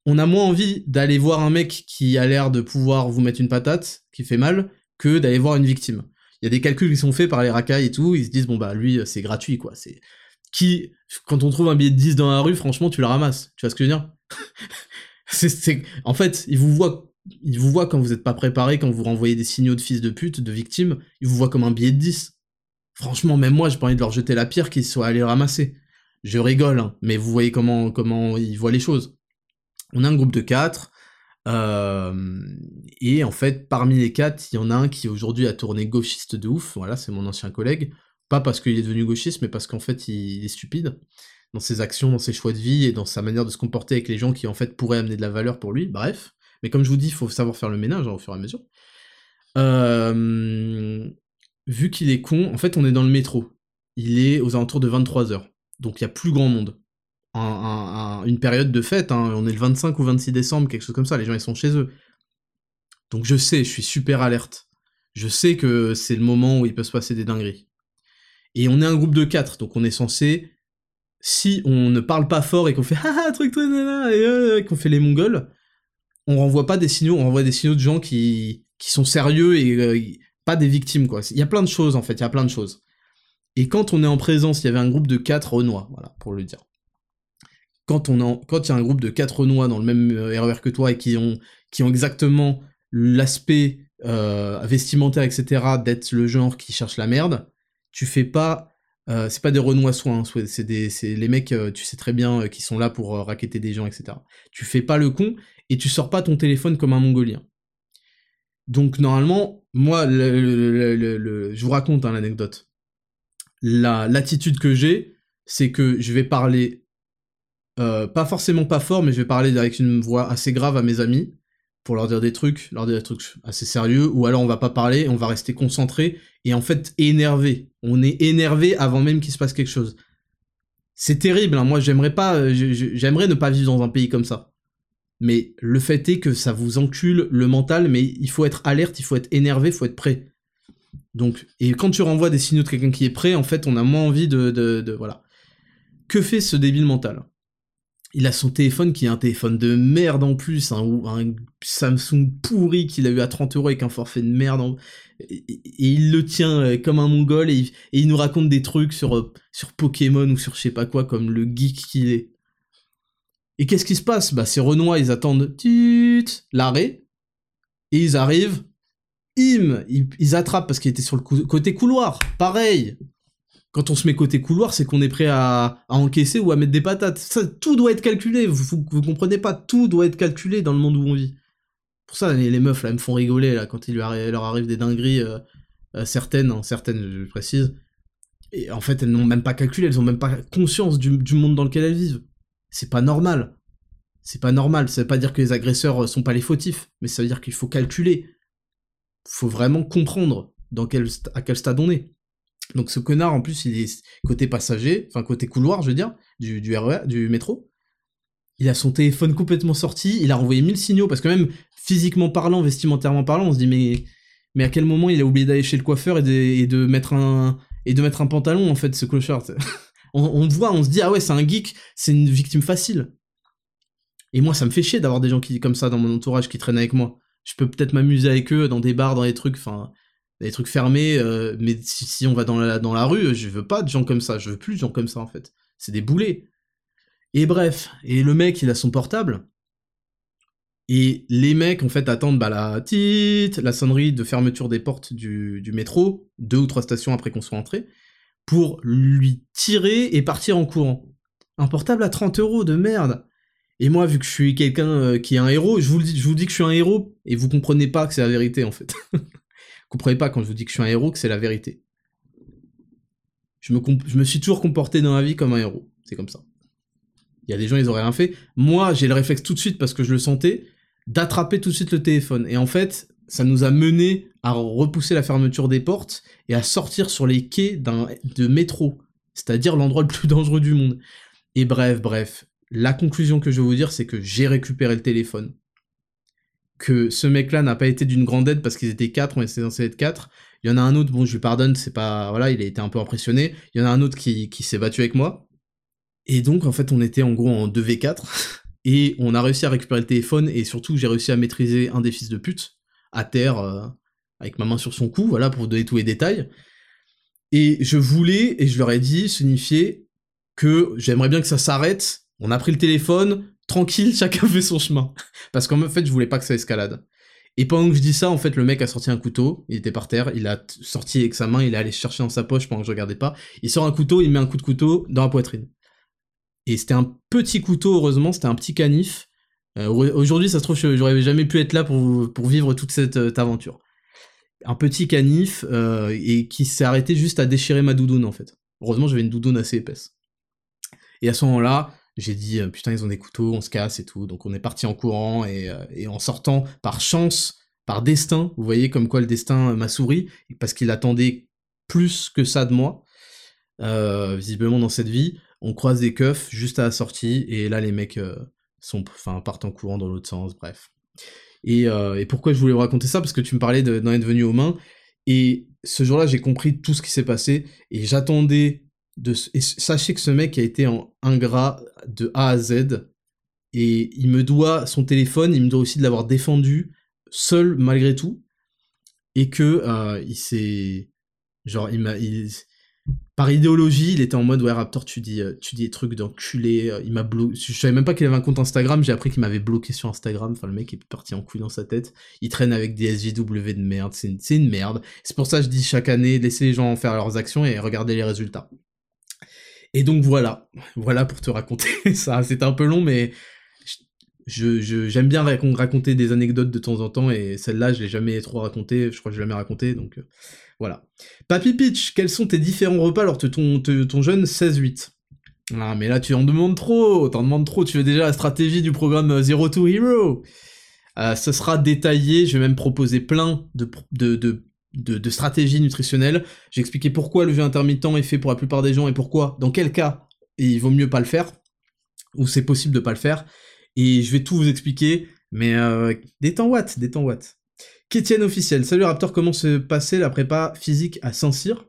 S1: on a moins envie d'aller voir un mec qui a l'air de pouvoir vous mettre une patate, qui fait mal, que d'aller voir une victime il y a des calculs qui sont faits par les racailles et tout, ils se disent bon bah lui c'est gratuit quoi, c'est qui quand on trouve un billet de 10 dans la rue, franchement, tu le ramasses. Tu vois ce que je veux dire? En fait, ils vous voient quand vous n'êtes pas préparé, quand vous renvoyez des signaux de fils de pute, de victimes, ils vous voient comme un billet de 10. Franchement, même moi, j'ai pas envie de leur jeter la pierre qu'ils soient allés ramasser. Je rigole, hein, mais vous voyez comment, comment ils voient les choses. On a un groupe de 4, euh, et en fait, parmi les quatre, il y en a un qui aujourd'hui a tourné gauchiste de ouf. Voilà, c'est mon ancien collègue. Pas parce qu'il est devenu gauchiste, mais parce qu'en fait, il est stupide dans ses actions, dans ses choix de vie et dans sa manière de se comporter avec les gens qui en fait pourraient amener de la valeur pour lui. Bref. Mais comme je vous dis, il faut savoir faire le ménage hein, au fur et à mesure. Euh, vu qu'il est con, en fait, on est dans le métro. Il est aux alentours de 23h. Donc il y a plus grand monde une période de fête, hein. on est le 25 ou 26 décembre, quelque chose comme ça, les gens ils sont chez eux. Donc je sais, je suis super alerte. Je sais que c'est le moment où il peut se passer des dingueries. Et on est un groupe de 4, donc on est censé, si on ne parle pas fort et qu'on fait ah truc truc et qu'on fait les mongols, on renvoie pas des signaux, on renvoie des signaux de gens qui, qui sont sérieux et euh, pas des victimes quoi. Il y a plein de choses en fait, il y a plein de choses. Et quand on est en présence, il y avait un groupe de 4 renois, voilà, pour le dire quand on quand il y a un groupe de quatre Renois dans le même RER euh, e que toi et qui ont qui ont exactement l'aspect euh, vestimentaire etc d'être le genre qui cherche la merde, tu fais pas euh, c'est pas des Renois soins, c'est des c'est les mecs tu sais très bien qui sont là pour raqueter des gens etc. Tu fais pas le con et tu sors pas ton téléphone comme un mongolien. Donc normalement moi je vous raconte hein, l'anecdote. La l'attitude que j'ai c'est que je vais parler euh, pas forcément pas fort, mais je vais parler avec une voix assez grave à mes amis pour leur dire des trucs, leur dire des trucs assez sérieux, ou alors on va pas parler, on va rester concentré et en fait énervé. On est énervé avant même qu'il se passe quelque chose. C'est terrible, hein. moi j'aimerais pas, euh, j'aimerais ne pas vivre dans un pays comme ça. Mais le fait est que ça vous encule le mental, mais il faut être alerte, il faut être énervé, il faut être prêt. Donc, et quand tu renvoies des signaux de quelqu'un qui est prêt, en fait, on a moins envie de, de, de voilà. Que fait ce débile mental? Il a son téléphone qui est un téléphone de merde en plus, un, un Samsung pourri qu'il a eu à 30 euros avec un forfait de merde. Et, il le tient euh, comme un mongol et, il nous raconte des trucs sur, euh, sur Pokémon ou sur je sais pas quoi, comme le geek qu'il est. Et qu'est-ce qui se passe? Bah, ces Renois, ils attendent l'arrêt, et ils arrivent, im, ils attrapent parce qu'il était sur le côté couloir. Pareil, quand on se met côté couloir, c'est qu'on est prêt à, encaisser ou à mettre des patates. Tout doit être calculé. Vous, vous, comprenez pas, tout doit être calculé dans le monde où on vit. Pour ça, les, meufs me font rigoler là quand il leur arrive des dingueries euh, euh, certaines, hein, certaines, je précise. Et en fait, elles n'ont même pas calculé, elles ont même pas conscience du, monde dans lequel elles vivent. C'est pas normal. C'est pas normal. Ça veut pas dire que les agresseurs sont pas les fautifs, mais ça veut dire qu'il faut calculer. Faut vraiment comprendre à quel stade on est. Donc ce connard, en plus, il est côté passager, enfin côté couloir, je veux dire, du, du RER, du métro. Il a son téléphone complètement sorti, il a renvoyé mille signaux, parce que même physiquement parlant, vestimentairement parlant, on se dit mais, mais à quel moment il a oublié d'aller chez le coiffeur et de, mettre un et de mettre un pantalon en fait, ce clochard? on, on voit, on se dit ah ouais c'est un geek, c'est une victime facile. Et moi ça me fait chier d'avoir des gens qui comme ça dans mon entourage qui traînent avec moi. Je peux peut-être m'amuser avec eux dans des bars, dans des trucs, enfin des trucs fermés, euh, mais si, on va dans la, dans la rue, je veux pas de gens comme ça, je veux plus de gens comme ça en fait. C'est des boulets. Et bref, et le mec il a son portable, et les mecs en fait attendent bah, la petite, la sonnerie de fermeture des portes du, du métro, deux ou trois stations après qu'on soit entré, pour lui tirer et partir en courant. Un portable à 30 euros de merde. Et moi, vu que je suis quelqu'un euh, qui est un héros, je vous, dis, je vous dis que je suis un héros, et vous comprenez pas que c'est la vérité en fait. comprenez pas quand je vous dis que je suis un héros que c'est la vérité. Je me, suis toujours comporté dans la vie comme un héros. C'est comme ça. Il y a des gens, ils auraient rien fait. Moi, j'ai le réflexe tout de suite parce que je le sentais, d'attraper tout de suite le téléphone. Et en fait, ça nous a mené à repousser la fermeture des portes et à sortir sur les quais de métro, c'est-à-dire l'endroit le plus dangereux du monde. Et bref, bref, la conclusion que je vais vous dire, c'est que j'ai récupéré le téléphone que ce mec-là n'a pas été d'une grande aide parce qu'ils étaient quatre, on était censé être quatre. Il y en a un autre, bon, je lui pardonne, c'est pas, voilà, il a été un peu impressionné. Il y en a un autre qui, qui s'est battu avec moi. Et donc, en fait, on était en gros en 2v4. Et on a réussi à récupérer le téléphone et surtout, j'ai réussi à maîtriser un des fils de pute à terre, euh, avec ma main sur son cou, voilà, pour donner tous les détails. Et je voulais, et je leur ai dit, signifier que j'aimerais bien que ça s'arrête. On a pris le téléphone, tranquille, chacun fait son chemin. Parce qu'en fait, je voulais pas que ça escalade. Et pendant que je dis ça, en fait, le mec a sorti un couteau, il était par terre, il a sorti avec sa main, il est allé chercher dans sa poche pendant que je regardais pas. Il sort un couteau, il met un coup de couteau dans la poitrine. Et c'était un petit couteau, heureusement, c'était un petit canif. Euh, aujourd'hui, ça se trouve, j'aurais jamais pu être là pour, pour vivre toute cette euh, aventure. Un petit canif, euh, et qui s'est arrêté juste à déchirer ma doudoune, en fait. Heureusement, j'avais une doudoune assez épaisse. Et à ce moment-là, j'ai dit euh, putain ils ont des couteaux, on se casse et tout. Donc on est parti en courant et, euh, en sortant par chance, par destin, vous voyez comme quoi le destin m'a souri parce qu'il attendait plus que ça de moi. Euh, visiblement dans cette vie, on croise des keufs juste à la sortie et là les mecs sont, enfin partent en courant dans l'autre sens. Bref. Et, et, pourquoi je voulais vous raconter ça? Parce que tu me parlais d'en être venu aux mains. Et ce jour-là, j'ai compris tout ce qui s'est passé. Et j'attendais sachez que ce mec a été en ingrat de A à Z. Et il me doit son téléphone, il me doit aussi de l'avoir défendu seul malgré tout. Et que euh, il s'est. Genre. Par idéologie, il était en mode ouais Raptor, tu dis, euh, tu dis des trucs d'enculé. Euh, il m'a bloqué. Je savais même pas qu'il avait un compte Instagram. J'ai appris qu'il m'avait bloqué sur Instagram. Enfin, le mec est parti en couille dans sa tête. Il traîne avec des SJW de merde. C'est une, une merde. C'est pour ça que je dis chaque année, laissez les gens faire leurs actions et regardez les résultats. Et donc voilà, voilà pour te raconter ça. C'était un peu long, mais j'aime bien raconter des anecdotes de temps en temps, et celle-là, je l'ai jamais trop racontée, je crois que je l'ai jamais racontée, donc euh, voilà. Papy Pitch, quels sont tes différents repas lors de ton, jeune 16-8 Ah, mais là, tu en demandes trop, t'en demandes trop, tu veux déjà la stratégie du programme euh, Zero to Hero. Euh, Ce sera détaillé, je vais même proposer plein de de, stratégie nutritionnelle. J'ai expliqué pourquoi le jeu intermittent est fait pour la plupart des gens et pourquoi, dans quel cas, il vaut mieux pas le faire, ou c'est possible de pas le faire, et je vais tout vous expliquer, mais euh, des temps watts, des temps watts. Kétienne officiel, salut Raptor, comment se passait la prépa physique à Saint-Cyr?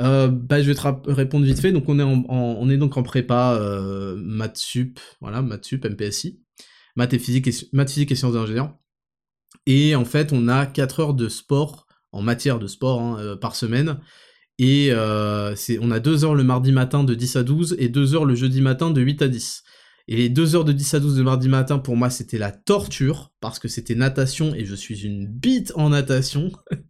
S1: Euh, bah, je vais te répondre vite fait. Donc, on est, en, on est donc en prépa euh, maths sup, voilà, maths sup, MPSI, maths et physique et, maths, physique et sciences d'ingénieur. Et en fait, on a 4 heures de sport en matière de sport hein, euh, par semaine. Et euh, on a 2 heures le mardi matin de 10 à 12 et 2 heures le jeudi matin de 8 à 10. Et les 2 heures de 10 à 12 de mardi matin, pour moi, c'était la torture, parce que c'était natation, et je suis une bite en natation.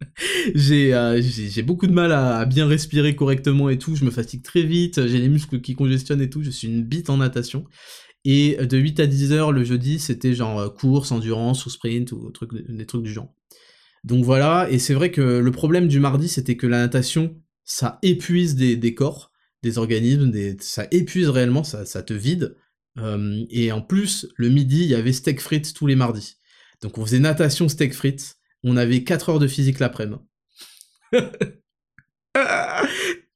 S1: Euh, j'ai beaucoup de mal à, bien respirer correctement et tout, je me fatigue très vite, j'ai les muscles qui congestionnent et tout, je suis une bite en natation. Et de 8 à 10 heures le jeudi, c'était genre euh, course, endurance ou sprint, ou des trucs du genre. Donc voilà, et c'est vrai que le problème du mardi, c'était que la natation, ça épuise des, corps, des organismes, ça épuise réellement, ça, te vide. Euh, et en plus, le midi, il y avait steak frites tous les mardis. Donc on faisait natation, steak frites. On avait 4 heures de physique l'après-midi.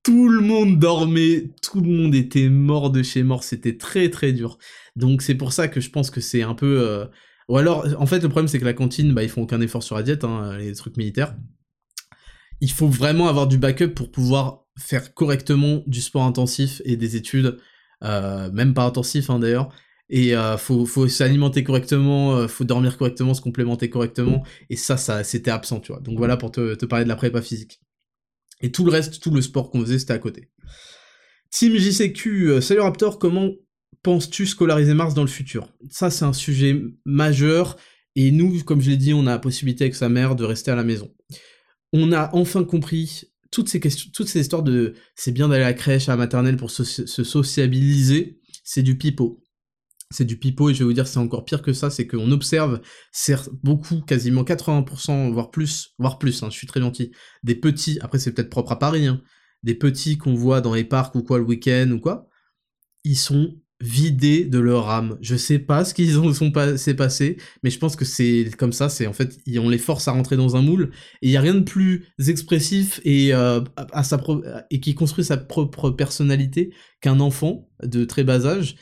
S1: tout le monde dormait, tout le monde était mort de chez mort, c'était très très dur. Donc c'est pour ça que je pense que c'est un peu... Euh, ou alors, en fait, le problème c'est que la cantine, bah, ils font aucun effort sur la diète, hein, les trucs militaires. Il faut vraiment avoir du backup pour pouvoir faire correctement du sport intensif et des études euh, même pas intensif hein, d'ailleurs. Et euh, faut, s'alimenter correctement, euh, faut dormir correctement, se complémenter correctement. Et ça, ça c'était absent, tu vois. Donc voilà pour te, te parler de la prépa physique. Et tout le reste, tout le sport qu'on faisait, c'était à côté. Team JCQ, salut Raptor, comment penses-tu scolariser Mars dans le futur? Ça, c'est un sujet majeur. Et nous, comme je l'ai dit, on a la possibilité avec sa mère de rester à la maison. On a enfin compris toutes ces histoires de c'est bien d'aller à la crèche, à la maternelle pour se, sociabiliser, c'est du pipeau. C'est du pipeau et je vais vous dire c'est encore pire que ça, c'est qu'on observe certes beaucoup, quasiment 80%, voire plus, voire plus, hein, je suis très gentil, des petits, après c'est peut-être propre à Paris, hein, des petits qu'on voit dans les parcs ou quoi le week-end ou quoi, ils sont vidés de leur âme. Je sais pas ce qu'ils ont sont pas passé, mais je pense que c'est comme ça. C'est en fait, on les force à rentrer dans un moule et il y a rien de plus expressif et euh, à sa et qui construit sa propre personnalité qu'un enfant de très bas âge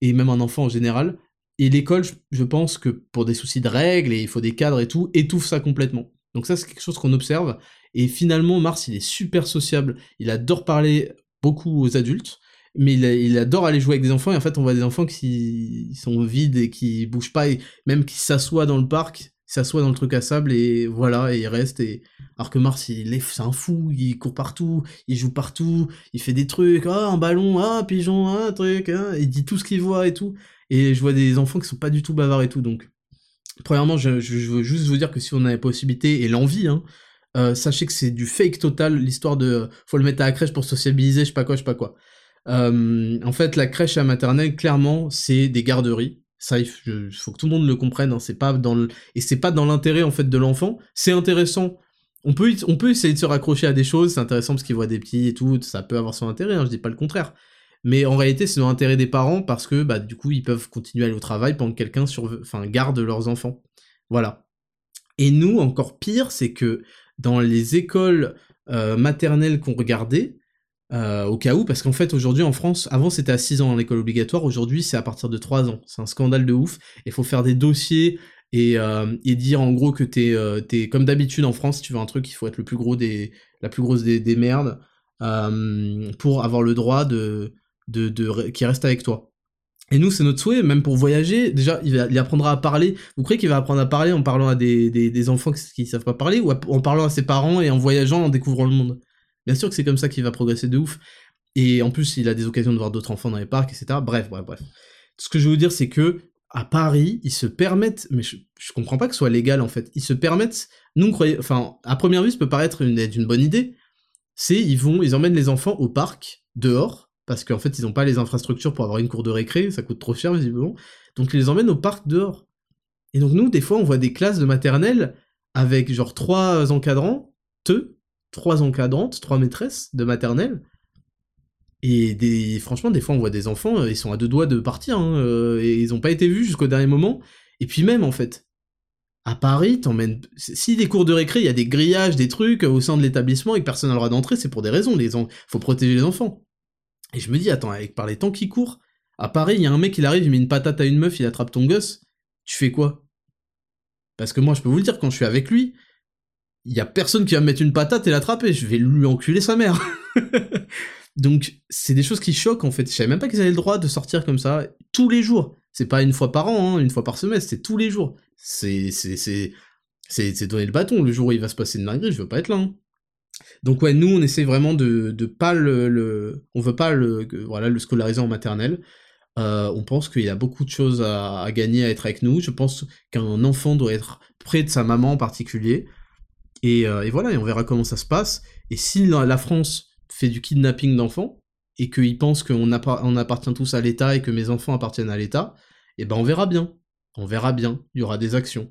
S1: et même un enfant en général. Et l'école, je pense que pour des soucis de règles et il faut des cadres et tout, étouffe ça complètement. Donc ça, c'est quelque chose qu'on observe. Et finalement, Mars, il est super sociable. Il adore parler beaucoup aux adultes mais il, adore aller jouer avec des enfants, et en fait, on voit des enfants qui sont vides et qui bougent pas, et même qui s'assoient dans le parc, s'assoient dans le truc à sable, et voilà, et il reste, et... Alors que Mars, il est, c'est un fou, il court partout, il joue partout, il fait des trucs, ah, un ballon, ah, pigeon, ah, un truc, ah, il dit tout ce qu'il voit et tout, et je vois des enfants qui sont pas du tout bavards et tout, donc... Premièrement, je, veux juste vous dire que si on a la possibilité et l'envie, hein, euh, sachez que c'est du fake total, l'histoire de faut le mettre à la crèche pour sociabiliser, je sais pas quoi, je sais pas quoi. Euh, en fait, la crèche la maternelle, clairement, c'est des garderies. Ça, il faut que tout le monde le comprenne. Hein. C'est pas dans et c'est pas dans l'intérêt en fait de l'enfant. C'est intéressant. On peut, on peut essayer de se raccrocher à des choses. C'est intéressant parce qu'il voit des petits et tout. Ça peut avoir son intérêt. Hein, je dis pas le contraire. Mais en réalité, c'est dans l'intérêt des parents parce que bah du coup, ils peuvent continuer à aller au travail pendant que quelqu'un sur... enfin, garde leurs enfants. Voilà. Et nous, encore pire, c'est que dans les écoles euh, maternelles qu'on regardait, euh, au cas où, parce qu'en fait aujourd'hui en France, avant c'était à 6 ans l'école obligatoire, aujourd'hui c'est à partir de 3 ans. C'est un scandale de ouf. Il faut faire des dossiers et, euh, et dire en gros que t'es euh, es, comme d'habitude en France, si tu veux un truc, il faut être le plus gros des, la plus grosse des, des merdes pour avoir le droit de, de, qui reste avec toi. Et nous, c'est notre souhait, même pour voyager. Déjà, il, il, apprendra à parler. Vous croyez qu'il va apprendre à parler en parlant à des, des, des enfants qui, ne savent pas parler ou en parlant à ses parents et en voyageant, en découvrant le monde? Bien sûr que c'est comme ça qu'il va progresser de ouf. Et en plus, il a des occasions de voir d'autres enfants dans les parcs, etc. Bref, bref, bref. Ce que je veux vous dire, c'est que à Paris, ils se permettent, mais je, comprends pas que ce soit légal en fait. Ils se permettent, nous, croyez, enfin, à première vue, ça peut paraître une, une bonne idée. C'est ils vont, ils emmènent les enfants au parc dehors parce qu'en fait, ils n'ont pas les infrastructures pour avoir une cour de récré, ça coûte trop cher visiblement. Donc ils les emmènent au parc dehors. Et donc nous, des fois, on voit des classes de maternelle avec genre trois encadrants, te, trois encadrantes, trois maîtresses de maternelle. Et des, franchement, des fois, on voit des enfants, euh, ils sont à deux doigts de partir, hein, euh, et ils ont pas été vus jusqu'au dernier moment. Et puis même, en fait, à Paris, t'emmènes... Si des cours de récré, il y a des grillages, des trucs au sein de l'établissement et que personne n'a le droit d'entrer, c'est pour des raisons. Les faut protéger les enfants. Et je me dis, attends, avec par les temps qui courent, à Paris, il y a un mec, il arrive, il met une patate à une meuf, il attrape ton gosse, tu fais quoi? Parce que moi, je peux vous le dire, quand je suis avec lui, il y a personne qui va me mettre une patate et l'attraper, je vais lui enculer sa mère. Donc, c'est des choses qui choquent, en fait. Je savais même pas qu'ils avaient le droit de sortir comme ça, tous les jours. C'est pas une fois par an, hein, une fois par semestre, c'est tous les jours. C'est, c'est, donner le bâton. Le jour où il va se passer une dinguerie, je veux pas être là. Hein. Donc ouais, nous on essaie vraiment de, de pas le, le, on veut pas le, voilà, le scolariser en maternelle. Euh, on pense qu'il y a beaucoup de choses à, gagner à être avec nous. Je pense qu'un enfant doit être près de sa maman en particulier. Et, euh, et, voilà, et on verra comment ça se passe. Et si la, France fait du kidnapping d'enfants, et qu'il pense qu'on on appartient tous à l'État et que mes enfants appartiennent à l'État, eh ben on verra bien. On verra bien. Il y aura des actions.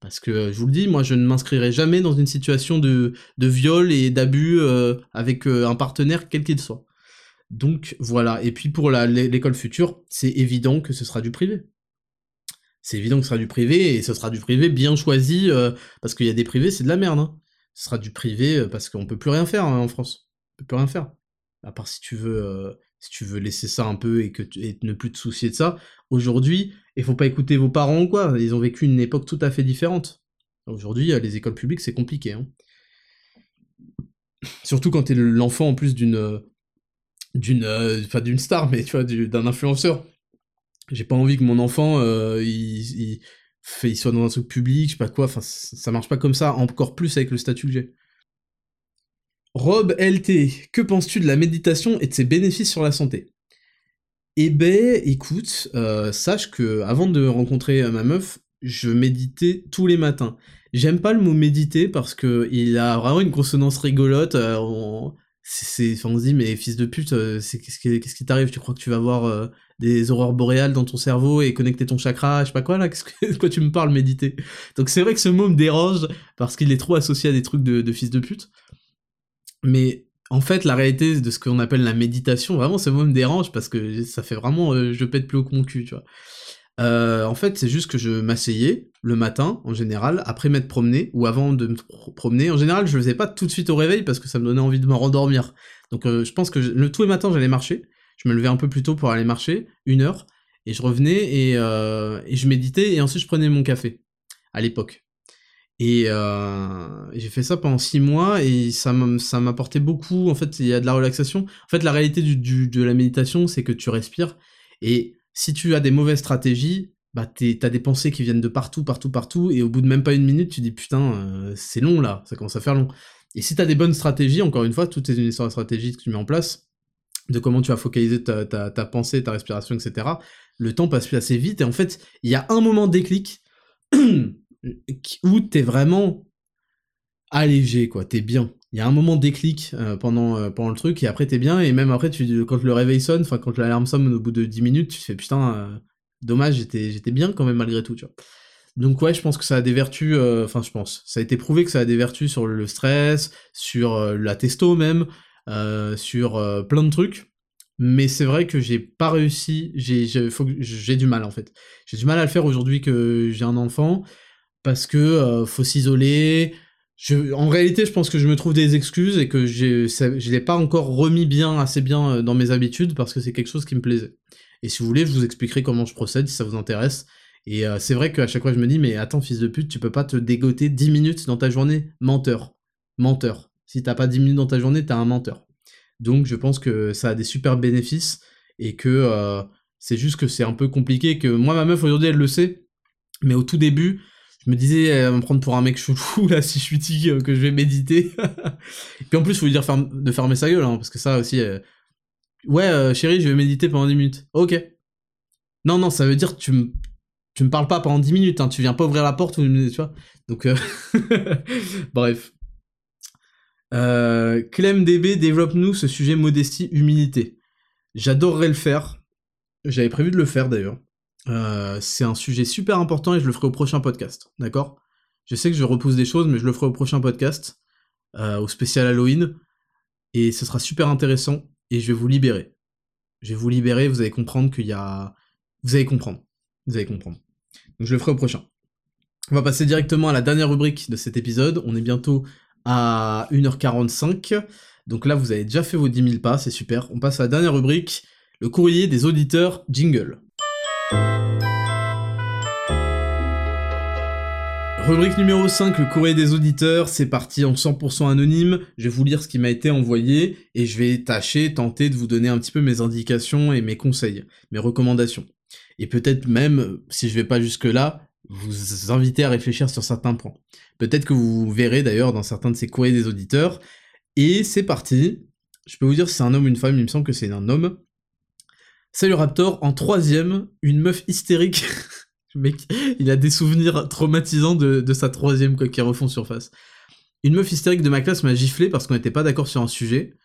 S1: Parce que je vous le dis, moi je ne m'inscrirai jamais dans une situation de, de viol et d'abus euh, avec euh, un partenaire quel qu'il soit. Donc voilà, et puis pour l'école future, c'est évident que ce sera du privé. C'est évident que ce sera du privé, et ce sera du privé bien choisi, euh, parce qu'il y a des privés, c'est de la merde. Hein. Ce sera du privé parce qu'on peut plus rien faire hein, en France. On peut plus rien faire. À part si tu veux, si tu veux laisser ça un peu et que ne plus te soucier de ça. Aujourd'hui, il faut pas écouter vos parents ou quoi, ils ont vécu une époque tout à fait différente. Aujourd'hui, les écoles publiques, c'est compliqué. Hein. Surtout quand t'es l'enfant en plus d'une d'une enfin d'une star, mais tu vois, d'un influenceur. J'ai pas envie que mon enfant euh, il, soit dans un truc public, je sais pas quoi, enfin ça marche pas comme ça, encore plus avec le statut que j'ai. Rob LT, que penses-tu de la méditation et de ses bénéfices sur la santé? Eh ben, écoute, euh, sache que avant de rencontrer ma meuf, je méditais tous les matins. J'aime pas le mot méditer parce que il a vraiment une consonance rigolote. Euh, c'est, on se dit mais fils de pute, euh, c'est qu'est-ce qui, t'arrive? Tu crois que tu vas voir des aurores boréales dans ton cerveau et connecter ton chakra Je sais pas quoi là? Qu'est-ce que quoi tu me parles méditer? Donc c'est vrai que ce mot me dérange parce qu'il est trop associé à des trucs de, fils de pute. Mais en fait, la réalité de ce qu'on appelle la méditation, vraiment, ce mot me dérange parce que ça fait vraiment euh, je pète plus au con cul, tu vois. Euh, en fait, c'est juste que je m'asseyais le matin, en général, après m'être promené, ou avant de me promener. En général, je le faisais pas tout de suite au réveil parce que ça me donnait envie de me rendormir. Donc, euh, je pense que le, tous les matins, j'allais marcher. Je me levais un peu plus tôt pour aller marcher, une heure, et je revenais et, et je méditais, et ensuite je prenais mon café, à l'époque. Et euh, j'ai fait ça pendant six mois et ça m'apportait beaucoup. En fait, il y a de la relaxation. En fait, la réalité de la méditation, c'est que tu respires. Et si tu as des mauvaises stratégies, bah t'as des pensées qui viennent de partout, partout, partout. Et au bout de même pas une minute, tu dis putain, euh, c'est long là, ça commence à faire long. Et si t'as des bonnes stratégies, encore une fois, tout est une histoire de stratégie que tu mets en place, de comment tu vas focaliser ta, pensée, ta respiration, etc. Le temps passe plus assez vite. Et en fait, il y a un moment déclic où t'es vraiment allégé, quoi, t'es bien. Il y a un moment déclic euh, pendant, euh, pendant le truc, et après t'es bien, et même après, tu, quand le réveil sonne, enfin quand l'alarme sonne au bout de 10 minutes, tu te fais putain, euh, dommage, j'étais, bien quand même malgré tout, tu vois. Donc ouais, je pense que ça a des vertus, enfin je pense, ça a été prouvé que ça a des vertus sur le stress, sur la testo même, sur plein de trucs. Mais c'est vrai que j'ai pas réussi, j'ai, du mal en fait. J'ai du mal à le faire aujourd'hui que j'ai un enfant, parce que faut s'isoler. En réalité, je pense que je me trouve des excuses et que je l'ai pas encore remis bien, assez bien euh, dans mes habitudes parce que c'est quelque chose qui me plaisait. Et si vous voulez, je vous expliquerai comment je procède si ça vous intéresse. Et euh, c'est vrai qu'à chaque fois, je me dis, mais attends, fils de pute, tu peux pas te dégoter 10 minutes dans ta journée Menteur. Menteur. Si t'as pas 10 minutes dans ta journée, t'es un menteur. Donc, je pense que ça a des super bénéfices et que c'est juste que c'est un peu compliqué. Que moi, ma meuf aujourd'hui, elle le sait. Mais au tout début, je me disais, elle va me prendre pour un mec chelou, là, si je suis tigre, euh, que je vais méditer. Puis en plus, faut lui dire de fermer sa gueule, hein, parce que ça aussi... Euh, ouais, euh, chérie, je vais méditer pendant 10 minutes. Ok. Non, non, ça veut dire que tu me... Tu me parles pas pendant 10 minutes, hein, tu viens pas ouvrir la porte, ou, tu vois. Donc, bref. Euh, ClemDB, développe-nous ce sujet modestie, humilité. J'adorerais le faire. J'avais prévu de le faire d'ailleurs. Euh, c'est un sujet super important et je le ferai au prochain podcast, d'accord? Je sais que je repousse des choses, mais je le ferai au prochain podcast, euh, au spécial Halloween, et ce sera super intéressant, et je vais vous libérer. Je vais vous libérer, vous allez comprendre qu'il y a... Vous allez comprendre. Vous allez comprendre. Donc je le ferai au prochain. On va passer directement à la dernière rubrique de cet épisode, on est bientôt à 1h45. Donc là, vous avez déjà fait vos 10 000 pas, c'est super. On passe à la dernière rubrique, le courrier des auditeurs jingle. Rubrique numéro 5, le courrier des auditeurs, c'est parti en 100% anonyme, je vais vous lire ce qui m'a été envoyé, et je vais tâcher, tenter de vous donner un petit peu mes indications et mes conseils, mes recommandations. Et peut-être même, si je vais pas jusque là, vous inviter à réfléchir sur certains points. Peut-être que vous verrez d'ailleurs dans certains de ces courriers des auditeurs. Et c'est parti. Je peux vous dire si c'est un homme ou une femme, il me semble que c'est un homme. Salut Raptor, en troisième, une meuf hystérique. Mec, il a des souvenirs traumatisants de, sa troisième qui refont surface. Une meuf hystérique de ma classe m'a giflé parce qu'on n'était pas d'accord sur un sujet.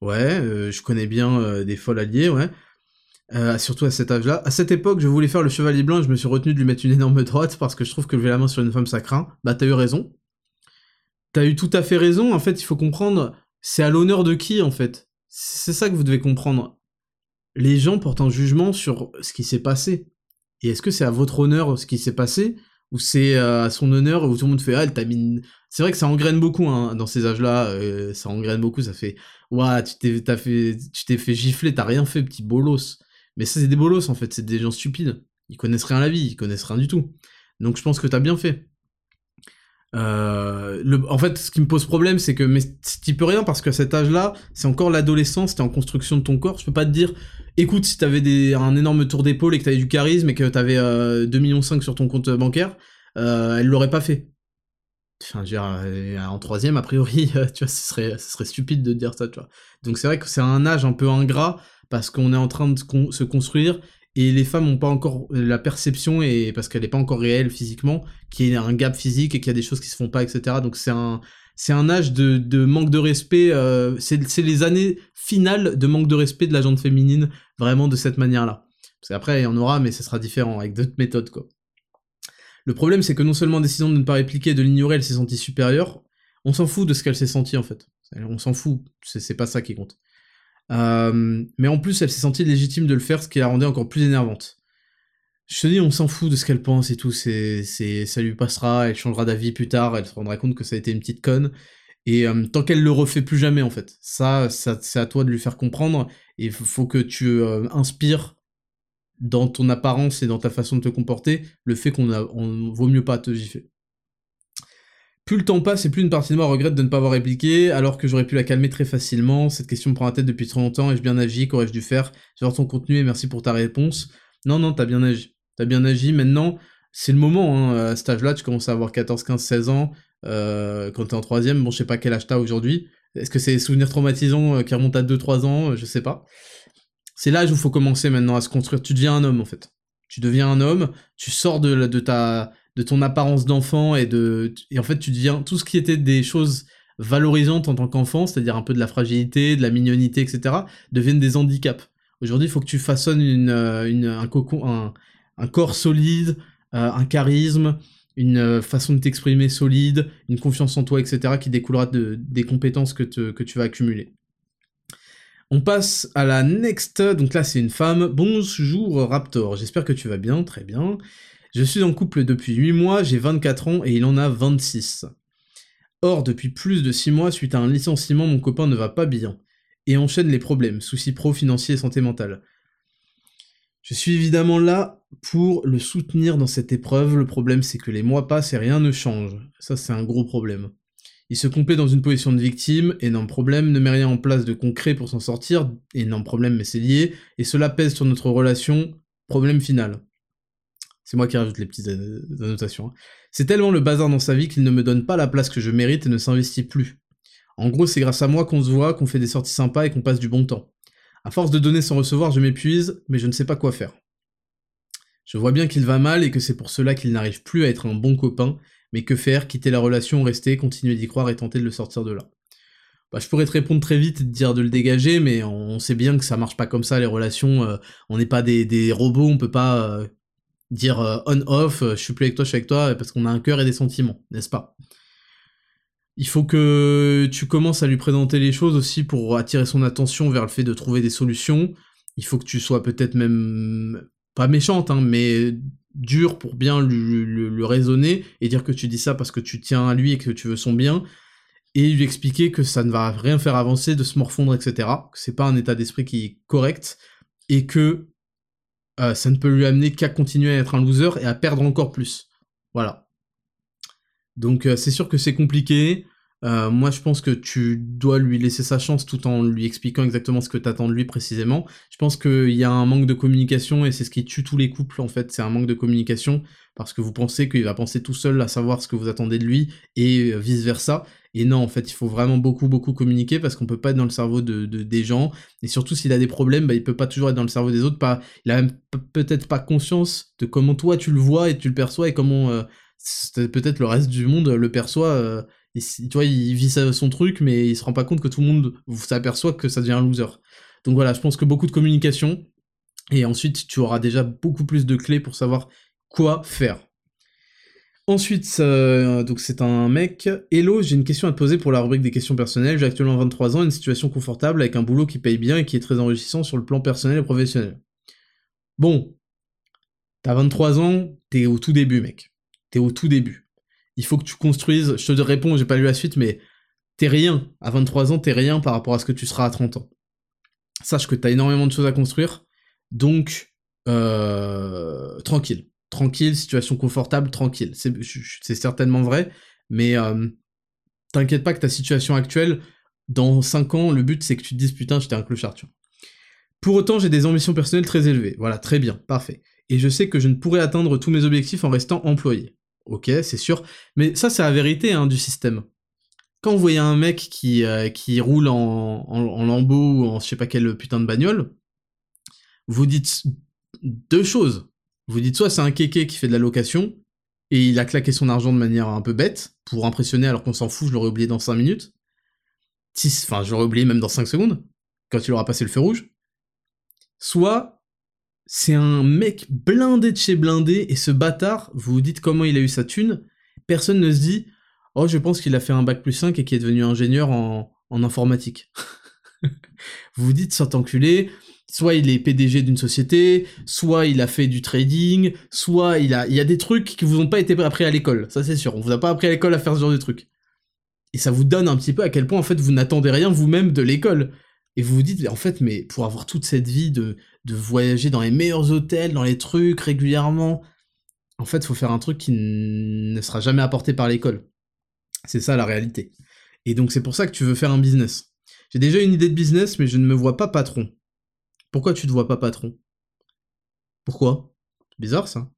S1: Ouais, euh, je connais bien euh, des folles alliées, ouais. Euh, surtout à cet âge-là. À cette époque, je voulais faire le chevalier blanc je me suis retenu de lui mettre une énorme droite parce que je trouve que lever la main sur une femme, ça craint. Bah, t'as eu raison. T'as eu tout à fait raison. En fait, il faut comprendre, c'est à l'honneur de qui, en fait? C'est ça que vous devez comprendre. Les gens portent un jugement sur ce qui s'est passé. Et est-ce que c'est à votre honneur ce qui s'est passé ou c'est euh, à son honneur où tout le monde fait ah elle t'a mis c'est vrai que ça engraine beaucoup hein, dans ces âges-là euh, ça engraine beaucoup ça fait ouah tu t'es fait tu t'es fait gifler t'as rien fait petit bolos mais ça, c'est des bolos, en fait, c'est des gens stupides. Ils connaissent rien à la vie, ils connaissent rien du tout. Donc je pense que t'as bien fait. Euh, en fait, ce qui me pose problème, c'est que mais tu peux rien parce qu'à cet âge-là, c'est encore l'adolescence, t'es en construction de ton corps. Je peux pas te dire, écoute, si t'avais un énorme tour d'épaule et que t'avais du charisme et que t'avais euh, 2,5 millions sur ton compte bancaire, euh, elle l'aurait pas fait. Euh, en troisième, a priori, tu vois, ce serait, ce serait stupide de dire ça, tu vois. Donc c'est vrai que c'est un âge un peu ingrat parce qu'on est en train de se construire et les femmes n'ont pas encore la perception et parce qu'elle n'est pas encore réelle physiquement, qu'il y a un gap physique et qu'il y a des choses qui se font pas, etc. Donc c'est un c'est un âge de, manque de respect. Euh, c'est les années finales de manque de respect de la gente féminine, vraiment de cette manière-là. Parce qu'après il y en aura, mais ce sera différent avec d'autres méthodes quoi. Le problème c'est que non seulement décision de ne pas répliquer, de l'ignorer, elle s'est sentie supérieure. On s'en fout de ce qu'elle s'est sentie en fait. On s'en fout. C'est pas ça qui compte. Euh, mais en plus, elle s'est sentie légitime de le faire, ce qui la rendait encore plus énervante. Je te dis, on s'en fout de ce qu'elle pense et tout, c'est, c'est, ça lui passera, elle changera d'avis plus tard, elle se rendra compte que ça a été une petite conne. Et euh, tant qu'elle le refait plus jamais, en fait. Ça, ça c'est à toi de lui faire comprendre, et il faut que tu euh, inspires dans ton apparence et dans ta façon de te comporter le fait qu'on a, on vaut mieux pas te gifler. Plus le temps passe et plus une partie de moi regrette de ne pas avoir répliqué, alors que j'aurais pu la calmer très facilement. Cette question me prend la tête depuis trop longtemps, ai-je bien agi, qu'aurais-je dû faire? J'adore ton contenu et merci pour ta réponse. Non, non, t'as bien agi. T'as bien agi, maintenant, c'est le moment, hein. à cet âge-là, tu commences à avoir 14, 15, 16 ans, euh, quand t'es en troisième, bon, je sais pas quel âge t'as aujourd'hui. Est-ce que c'est des souvenirs traumatisants euh, qui remontent à 2-3 ans? Je sais pas. C'est l'âge où il faut commencer maintenant à se construire. Tu deviens un homme, en fait. Tu deviens un homme, tu sors de ta de ton apparence d'enfant et de et en fait tu deviens tout ce qui était des choses valorisantes en tant qu'enfant, c'est-à-dire un peu de la fragilité, de la mignonité, etc., deviennent des handicaps. Aujourd'hui, il faut que tu façonnes une, euh, un, cocon, un, corps solide, euh, un charisme, une euh, façon de t'exprimer solide, une confiance en toi, etc., qui découlera de, des compétences que, que tu vas accumuler. On passe à la next, donc là c'est une femme. Bonjour Raptor, j'espère que tu vas bien, très bien. Je suis en couple depuis 8 mois, j'ai 24 ans et il en a 26. Or, depuis plus de 6 mois, suite à un licenciement, mon copain ne va pas bien, et enchaîne les problèmes, soucis pro, financiers et santé mentale. Je suis évidemment là pour le soutenir dans cette épreuve, le problème c'est que les mois passent et rien ne change. Ça c'est un gros problème. Il se complaît dans une position de victime, énorme problème, ne met rien en place de concret pour s'en sortir, énorme problème mais c'est lié, et cela pèse sur notre relation, problème final. C'est moi qui rajoute les petites annotations. Hein. C'est tellement le bazar dans sa vie qu'il ne me donne pas la place que je mérite et ne s'investit plus. En gros, c'est grâce à moi qu'on se voit, qu'on fait des sorties sympas et qu'on passe du bon temps. À force de donner sans recevoir, je m'épuise, mais je ne sais pas quoi faire. Je vois bien qu'il va mal et que c'est pour cela qu'il n'arrive plus à être un bon copain, mais que faire Quitter la relation, rester, continuer d'y croire et tenter de le sortir de là? Bah, je pourrais te répondre très vite et te dire de le dégager, mais on sait bien que ça marche pas comme ça, les relations, euh, on n'est pas des, robots, on peut pas euh, dire euh, on-off, euh, je suis plus avec toi, je suis avec toi, parce qu'on a un cœur et des sentiments, n'est-ce pas? Il faut que tu commences à lui présenter les choses aussi pour attirer son attention vers le fait de trouver des solutions. Il faut que tu sois peut-être même pas méchante, hein, mais dur pour bien le, raisonner et dire que tu dis ça parce que tu tiens à lui et que tu veux son bien. et lui expliquer que ça ne va rien faire avancer, de se morfondre, etc. Que c'est pas un état d'esprit qui est correct, et que euh, ça ne peut lui amener qu'à continuer à être un loser et à perdre encore plus. Voilà. Donc euh, c'est sûr que c'est compliqué. Euh, moi, je pense que tu dois lui laisser sa chance tout en lui expliquant exactement ce que tu attends de lui précisément. Je pense qu'il y a un manque de communication et c'est ce qui tue tous les couples en fait. C'est un manque de communication parce que vous pensez qu'il va penser tout seul à savoir ce que vous attendez de lui et vice versa. Et non, en fait, il faut vraiment beaucoup, beaucoup communiquer parce qu'on peut pas être dans le cerveau de, des gens. Et surtout, s'il a des problèmes, bah, il peut pas toujours être dans le cerveau des autres. Pas, il a même peut-être pas conscience de comment toi tu le vois et tu le perçois et comment euh, peut-être le reste du monde le perçoit. Euh, tu vois, il vit son truc, mais il se rend pas compte que tout le monde s'aperçoit que ça devient un loser. Donc voilà, je pense que beaucoup de communication. Et ensuite, tu auras déjà beaucoup plus de clés pour savoir quoi faire. Ensuite, donc c'est un mec. Hello, j'ai une question à te poser pour la rubrique des questions personnelles. J'ai actuellement 23 ans, une situation confortable avec un boulot qui paye bien et qui est très enrichissant sur le plan personnel et professionnel. Bon, t'as 23 ans, t'es au tout début, mec. T'es au tout début. Il faut que tu construises. Je te réponds, j'ai pas lu la suite, mais t'es rien. À 23 ans, t'es rien par rapport à ce que tu seras à 30 ans. Sache que t'as énormément de choses à construire, donc euh, tranquille tranquille, situation confortable, tranquille. C'est certainement vrai, mais euh, t'inquiète pas que ta situation actuelle, dans 5 ans, le but c'est que tu te dises putain, j'étais un clochard, tu. Pour autant, j'ai des ambitions personnelles très élevées. Voilà, très bien, parfait. Et je sais que je ne pourrai atteindre tous mes objectifs en restant employé. Ok, c'est sûr. Mais ça, c'est la vérité hein, du système. Quand vous voyez un mec qui, euh, qui roule en, en, en lambeau ou en je sais pas quelle putain de bagnole, vous dites deux choses. Vous dites soit c'est un kéké qui fait de la location, et il a claqué son argent de manière un peu bête, pour impressionner alors qu'on s'en fout, je l'aurais oublié dans 5 minutes. Enfin, j'aurais oublié même dans 5 secondes, quand il aura passé le feu rouge. Soit c'est un mec blindé de chez blindé, et ce bâtard, vous vous dites comment il a eu sa thune, personne ne se dit « Oh, je pense qu'il a fait un bac plus 5 et qu'il est devenu ingénieur en, informatique. » Vous vous dites « Cet enculé, soit il est PDG d'une société, soit il a fait du trading, soit il a, il y a des trucs qui vous ont pas été appris à l'école, ça c'est sûr. On vous a pas appris à l'école à faire ce genre de trucs. Et ça vous donne un petit peu à quel point en fait vous n'attendez rien vous-même de l'école. Et vous vous dites, en fait, mais pour avoir toute cette vie de, de voyager dans les meilleurs hôtels, dans les trucs régulièrement, en fait, il faut faire un truc qui ne sera jamais apporté par l'école. C'est ça la réalité. Et donc c'est pour ça que tu veux faire un business. J'ai déjà une idée de business, mais je ne me vois pas patron. Pourquoi tu te vois pas patron? Pourquoi? Bizarre ça.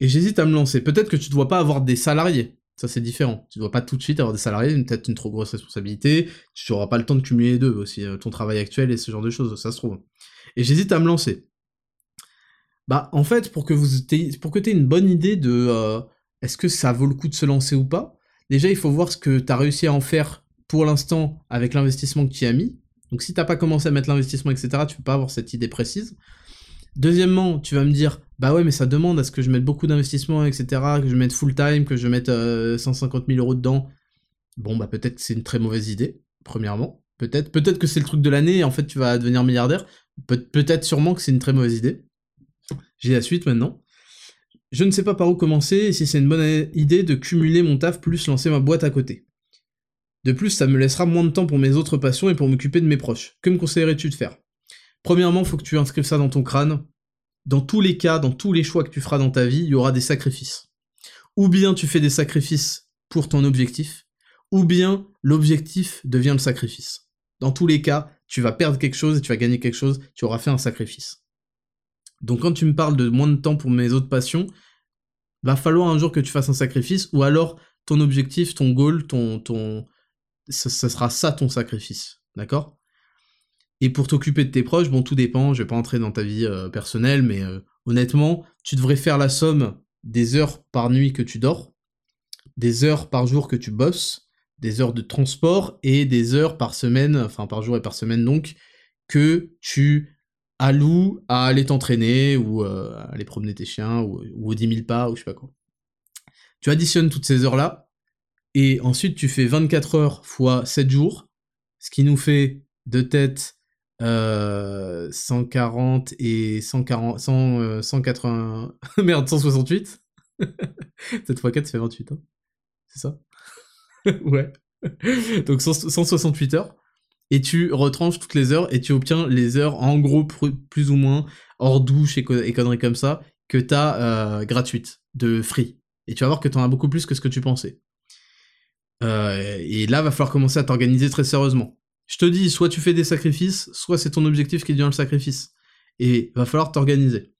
S1: Et j'hésite à me lancer. Peut-être que tu ne dois pas avoir des salariés. Ça c'est différent. Tu ne dois pas tout de suite avoir des salariés, peut-être une trop grosse responsabilité. Tu n'auras pas le temps de cumuler les deux aussi, euh, ton travail actuel et ce genre de choses, ça se trouve. Et j'hésite à me lancer. Bah en fait, pour que vous tu aies une bonne idée de euh, est-ce que ça vaut le coup de se lancer ou pas, déjà il faut voir ce que tu as réussi à en faire pour l'instant avec l'investissement que tu as mis. Donc si t'as pas commencé à mettre l'investissement, etc., tu peux pas avoir cette idée précise. Deuxièmement, tu vas me dire, bah ouais, mais ça demande à ce que je mette beaucoup d'investissement, etc., que je mette full time, que je mette 150 euh, 000 euros dedans. Bon, bah peut-être que c'est une très mauvaise idée, premièrement. Peut-être, peut-être que c'est le truc de l'année et en fait tu vas devenir milliardaire. peut-être sûrement que c'est une très mauvaise idée. J'ai la suite maintenant. Je ne sais pas par où commencer et si c'est une bonne idée de cumuler mon taf plus lancer ma boîte à côté. De plus, ça me laissera moins de temps pour mes autres passions et pour m'occuper de mes proches. Que me conseillerais-tu de faire? Premièrement, faut que tu inscrives ça dans ton crâne. Dans tous les cas, dans tous les choix que tu feras dans ta vie, il y aura des sacrifices. Ou bien tu fais des sacrifices pour ton objectif, ou bien l'objectif devient le sacrifice. Dans tous les cas, tu vas perdre quelque chose et tu vas gagner quelque chose, tu auras fait un sacrifice. Donc quand tu me parles de moins de temps pour mes autres passions, va falloir un jour que tu fasses un sacrifice, ou alors ton objectif, ton goal, ton, ce, sera ça ton sacrifice, d'accord? Et pour t'occuper de tes proches, bon, tout dépend, je vais pas entrer dans ta vie euh, personnelle, mais euh, honnêtement, tu devrais faire la somme des heures par nuit que tu dors, des heures par jour que tu bosses, des heures de transport et des heures par semaine, enfin par jour et par semaine donc, que tu alloues à aller t'entraîner ou euh, à aller promener tes chiens ou, ou aux 10 000 pas ou je sais pas quoi. Tu additionnes toutes ces heures-là, et ensuite, tu fais 24 heures fois 7 jours, ce qui nous fait de tête 140 euh, et 140, 180, euh, merde, 168. 7 fois 4, ça fait 28, hein. C'est ça? Ouais. Donc 168 heures. Et tu retranches toutes les heures et tu obtiens les heures en gros plus ou moins hors douche et, conneries comme ça que t'as euh, gratuites, de free. Et tu vas voir que t'en as beaucoup plus que ce que tu pensais. Euh, et là, va falloir commencer à t'organiser très sérieusement. Je te dis, soit tu fais des sacrifices, soit c'est ton objectif qui devient le sacrifice. Et va falloir t'organiser.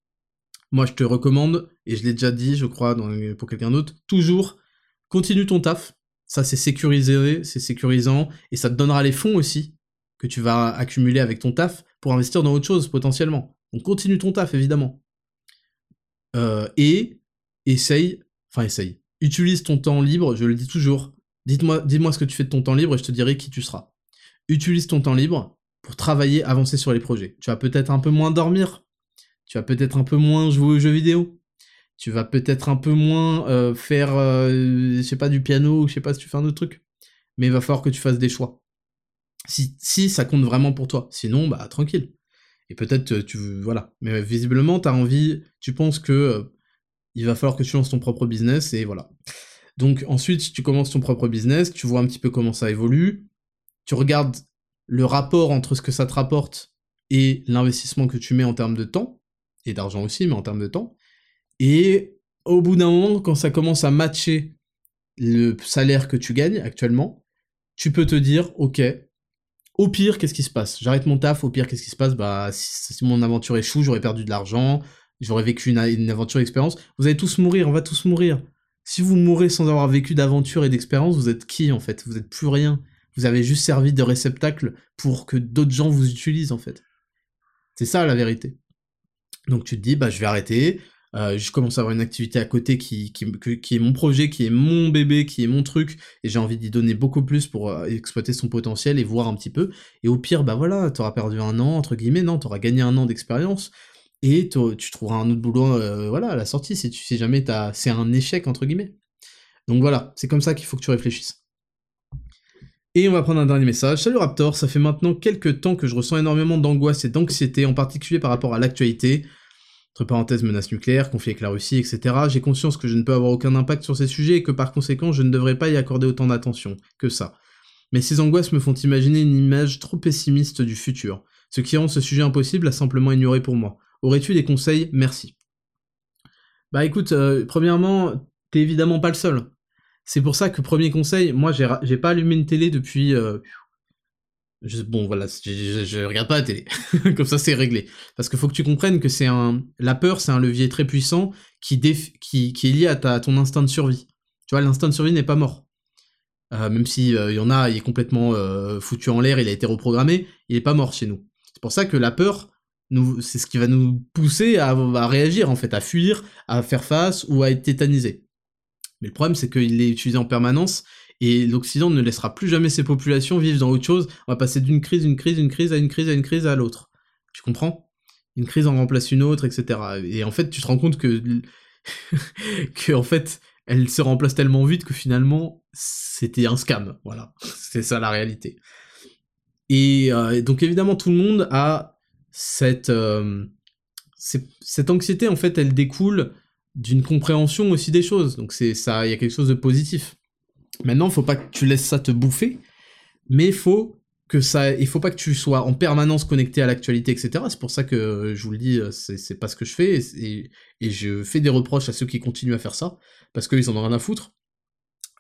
S1: Moi, je te recommande, et je l'ai déjà dit, je crois, pour quelqu'un d'autre, toujours, continue ton taf. Ça, c'est sécurisé, c'est sécurisant, et ça te donnera les fonds aussi que tu vas accumuler avec ton taf pour investir dans autre chose, potentiellement. Donc, continue ton taf, évidemment. Euh, et essaye, enfin, essaye. Utilise ton temps libre, je le dis toujours. Dites-moi, dis-moi ce que tu fais de ton temps libre et je te dirai qui tu seras. Utilise ton temps libre pour travailler, avancer sur les projets. Tu vas peut-être un peu moins dormir, tu vas peut-être un peu moins jouer aux jeux vidéo, tu vas peut-être un peu moins euh, faire, euh, je sais pas, du piano, ou je sais pas si tu fais un autre truc. Mais il va falloir que tu fasses des choix. Si, ça compte vraiment pour toi. Sinon, bah tranquille. Et peut-être euh, tu voilà. Mais visiblement, tu as envie, tu penses que il va falloir que tu lances ton propre business et voilà. Donc ensuite, tu commences ton propre business, tu vois un petit peu comment ça évolue, tu regardes le rapport entre ce que ça te rapporte et l'investissement que tu mets en termes de temps, et d'argent aussi, mais en termes de temps. Et au bout d'un moment, quand ça commence à matcher le salaire que tu gagnes actuellement, tu peux te dire, ok, au pire, qu'est-ce qui se passe? J'arrête mon taf, au pire, qu'est-ce qui se passe? Bah, si, mon aventure échoue, j'aurais perdu de l'argent, j'aurais vécu une, une aventure d'expérience. Vous allez tous mourir, on va tous mourir. Si vous mourrez sans avoir vécu d'aventure et d'expérience, vous êtes qui en fait? Vous êtes plus rien. Vous avez juste servi de réceptacle pour que d'autres gens vous utilisent en fait. C'est ça la vérité. Donc tu te dis, bah je vais arrêter, euh, je commence à avoir une activité à côté qui, qui, est mon projet, qui est mon bébé, qui est mon truc, et j'ai envie d'y donner beaucoup plus pour euh, exploiter son potentiel et voir un petit peu. Et au pire, bah voilà, t'auras perdu un an, entre guillemets, non, t'auras gagné un an d'expérience, et tu trouveras un autre boulot euh, voilà, à la sortie, si tu sais jamais c'est un échec, entre guillemets. Donc voilà, c'est comme ça qu'il faut que tu réfléchisses. Et on va prendre un dernier message. Salut Raptor, ça fait maintenant quelques temps que je ressens énormément d'angoisse et d'anxiété, en particulier par rapport à l'actualité, entre parenthèses menaces nucléaires, conflit avec la Russie, etc. J'ai conscience que je ne peux avoir aucun impact sur ces sujets et que par conséquent je ne devrais pas y accorder autant d'attention que ça. Mais ces angoisses me font imaginer une image trop pessimiste du futur, ce qui rend ce sujet impossible à simplement ignorer pour moi. Aurais-tu des conseils? Merci. Bah écoute, euh, premièrement, t'es évidemment pas le seul. C'est pour ça que premier conseil, moi j'ai pas allumé une télé depuis... Euh, bon voilà, je, regarde pas la télé. Comme ça c'est réglé. Parce qu'il faut que tu comprennes que c'est un... La peur c'est un levier très puissant qui, qui, est lié à, ta, ton instinct de survie. Tu vois, l'instinct de survie n'est pas mort. Euh, même si il y en a, il est complètement foutu en l'air, il a été reprogrammé, il est pas mort chez nous. C'est pour ça que la peur, c'est ce qui va nous pousser à, réagir en fait, à fuir, à faire face ou à être tétanisé. Mais le problème c'est qu'il est utilisé en permanence et l'Occident ne laissera plus jamais ses populations vivre dans autre chose. On va passer d'une crise, une crise, une crise à une crise à une crise à l'autre. Tu comprends? Une crise en remplace une autre, etc. Et en fait, tu te rends compte que que en fait, elle se remplace tellement vite que finalement, c'était un scam. Voilà, c'est ça la réalité. Et euh, donc évidemment, tout le monde a cette, euh, cette anxiété, en fait, elle découle d'une compréhension aussi des choses. Donc c'est ça, il y a quelque chose de positif. Maintenant, faut pas que tu laisses ça te bouffer, mais il faut que ça, il faut pas que tu sois en permanence connecté à l'actualité, etc. C'est pour ça que je vous le dis, c'est pas ce que je fais, et, je fais des reproches à ceux qui continuent à faire ça, parce qu'ils en ont rien à foutre.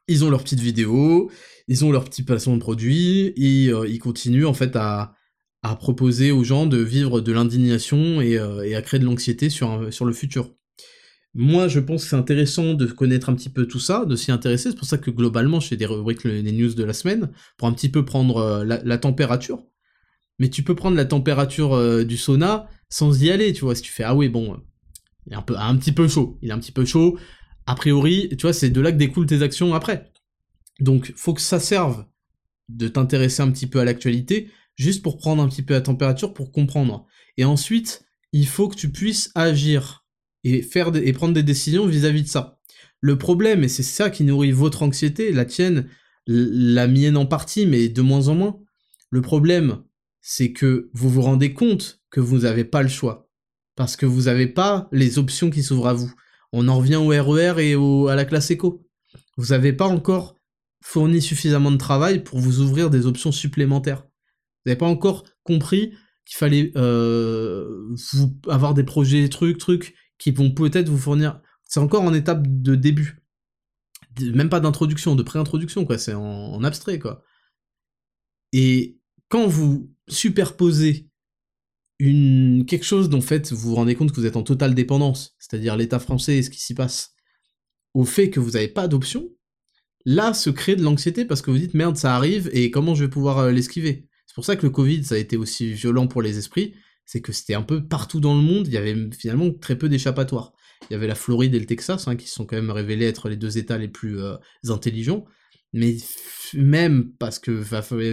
S1: Ils ont leurs petites vidéos, ils ont leur petit placement de produits, et euh, ils continuent en fait à, à proposer aux gens de vivre de l'indignation et, euh, à créer de l'anxiété sur, sur le futur. Moi, je pense que c'est intéressant de connaître un petit peu tout ça, de s'y intéresser. C'est pour ça que globalement, je fais des rubriques les news de la semaine pour un petit peu prendre euh, la, température. Mais tu peux prendre la température euh, du sauna sans y aller, tu vois. Si tu fais ah oui bon, il est un peu petit peu chaud, il est un petit peu chaud. A priori, tu vois, c'est de là que découlent tes actions après. Donc, faut que ça serve de t'intéresser un petit peu à l'actualité, juste pour prendre un petit peu la température, pour comprendre. Et ensuite, il faut que tu puisses agir et, faire et prendre des décisions vis-à-vis de ça. Le problème, et c'est ça qui nourrit votre anxiété, la tienne, la mienne en partie, mais de moins en moins, le problème, c'est que vous vous rendez compte que vous n'avez pas le choix. Parce que vous n'avez pas les options qui s'ouvrent à vous. On en revient au RER e et à la classe éco. Vous n'avez pas encore fourni suffisamment de travail pour vous ouvrir des options supplémentaires. Vous n'avez pas encore compris qu'il fallait euh, avoir des projets, trucs, trucs, qui vont peut-être vous fournir. C'est encore en étape de début. Même pas d'introduction, de pré-introduction, quoi. C'est en, abstrait, quoi. Et quand vous superposez une, quelque chose dont fait vous vous rendez compte que vous êtes en totale dépendance, c'est-à-dire l'État français et ce qui s'y passe, au fait que vous n'avez pas d'option, là se crée de l'anxiété parce que vous dites merde ça arrive et comment je vais pouvoir euh, l'esquiver? C'est pour ça que le Covid ça a été aussi violent pour les esprits, c'est que c'était un peu partout dans le monde, il y avait finalement très peu d'échappatoires. Il y avait la Floride et le Texas hein, qui sont quand même révélés être les deux États les plus euh, intelligents, mais même parce que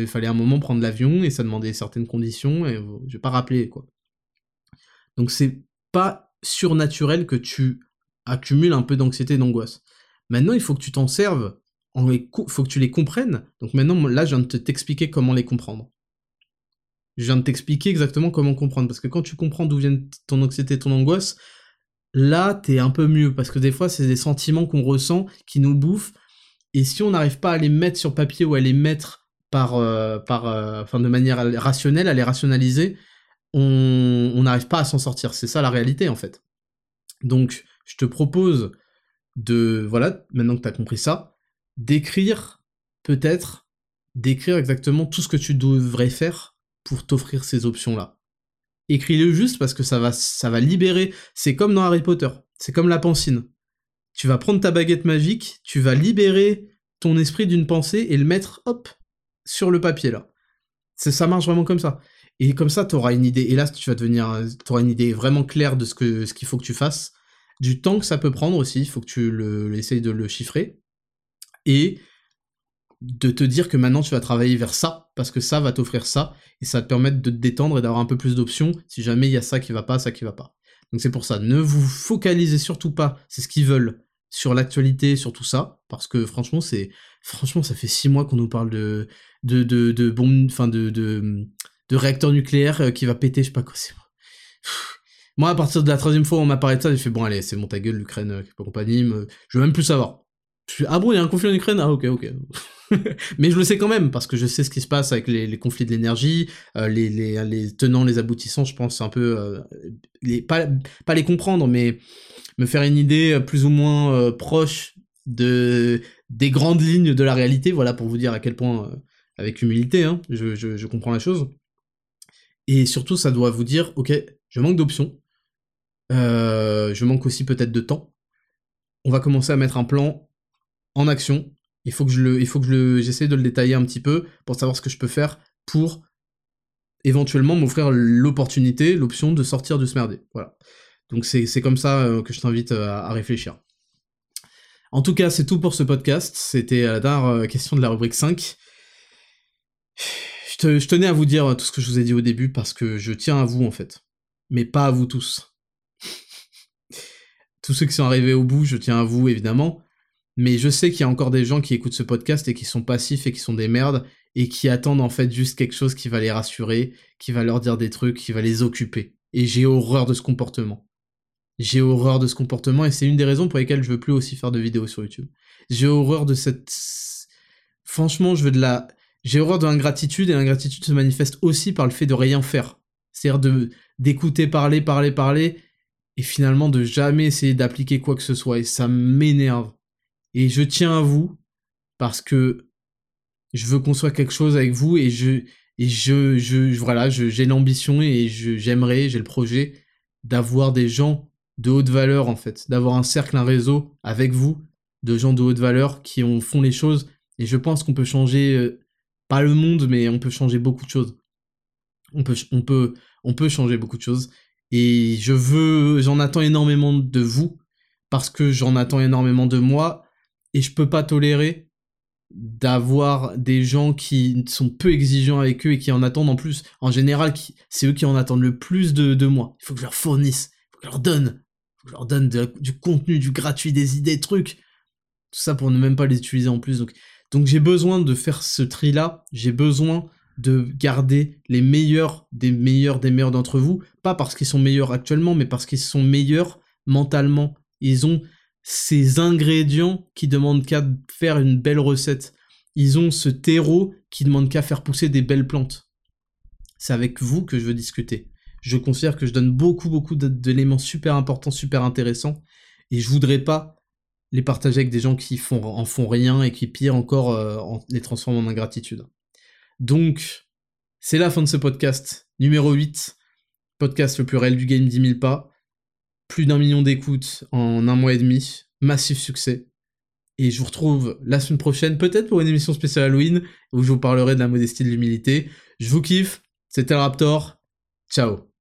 S1: il fallait un moment prendre l'avion et ça demandait certaines conditions et je vais pas rappeler quoi. Donc c'est pas surnaturel que tu accumules un peu d'anxiété et d'angoisse. Maintenant, il faut que tu t'en serves, il faut que tu les comprennes. Donc maintenant, là, je viens de t'expliquer comment les comprendre. Je viens de t'expliquer exactement comment comprendre, parce que quand tu comprends d'où vient ton anxiété, ton angoisse, là, t'es un peu mieux, parce que des fois, c'est des sentiments qu'on ressent, qui nous bouffent, et si on n'arrive pas à les mettre sur papier ou à les mettre par, euh, par, euh, enfin, de manière rationnelle, à les rationaliser, on n'arrive pas à s'en sortir. C'est ça la réalité, en fait. Donc, je te propose de, voilà, maintenant que tu as compris ça, d'écrire, peut-être, d'écrire exactement tout ce que tu devrais faire pour t'offrir ces options-là. Écris-le juste parce que ça va, ça va libérer. C'est comme dans Harry Potter. C'est comme la pancine tu vas prendre ta baguette magique, tu vas libérer ton esprit d'une pensée et le mettre, hop, sur le papier là. Ça marche vraiment comme ça. Et comme ça, tu auras une idée. Et là, tu vas devenir, tu auras une idée vraiment claire de ce que qu'il faut que tu fasses, du temps que ça peut prendre aussi. Il faut que tu essayes de le chiffrer et de te dire que maintenant tu vas travailler vers ça parce que ça va t'offrir ça et ça va te permettre de te détendre et d'avoir un peu plus d'options si jamais il y a ça qui va pas, ça qui va pas. Donc c'est pour ça, ne vous focalisez surtout pas, c'est ce qu'ils veulent, sur l'actualité, sur tout ça, parce que franchement, c'est franchement, ça fait six mois qu'on nous parle de de de, de bombes, enfin de, de de réacteurs nucléaires euh, qui va péter, je sais pas quoi. Moi, à partir de la troisième fois, on m'a parlé de ça, j'ai fait bon, allez, c'est bon ta gueule, l'Ukraine, euh, compagnie, je veux même plus savoir. ah bon, il y a un conflit en Ukraine? Ah ok, ok. mais je le sais quand même, parce que je sais ce qui se passe avec les, conflits de l'énergie, euh, les, tenants, les aboutissants, je pense un peu... les, pas, pas les comprendre, mais me faire une idée euh, plus ou moins euh, proche de des grandes lignes de la réalité, voilà pour vous dire à quel point, euh, avec humilité, hein, je, comprends la chose. Et surtout, ça doit vous dire, ok, je manque d'options, je manque aussi peut-être de temps. On va commencer à mettre un plan en action. Il faut que je le, il faut que je j'essaie de le détailler un petit peu pour savoir ce que je peux faire pour éventuellement m'offrir l'opportunité, l'option de sortir de ce merder. Voilà. Donc c'est comme ça euh, que je t'invite euh, à, réfléchir. En tout cas, c'est tout pour ce podcast. C'était la dernière euh, question de la rubrique 5. Je, je, tenais à vous dire tout ce que je vous ai dit au début parce que je tiens à vous en fait. Mais pas à vous tous. tous ceux qui sont arrivés au bout, je tiens à vous évidemment. Mais je sais qu'il y a encore des gens qui écoutent ce podcast et qui sont passifs et qui sont des merdes et qui attendent en fait juste quelque chose qui va les rassurer, qui va leur dire des trucs, qui va les occuper. Et j'ai horreur de ce comportement. J'ai horreur de ce comportement et c'est une des raisons pour lesquelles je veux plus aussi faire de vidéos sur YouTube. J'ai horreur de cette... Franchement, je veux de la... J'ai horreur de l'ingratitude et l'ingratitude se manifeste aussi par le fait de rien faire. C'est-à-dire de d'écouter parler, parler, parler et finalement de jamais essayer d'appliquer quoi que ce soit et ça m'énerve. Et je tiens à vous parce que je veux construire quelque chose avec vous et je et je je voilà, j'ai l'ambition et j'aimerais, j'ai le projet d'avoir des gens de haute valeur en fait, d'avoir un cercle, un réseau avec vous, de gens de haute valeur qui ont, font les choses. Et je pense qu'on peut changer, euh, pas le monde, mais on peut changer beaucoup de choses. On peut, on peut, on peut changer beaucoup de choses. Et je veux, j'en attends énormément de vous, parce que j'en attends énormément de moi, et je peux pas tolérer d'avoir des gens qui sont peu exigeants avec eux et qui en attendent en plus. En général, c'est eux qui en attendent le plus de, moi. Il faut que je leur fournisse, il faut que je leur donne, leur du contenu, du gratuit, des idées, trucs. Tout ça pour ne même pas les utiliser en plus. Donc, donc j'ai besoin de faire ce tri-là. J'ai besoin de garder les meilleurs des meilleurs des meilleurs d'entre vous. Pas parce qu'ils sont meilleurs actuellement, mais parce qu'ils sont meilleurs mentalement. Ils ont ces ingrédients qui demandent qu'à faire une belle recette. ils ont ce terreau qui demande qu'à faire pousser des belles plantes. C'est avec vous que je veux discuter. Je considère que je donne beaucoup, beaucoup d'éléments super importants, super intéressants, et je voudrais pas les partager avec des gens qui en font rien et qui, pire encore, euh, les transforment en ingratitude. Donc, c'est la fin de ce podcast, numéro 8, podcast le plus réel du game 10 000 pas, plus d'un million d'écoutes en un mois et demi, massif succès. Et je vous retrouve la semaine prochaine, peut-être pour une émission spéciale Halloween, où je vous parlerai de la modestie et de l'humilité. Je vous kiffe, c'était le Raptor, ciao